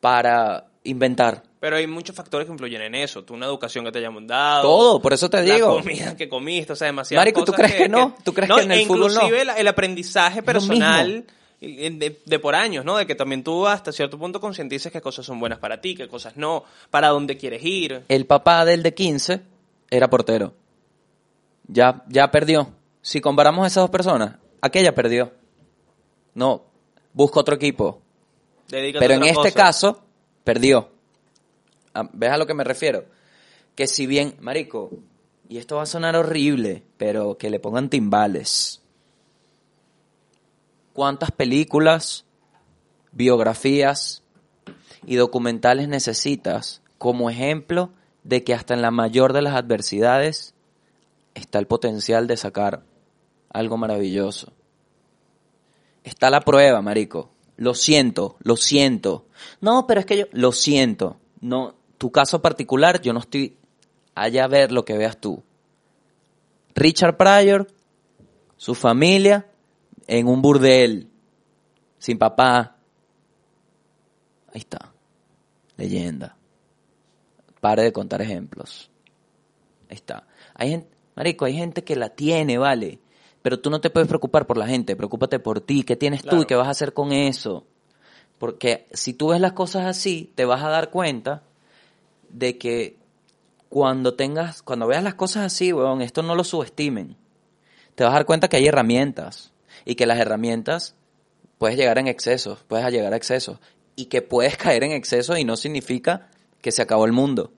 Speaker 1: para inventar.
Speaker 2: Pero hay muchos factores que influyen en eso. Tú, una educación que te hayan dado.
Speaker 1: Todo, por eso te
Speaker 2: la
Speaker 1: digo.
Speaker 2: comida que comiste, o sea, demasiadas
Speaker 1: Marico, ¿tú crees que no? ¿Tú crees que en el fútbol no?
Speaker 2: inclusive la- el aprendizaje personal de, de por años, ¿no? De que también tú hasta cierto punto concientices qué cosas son buenas para ti, qué cosas no, para dónde quieres ir.
Speaker 1: El papá del de 15 era portero. Ya, ya perdió. Si comparamos esas dos personas, aquella perdió. No, busca otro equipo.
Speaker 2: Dedícate
Speaker 1: Pero
Speaker 2: a
Speaker 1: en este
Speaker 2: cosa.
Speaker 1: caso, perdió. Ah, ¿Ves a lo que me refiero? Que si bien, marico, y esto va a sonar horrible, pero que le pongan timbales. ¿Cuántas películas, biografías y documentales necesitas como ejemplo de que hasta en la mayor de las adversidades está el potencial de sacar algo maravilloso? Está la prueba, marico. Lo siento, lo siento. No, pero es que yo lo siento. No, tu caso particular, yo no estoy allá a ver lo que veas tú. Richard Pryor, su familia, en un burdel, sin papá. Ahí está. Leyenda. Pare de contar ejemplos. Ahí está. Hay gente, marico, hay gente que la tiene, vale. Pero tú no te puedes preocupar por la gente, preocúpate por ti, qué tienes tú y qué vas a hacer con eso. Porque si tú ves las cosas así, te vas a dar cuenta de que cuando tengas, cuando veas las cosas así, weón, esto no lo subestimen. Te vas a dar cuenta que hay herramientas y que las herramientas puedes llegar en excesos, puedes llegar a excesos y que puedes caer en excesos y no significa que se acabó el mundo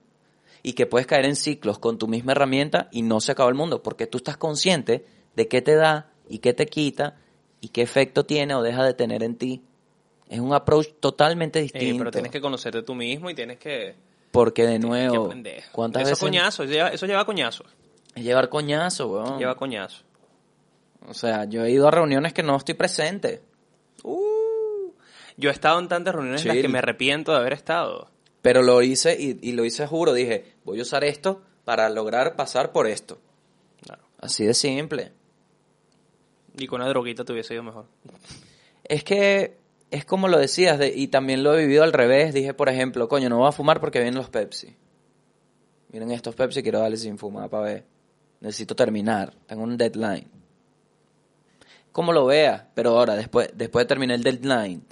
Speaker 1: y que puedes caer en ciclos con tu misma herramienta y no se acabó el mundo porque tú estás consciente de qué te da y qué te quita y qué efecto tiene o deja de tener en ti. Es un approach totalmente
Speaker 2: Eh,
Speaker 1: distinto.
Speaker 2: pero tienes que conocerte tú mismo y tienes que,
Speaker 1: Porque de nuevo. ¿cuántas
Speaker 2: eso
Speaker 1: veces
Speaker 2: coñazo, eso lleva, eso lleva coñazo.
Speaker 1: es llevar coñazo, weón?
Speaker 2: Lleva coñazo.
Speaker 1: O sea, yo he ido a reuniones que no estoy presente,
Speaker 2: Uh, yo he estado en tantas reuniones en las que me arrepiento de haber estado.
Speaker 1: pero lo hice y, y lo hice juro, dije, voy a usar esto para lograr pasar por esto.
Speaker 2: Claro.
Speaker 1: Así de simple.
Speaker 2: Y con una droguita te hubiese ido mejor.
Speaker 1: Es que es como lo decías, de- y también lo he vivido al revés. Dije, por ejemplo, coño, no voy a fumar porque vienen los Pepsi. Miren estos Pepsi, quiero darle sin fumar para ver. Necesito terminar, tengo un deadline. Como lo veas, pero ahora, después, después de terminar el deadline,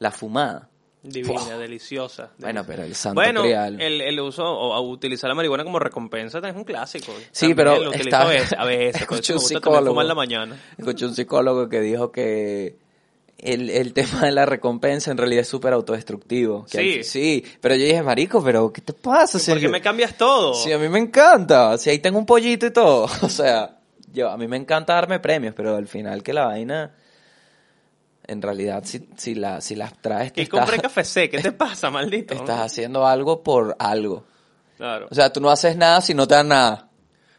Speaker 1: la fumada.
Speaker 2: Divina,
Speaker 1: Fua.
Speaker 2: deliciosa.
Speaker 1: Bueno, pero el santo
Speaker 2: Bueno, el, el uso o a utilizar la marihuana como recompensa es un clásico.
Speaker 1: Sí,
Speaker 2: También
Speaker 1: pero
Speaker 2: lo
Speaker 1: está-
Speaker 2: a veces, a <laughs>
Speaker 1: Escuché un psicólogo.
Speaker 2: la mañana.
Speaker 1: Escuché un psicólogo que dijo que el, el <laughs> tema de la recompensa en realidad es súper autodestructivo.
Speaker 2: Sí.
Speaker 1: sí, pero yo dije, marico, pero ¿qué te pasa?
Speaker 2: ¿Por qué me cambias todo?
Speaker 1: Sí, a mí me encanta. Si ahí tengo un pollito y todo. <laughs> O sea, yo a mí me encanta darme premios, pero al final que la vaina, en realidad, si, si, la, si las traes,
Speaker 2: compré café C, ¿qué te <laughs> pasa, maldito?
Speaker 1: estás haciendo algo por algo.
Speaker 2: Claro.
Speaker 1: O sea, tú no haces nada si no te dan nada.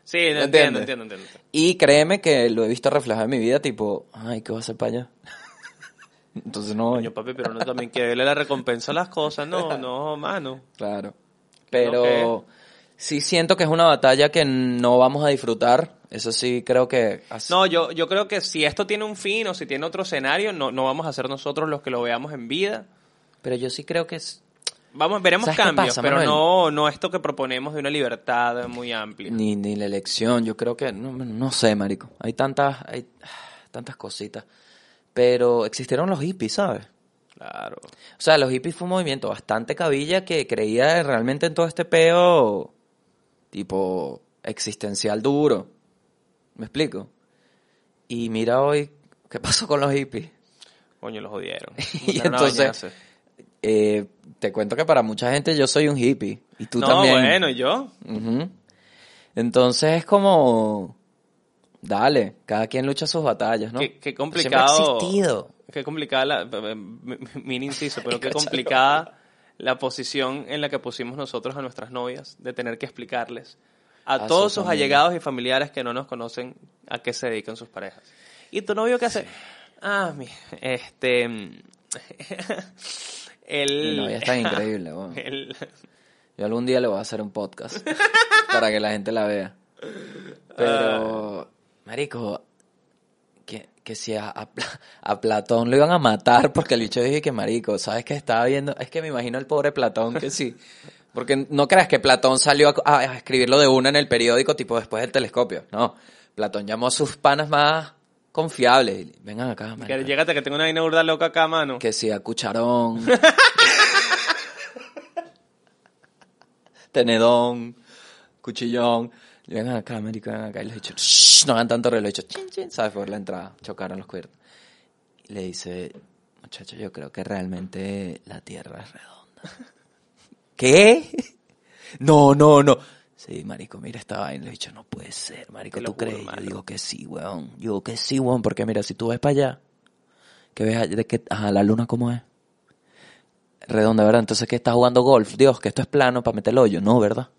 Speaker 2: Sí, entiendo,
Speaker 1: ¿entiendes?
Speaker 2: entiendo, entiendo.
Speaker 1: Y créeme que lo he visto reflejado en mi vida, tipo, ay, ¿qué voy a hacer para allá? Entonces no.
Speaker 2: Coño, papi, pero no también quiere darle la recompensa a las cosas. No, no, mano.
Speaker 1: Claro. Pero sí siento que es una batalla que no vamos a disfrutar. Eso sí creo que... así-
Speaker 2: No, yo, yo creo que si esto tiene un fin o si tiene otro escenario, no, no vamos a ser nosotros los que lo veamos en vida.
Speaker 1: Pero yo sí creo que es...
Speaker 2: Vamos, veremos
Speaker 1: ¿Sabes qué
Speaker 2: cambios,
Speaker 1: pasa,
Speaker 2: pero
Speaker 1: Manuel?
Speaker 2: no, no esto que proponemos de una libertad muy amplia.
Speaker 1: Ni, ni la elección, yo creo que... No, no sé, marico. Hay tantas... Hay tantas cositas. Pero existieron los hippies, ¿sabes?
Speaker 2: Claro.
Speaker 1: O sea, los hippies fue un movimiento bastante cabilla que creía realmente en todo este peo tipo existencial duro. ¿Me explico? Y mira hoy, ¿qué pasó con los hippies?
Speaker 2: Coño, los odiaron. <laughs>
Speaker 1: Y entonces, eh, te cuento que para mucha gente yo soy un hippie. Y tú
Speaker 2: no,
Speaker 1: también.
Speaker 2: bueno, ¿y yo?
Speaker 1: Entonces es como, dale, cada quien lucha sus batallas, ¿no?
Speaker 2: Qué, qué complicado.
Speaker 1: existido.
Speaker 2: Qué complicada la. mi- mi- Mini inciso, pero qué <laughs> complicada la posición en la que pusimos nosotros a nuestras novias de tener que explicarles a,
Speaker 1: A
Speaker 2: todos
Speaker 1: su
Speaker 2: sus
Speaker 1: familia.
Speaker 2: allegados y familiares que no nos conocen a qué se dedican sus parejas. ¿Y tu novio qué hace? Ah, mi, este. <laughs> el,
Speaker 1: Mi novia es tan <laughs> increíble, weón.
Speaker 2: el-
Speaker 1: Yo algún día le voy a hacer un podcast para que la gente la vea. Pero, marico, ¿qué- que si a, a Pla- a Platón lo iban a matar porque el bicho dije que marico, ¿sabes qué estaba viendo? Es que me imagino al pobre Platón que sí. Porque no creas que Platón salió a, a escribirlo de una en el periódico tipo después del telescopio. No, Platón llamó a sus panas más confiables. Vengan acá,
Speaker 2: Que
Speaker 1: marico.
Speaker 2: llégate que tengo una vaina burda loca acá, mano.
Speaker 1: Que si a cucharón. <laughs> tenedón, cuchillón. Vengan acá, marico, vengan acá. Y les he dicho, "Shh, no hagan tanto reloj. He dicho, chin, chin, ¿sabes? Por la entrada, chocaron los cuernos. Y le dice, muchacho, yo creo que realmente la Tierra es redonda. <laughs> ¿Qué? No, no, no. Sí, marico, mira esta vaina. Le he dicho, no puede ser, marico, ¿tú crees? Yo digo que sí, weón. Yo digo que sí, weón, porque mira, si tú ves para allá, que ves de que, ajá, la luna cómo es. Redonda, ¿verdad? Entonces, ¿qué estás jugando golf? Dios, que esto es plano para meter el hoyo. No, ¿verdad?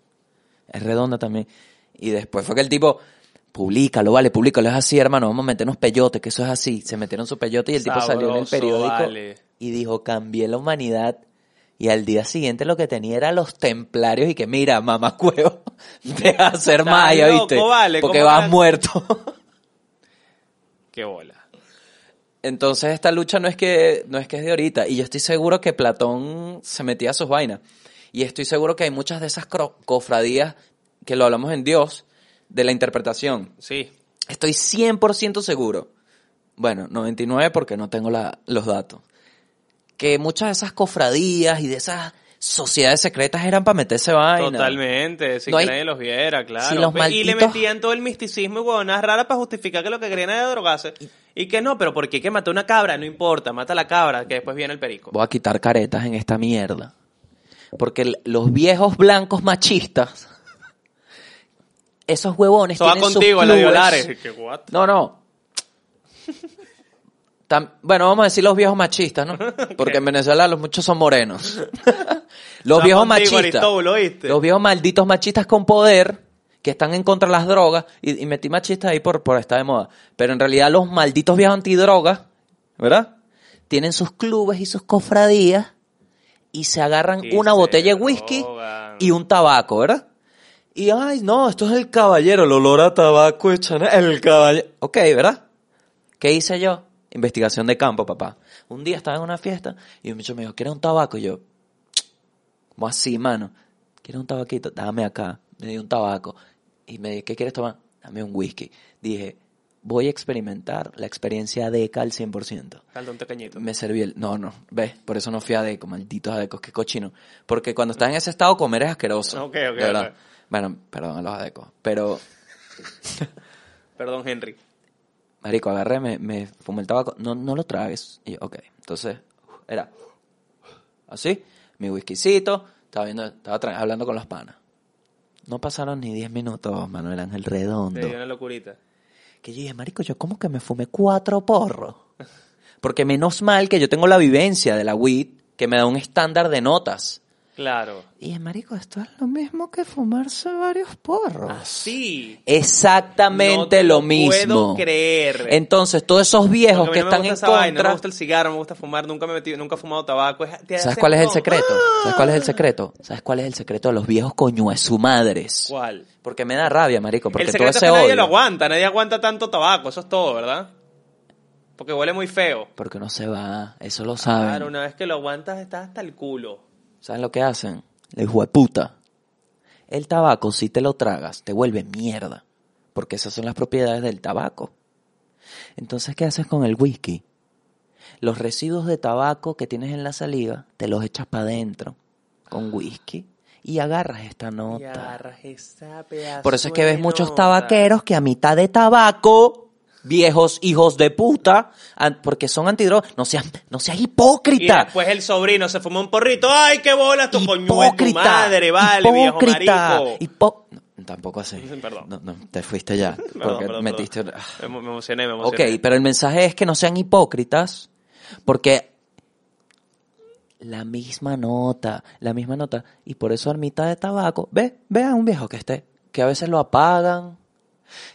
Speaker 1: Es redonda también. Y después fue que el tipo, públicalo, vale, públicalo, es así, hermano, vamos a meternos peyote, que eso es así. Se metieron su peyote y el tipo salió en el periódico
Speaker 2: vale.
Speaker 1: y dijo, cambié la humanidad. Y al día siguiente lo que tenía era los templarios y que, mira, mamá cuevo, <laughs> deja de ser
Speaker 2: Estás
Speaker 1: maya, ¿viste?
Speaker 2: vale,
Speaker 1: Porque
Speaker 2: ¿cómo
Speaker 1: vas muerto.
Speaker 2: Qué bola.
Speaker 1: Entonces esta lucha no es que no es que es de ahorita y yo estoy seguro que Platón se metía a sus vainas y estoy seguro que hay muchas de esas cofradías que lo hablamos en Dios de la interpretación.
Speaker 2: Sí.
Speaker 1: Estoy 100% seguro. Bueno, 99 porque no tengo la- los datos. Que muchas de esas cofradías y de esas sociedades secretas eran para meterse vaina.
Speaker 2: Totalmente, sin
Speaker 1: No
Speaker 2: que
Speaker 1: hay-
Speaker 2: nadie los viera, claro.
Speaker 1: Si los
Speaker 2: y le metían todo el misticismo y huevonas raras para justificar que lo que querían era drogarse. Y que no, pero ¿por qué que mató una cabra? No importa, mata a la cabra, que después viene el perico.
Speaker 1: Voy a quitar caretas en esta mierda. Porque los viejos blancos machistas, esos huevones tienen sus
Speaker 2: contigo, la
Speaker 1: clubes.
Speaker 2: violares. ¿Qué what?
Speaker 1: No, no. Tam- bueno, vamos a decir los viejos machistas, ¿no? Porque en Venezuela los muchos son morenos. <laughs> los viejos
Speaker 2: contigo,
Speaker 1: machistas.
Speaker 2: ¿oíste?
Speaker 1: Los viejos malditos machistas con poder que están en contra de las drogas. Y, y metí machistas ahí por, por estar de moda. Pero en realidad los malditos viejos antidrogas, ¿verdad? Tienen sus clubes y sus cofradías y se agarran
Speaker 2: Y
Speaker 1: una
Speaker 2: se
Speaker 1: botella de whisky
Speaker 2: drogan.
Speaker 1: y un tabaco, ¿verdad? Y ay, no, esto es el caballero, el olor a tabaco de Chanel, el caballero. Ok, ¿verdad? ¿Qué hice yo? Investigación de campo, papá. Un día estaba en una fiesta y un bicho me dijo, ¿quieres un tabaco? Y yo, ¿cómo así, mano? ¿Quieres un tabaquito? Dame acá. Me dio un tabaco. Y me dije, ¿qué quieres tomar? Dame un whisky. Dije, voy a experimentar la experiencia DECA al 100%.
Speaker 2: Falta un pequeñito.
Speaker 1: Me serví el... No, no, ves, por eso no fui a Deco, malditos adecos, qué cochino. Porque cuando estás en ese estado, comer es asqueroso.
Speaker 2: Ok, ok,
Speaker 1: de verdad. Bueno, perdón a los adecos. Pero, <laughs>
Speaker 2: Perdón, Henry.
Speaker 1: marico, agarré, me, me fumé el tabaco. No, no lo tragues. Y yo, ok. Entonces, era así, mi whiskycito, estaba viendo, estaba hablando con los panas. No pasaron ni 10 minutos, Manuel Ángel Redondo.
Speaker 2: Te dio una locurita.
Speaker 1: Que yo dije, marico, yo como que me fumé cuatro porros. Porque menos mal que yo tengo la vivencia de la weed que me da un estándar de notas.
Speaker 2: Claro.
Speaker 1: Y marico, esto es lo mismo que fumarse varios porros.
Speaker 2: Así.
Speaker 1: Exactamente
Speaker 2: No te
Speaker 1: lo,
Speaker 2: lo
Speaker 1: mismo.
Speaker 2: puedo creer.
Speaker 1: Entonces, todos esos viejos que
Speaker 2: no
Speaker 1: están en
Speaker 2: vaina, no
Speaker 1: contra...
Speaker 2: me gusta el cigarro, no me gusta fumar, nunca me he metido, nunca he fumado tabaco.
Speaker 1: ¿Sabes cuál es el secreto? ¿Sabes cuál es el secreto? ¿Sabes cuál es el secreto de los viejos coño de su madres?
Speaker 2: ¿Cuál?
Speaker 1: Porque me da rabia, marico, porque
Speaker 2: el
Speaker 1: todo
Speaker 2: secreto es
Speaker 1: ese
Speaker 2: que nadie
Speaker 1: odio.
Speaker 2: lo aguanta, nadie aguanta tanto tabaco, eso es todo, ¿verdad? Porque huele muy feo.
Speaker 1: Porque no se va, eso lo saben.
Speaker 2: Claro, una vez que lo aguantas estás hasta el culo.
Speaker 1: ¿Saben lo que hacen? La hijo de puta. El tabaco, si te lo tragas, te vuelve mierda. Porque esas son las propiedades del tabaco. Entonces, ¿qué haces con el whisky? Los residuos de tabaco que tienes en la saliva, te los echas para adentro con whisky y agarras esta
Speaker 2: Y
Speaker 1: nota.
Speaker 2: agarras esa pedazo
Speaker 1: Por eso es que ves muchos tabaqueros que a mitad de tabaco, viejos hijos de puta, porque son antidrogas, no seas, no seas
Speaker 2: Y
Speaker 1: hipócrita.
Speaker 2: después el sobrino se fumó un porrito. ¡Ay, qué bola tu coño tu
Speaker 1: hipócrita,
Speaker 2: madre! Vale, viejo
Speaker 1: hipócrita, hipo- no, tampoco así.
Speaker 2: Perdón.
Speaker 1: No, no, te fuiste ya. <laughs>
Speaker 2: Perdón,
Speaker 1: porque
Speaker 2: perdón,
Speaker 1: metiste.
Speaker 2: perdón. Me, me emocioné, me
Speaker 1: Ok,
Speaker 2: emocioné.
Speaker 1: pero el mensaje es que no sean hipócritas, porque la misma nota, la misma nota, y por eso a mitad de tabaco, ve, ve a un viejo que esté, que a veces lo apagan,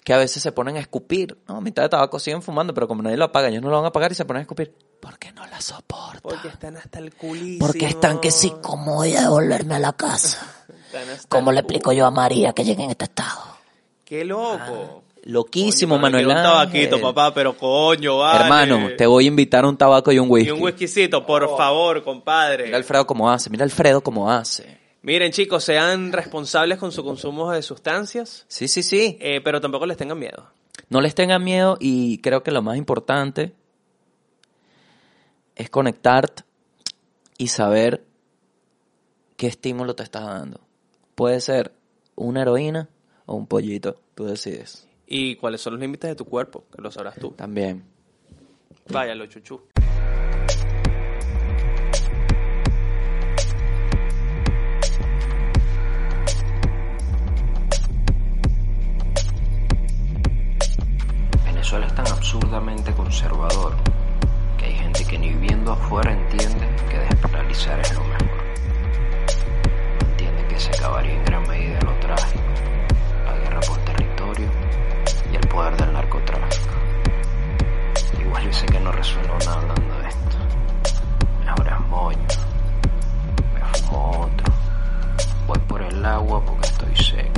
Speaker 1: que a veces se ponen a escupir, no, a mitad de tabaco siguen fumando, pero como nadie lo apaga, ellos no lo van a apagar y se ponen a escupir, porque no la soportan.
Speaker 2: Porque están hasta el culísimo.
Speaker 1: Porque están que sí, ¿cómo voy a devolverme a la casa? <laughs>
Speaker 2: Están hasta
Speaker 1: ¿Cómo
Speaker 2: el
Speaker 1: le explico yo a María que llegue en este estado?
Speaker 2: ¡Qué loco!
Speaker 1: Loquísimo,
Speaker 2: Coño, pero
Speaker 1: Manuel
Speaker 2: un tabaquito, papá, pero coño, vale.
Speaker 1: Hermano, te voy a invitar un tabaco y un whisky.
Speaker 2: Y un whiskycito, por favor, compadre.
Speaker 1: Mira Alfredo cómo hace, mira Alfredo cómo hace.
Speaker 2: Miren, chicos, sean responsables con su consumo de sustancias,
Speaker 1: Sí, sí, sí.
Speaker 2: eh, pero tampoco les tengan miedo.
Speaker 1: No les tengan miedo y creo que lo más importante es conectarte y saber qué estímulo te estás dando. Puede ser una heroína o un pollito, tú decides.
Speaker 2: Y cuáles son los límites de tu cuerpo, que lo sabrás tú.
Speaker 1: También.
Speaker 2: Váyalo, chuchu.
Speaker 3: Venezuela es tan absurdamente conservador que hay gente que ni viviendo afuera entiende que despenalizar es lo mejor. Entiende que se acabaría en gran medida lo trágico, la guerra por territorio y el poder del narcotráfico. Igual yo que no resuena nada hablando de esto. Me ahora moño, me fumo otro, voy por el agua porque estoy seco.